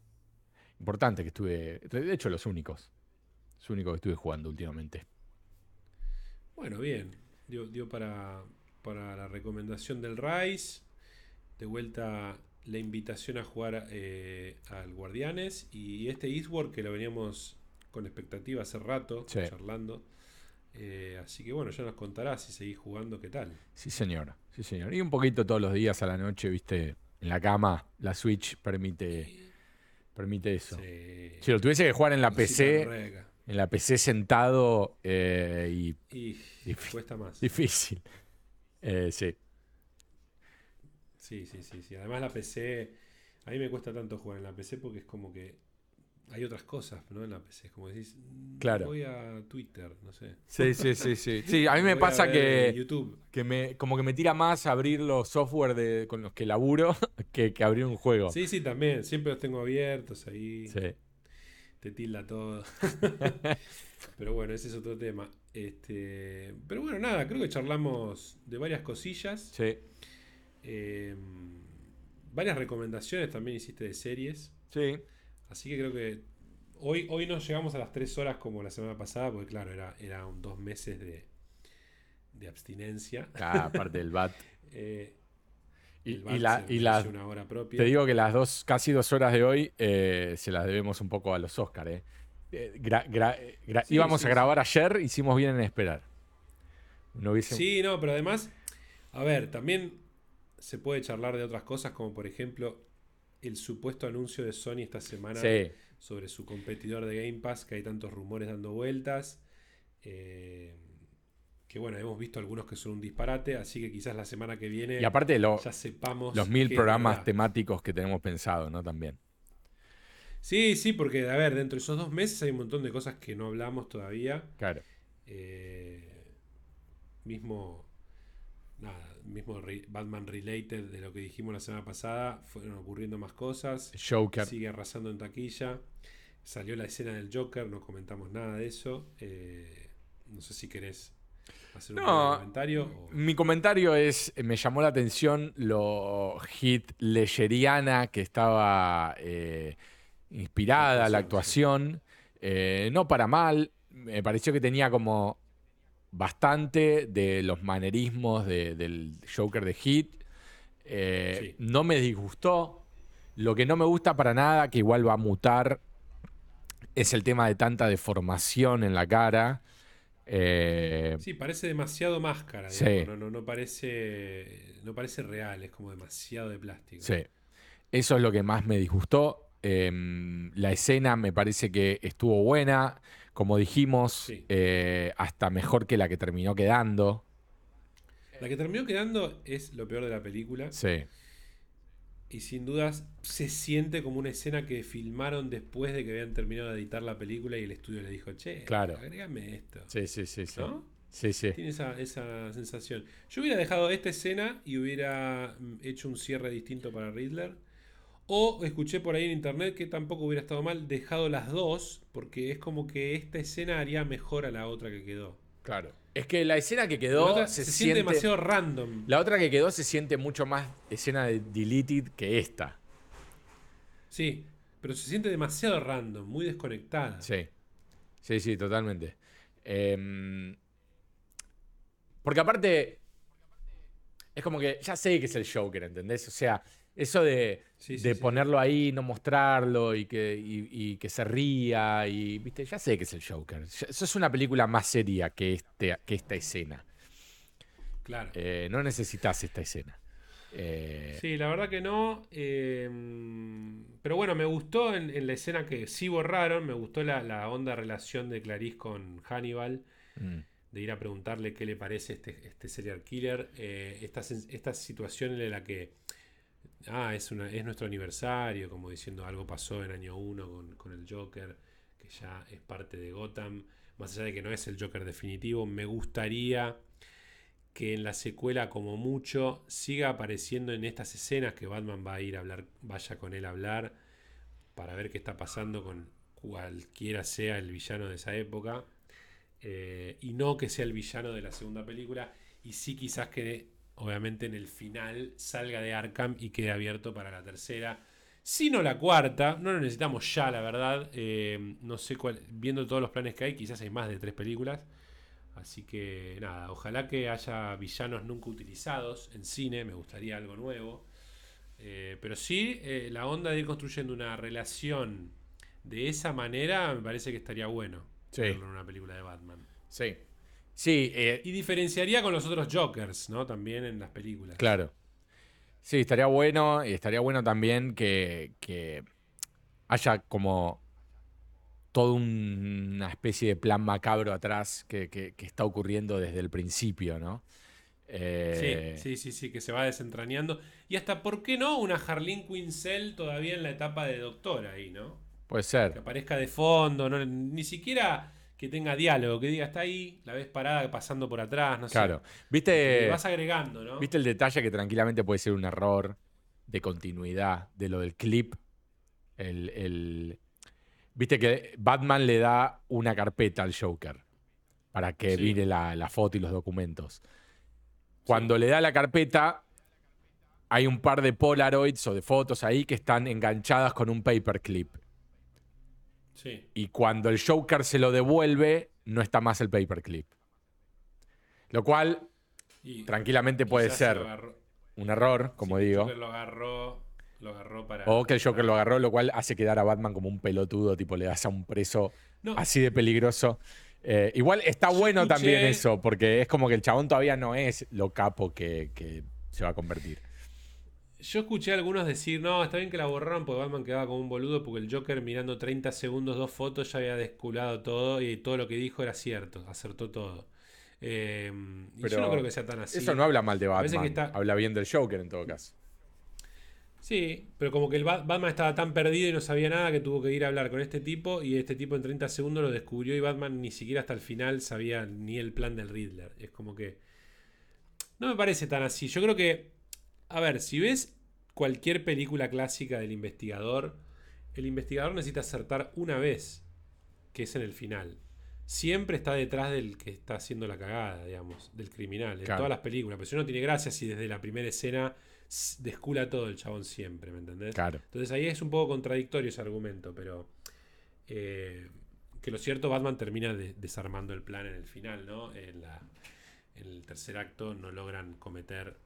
importantes que estuve. De hecho, los únicos. Los únicos que estuve jugando últimamente. Bueno, bien. Dio, dio para, para la recomendación del Rise. De vuelta la invitación a jugar eh, al Guardianes. Y este Eastward que lo veníamos con expectativa hace rato, Sí. charlando. Eh, así que bueno, ya nos contarás si seguís jugando qué tal. Sí, señor. Sí, señor. Y un poquito todos los días a la noche, viste, en la cama. La Switch permite, permite eso. Sí. Si lo tuviese que jugar en la PC. En la PC sentado eh, y Y cuesta más. difícil. Eh, sí. Sí, sí, sí, sí. Además la PC, a mí me cuesta tanto jugar en la PC porque es como que hay otras cosas, ¿no? En la PC, es como decís, mm, Claro. voy a Twitter, no sé. Sí, sí, sí, sí. Sí, a mí me Voy pasa ver que, YouTube. que me, como que me tira más abrir los software de, con los que laburo que, que abrir un juego. Sí, sí, también. Siempre los tengo abiertos ahí. Sí. Te tilda todo. pero bueno, ese es otro tema. Este, pero bueno, nada, creo que charlamos de varias cosillas. Sí. Eh, varias recomendaciones también hiciste de series. Sí. Así que creo que hoy, hoy no llegamos a las 3 horas como la semana pasada, porque claro, era, era un dos meses de, de abstinencia. Ah, aparte del bat. Eh, Y, y la, y la- ofreció una hora propia. te digo que las dos, casi dos horas de hoy eh, se las debemos un poco a los Oscars. Eh. Eh, gra- gra- eh, gra- Sí, íbamos sí, a grabar ayer, hicimos bien en esperar. No hubiese... Sí, no, pero además, a ver, también se puede charlar de otras cosas, como por ejemplo el supuesto anuncio de Sony esta semana sobre su competidor de Game Pass, que hay tantos rumores dando vueltas. eh, que bueno, hemos visto algunos que son un disparate, así que quizás la semana que viene Y aparte lo- ya sepamos. los mil programas temáticos que tenemos pensado, ¿no? También. Sí, sí, porque a ver, dentro de esos dos meses hay un montón de cosas que no hablamos todavía. Claro. Eh, mismo, nada, mismo Batman related de lo que dijimos la semana pasada, fueron ocurriendo más cosas. Joker. Sigue arrasando en taquilla. Salió la escena del Joker, no comentamos nada de eso. Eh, no sé si querés hacer un No, breve comentario. o- Mi comentario es, me llamó la atención lo hit leyeriana que estaba eh, inspirada la actuación. Eh, no para mal, me pareció que tenía como bastante de los manerismos de- del Joker de Hit. Eh, Sí. No me disgustó. Lo que no me gusta para nada, que igual va a mutar, es el tema de tanta deformación en la cara. Eh, Sí, parece demasiado máscara. Sí. No, no, no parece, no parece real, es como demasiado de plástico. Sí. Eso es lo que más me disgustó. Em, la escena me parece que estuvo buena. Como dijimos, Sí. eh, hasta mejor que la que terminó quedando. La que terminó quedando es lo peor de la película. Sí. Y sin dudas se siente como una escena que filmaron después de que habían terminado de editar la película y el estudio le dijo, che, Claro. agregame esto. Sí, sí, sí. Sí. sí. Tiene esa, esa sensación. Yo hubiera dejado esta escena y hubiera mm, hecho un cierre distinto para Riddler. O escuché por ahí en internet que tampoco hubiera estado mal dejado las dos, porque es como que esta escena haría mejor a la otra que quedó. Claro. Es que la escena que quedó otra se, se, siente. siente demasiado random. La otra que quedó se siente mucho más escena de deleted que esta. Sí, pero se siente demasiado random, muy desconectada. Sí. Sí, sí, totalmente. Em, porque aparte, es como que ya sé que es el Joker, ¿entendés? O sea, eso de, Sí, de sí. ponerlo ahí, no mostrarlo y que, y- y que se ría, y viste, ya sé que es el Joker. Eso es una película más seria que, este, que esta escena. Claro. Eh, no necesitas esta escena. Eh, Sí, la verdad que no. eh, pero bueno, me gustó en, en la escena que sí borraron, me gustó la, la onda relación de Clarice con Hannibal, mm, de ir a preguntarle qué le parece este, este serial killer, eh, esta, esta situación en la que, ah, es, nuestro aniversario, como diciendo algo pasó en año 1 con, con el Joker, que ya es parte de Gotham, más allá de que no es el Joker definitivo, me gustaría que en la secuela como mucho siga apareciendo en estas escenas que Batman va a ir a hablar, vaya con él a hablar para ver qué está pasando con cualquiera sea el villano de esa época eh, y no que sea el villano de la segunda película y sí quizás que obviamente en el final salga de Arkham y quede abierto para la tercera si no la cuarta, no lo necesitamos ya la verdad eh, no sé cuál, viendo todos los planes que hay quizás hay más de tres películas Así que nada, ojalá que haya villanos nunca utilizados en cine, me gustaría algo nuevo. Eh, pero sí, eh, la onda de ir construyendo una relación de esa manera me parece que estaría bueno Sí. verlo en una película de Batman. sí. Sí, eh, Y diferenciaría con los otros Jokers, ¿no? También en las películas. Claro. Sí, estaría bueno. Y estaría bueno también que, que haya como toda una especie de plan macabro atrás que, que- que está ocurriendo desde el principio, ¿no? Eh, Sí, sí, sí, sí, que se va desentrañando. Y hasta, ¿por qué no? Una Harleen Quinzel todavía en la etapa de doctora ahí, ¿no? Puede que ser. aparezca de fondo, no, ni siquiera que tenga diálogo, que diga está ahí, la ves parada pasando por atrás, no Claro. sé. ¿Viste, Le vas agregando, ¿no? ¿Viste el detalle que tranquilamente puede ser un error de continuidad de lo del clip? El, el- Viste que Batman le da una carpeta al Joker para que Sí. mire la, la foto y los documentos. Cuando le da la carpeta, hay un par de Polaroids o de fotos ahí que están enganchadas con un paperclip. Sí. Y cuando el Joker se lo devuelve, no está más el paperclip. Lo cual Y tranquilamente puede ser agarró- un error, como sí, el digo. Joker lo agarró, lo agarró para. O que el Joker para- lo agarró, lo cual hace quedar a Batman como un pelotudo, tipo le das a un preso No, así de peligroso. Eh, igual está bueno escuché- también eso, porque es como que el chabón todavía no es lo capo que, que se va a convertir. Yo escuché a algunos decir, no, está bien que la borraron porque Batman quedaba como un boludo porque el Joker mirando 30 segundos dos fotos ya había desculado todo y todo lo que dijo era cierto, acertó todo. Eh, y Pero yo no creo que sea tan así. Eso no habla mal de Batman, que está- habla bien del Joker en todo caso. Sí, pero como que el Bat- Batman estaba tan perdido y no sabía nada que tuvo que ir a hablar con este tipo y este tipo en 30 segundos lo descubrió y Batman ni siquiera hasta el final sabía ni el plan del Riddler. Es como que... No me parece tan así. Yo creo que... A ver, si ves cualquier película clásica del investigador, el investigador necesita acertar una vez, que es en el final. Siempre está detrás del que está haciendo la cagada, digamos, del criminal, en Claro. todas las películas. Pero si no tiene gracia si desde la primera escena descula todo el chabón siempre, ¿me entendés? Claro. Entonces ahí es un poco contradictorio ese argumento, pero eh, que lo cierto, Batman termina de- desarmando el plan en el final, ¿no? En, la- en el tercer acto no logran cometer,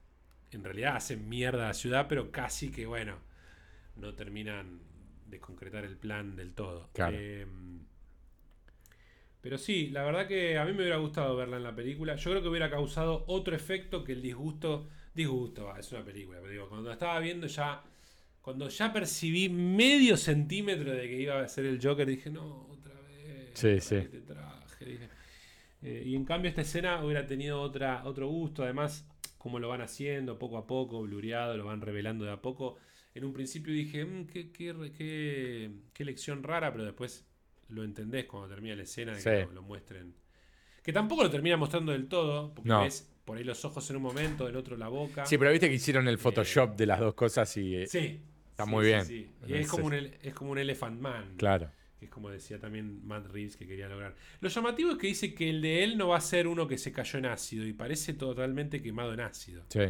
en realidad hacen mierda a la ciudad, pero casi que, bueno, no terminan de concretar el plan del todo. Claro. Eh, pero sí, la verdad que a mí me hubiera gustado verla en la película. Yo creo que hubiera causado otro efecto que el disgusto. Disgusto, va, es una película, pero digo, cuando la estaba viendo ya. Cuando ya percibí medio centímetro de que iba a ser el Joker, dije, no, otra vez. Sí, ¿para sí. qué te traje? Dije. Eh, y en cambio esta escena hubiera tenido otra, otro gusto. Además, como lo van haciendo poco a poco, blureado, lo van revelando de a poco. En un principio dije, "Mm, qué, qué, qué, qué lección rara, pero después lo entendés cuando termina la escena de Sí. que lo, lo muestren. Que tampoco lo termina mostrando del todo, porque No. ves por ahí los ojos en un momento, en otro la boca. Sí, pero viste que hicieron el Photoshop de las dos cosas y. eh, Sí. Está Sí, muy bien. sí. Y es como, un, es como un Elephant Man. Claro. Que es como decía también Matt Reeves que quería lograr. Lo llamativo es que dice que el de él no va a ser uno que se cayó en ácido y parece totalmente quemado en ácido. Sí.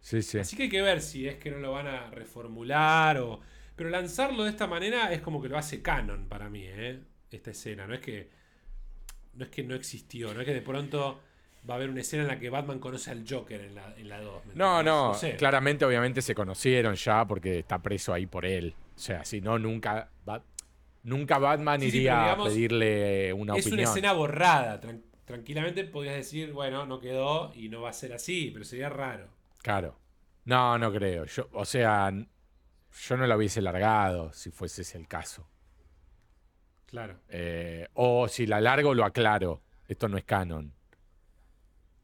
Sí, sí. Así que hay que ver si es que no lo van a reformular o... Pero lanzarlo de esta manera es como que lo hace canon para mí, ¿eh? Esta escena. No es que. No es que no existió, no es que de pronto va a haber una escena en la que Batman conoce al Joker en la, en la 2. ¿me No, no, sé. claramente obviamente se conocieron ya porque está preso ahí por él. O sea, si no, nunca, Bat- nunca Batman Sí, sí, iría digamos, a pedirle una es opinión. una escena borrada. tran- tranquilamente podrías decir, bueno, no quedó y no va a ser así, pero sería raro. Claro. No, no creo. Yo, o sea, yo no la hubiese largado si fuese ese el caso. Claro. Eh, o si la largo, lo aclaro. Esto no es canon.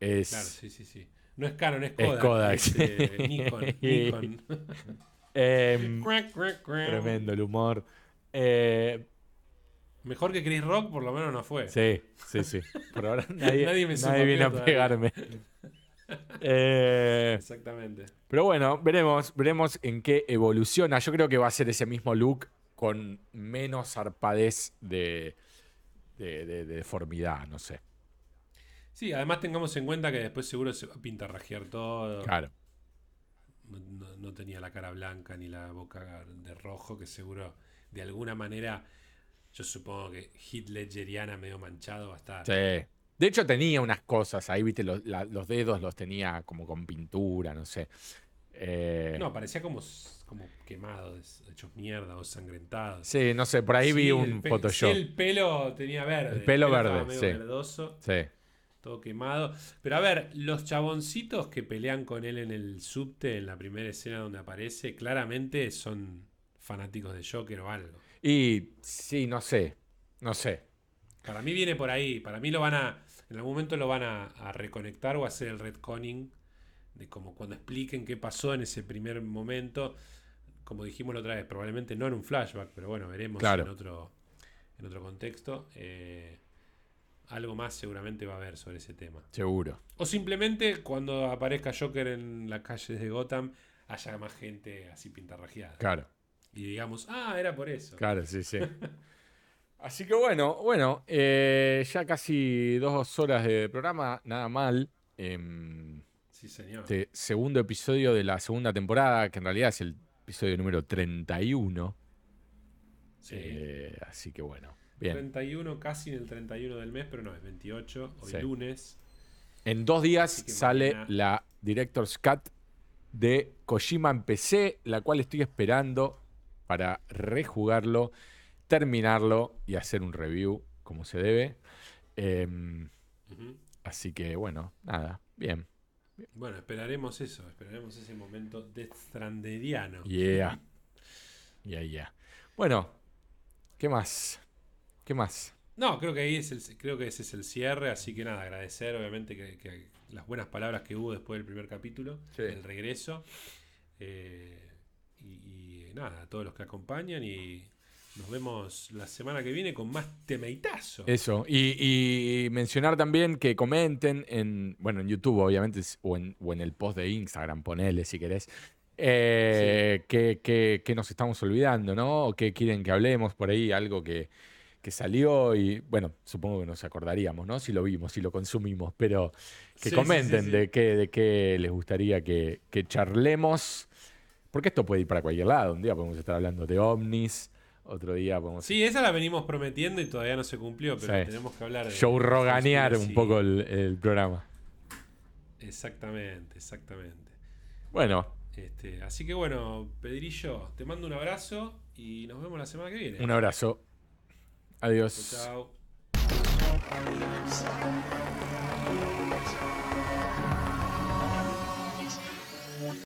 Es. Claro, sí, sí, sí. No es Canon, es Es Kodak. Kodak, es, eh, sí. Nikon. Nikon. em, tremendo el humor. Eh, Mejor que Chris Rock, por lo menos no fue. sí, sí, sí. Por ahora nadie, Nadie me nadie a pegarme. Eh, Exactamente. Pero bueno, veremos, veremos en qué evoluciona. Yo creo que va a ser ese mismo look con menos zarpadez de, de, de- de deformidad, no sé. Sí, además tengamos en cuenta que después seguro se va a pintarrajear todo. Claro. No- no tenía la cara blanca ni la boca de rojo, que seguro de alguna manera, yo supongo que Heath Ledgeriana medio manchado va a estar. Sí. De hecho, tenía unas cosas ahí, viste, los, la- los dedos los tenía como con pintura, no sé. Eh, No, parecía como, como quemado, hechos mierda o sangrentados. sí, no sé, por ahí vi un el Photoshop. sí, el pelo tenía verde. El pelo estaba verde, medio sí. verdoso, Sí. todo quemado. Pero a ver, los chaboncitos que pelean con él en el subte, en la primera escena donde aparece, claramente son fanáticos de Joker o algo. Y sí, no sé. No sé. Para mí viene por ahí. Para mí lo van a. En algún momento lo van a, a reconectar o a hacer el retconning. De como cuando expliquen qué pasó en ese primer momento. Como dijimos la otra vez, probablemente no en un flashback, pero bueno, veremos Claro. en otro. En otro contexto. Eh, algo más seguramente va a haber sobre ese tema. Seguro. O simplemente cuando aparezca Joker en las calles de Gotham, haya más gente así pintarrajeada. Claro. Y digamos, ah, era por eso. Claro, sí, sí. Así que bueno, bueno, eh, ya casi dos horas de programa, nada mal. Em, Sí, señor. este segundo episodio de la segunda temporada, que en realidad es el episodio número 31. Sí. Eh, así que bueno, bien. 31, casi en el 31 del mes, pero no, es 28, hoy Sí. lunes. En dos días sale mañana- la Director's Cut de Kojima en PC, la cual estoy esperando para rejugarlo, terminarlo y hacer un review como se debe. Em, así que bueno, nada, bien. Bueno, esperaremos eso, esperaremos ese momento destranderiano. Yeah. Yeah, yeah. Bueno, ¿qué más? ¿Qué más? No, creo que ahí es el, creo que ese es el cierre, así que nada, agradecer obviamente que, que las buenas palabras que hubo después del primer capítulo, Sí. del regreso. Eh, y nada, a todos los que acompañan y nos vemos la semana que viene con más temeitazo. Eso. Y, y mencionar también que comenten en, bueno, en YouTube, obviamente, o en, o en el post de Instagram, ponele si querés. eh, que, que- que nos estamos olvidando, ¿no? O qué quieren que hablemos por ahí, algo que, que salió y, bueno, supongo que nos acordaríamos, ¿no? Si lo vimos, si lo consumimos, pero que Sí, comenten sí. De, qué, de qué les gustaría que, que charlemos, porque esto puede ir para cualquier lado. Un día podemos estar hablando de ovnis, otro día podemos Sí, esa la venimos prometiendo y todavía no se cumplió, pero Sí. tenemos que hablar de... showroganear un conspiracy. poco el, el programa. Exactamente, exactamente. Bueno, Este, así que bueno, Pedrillo, te mando un abrazo y nos vemos la semana que viene. un abrazo. Adiós. Chao.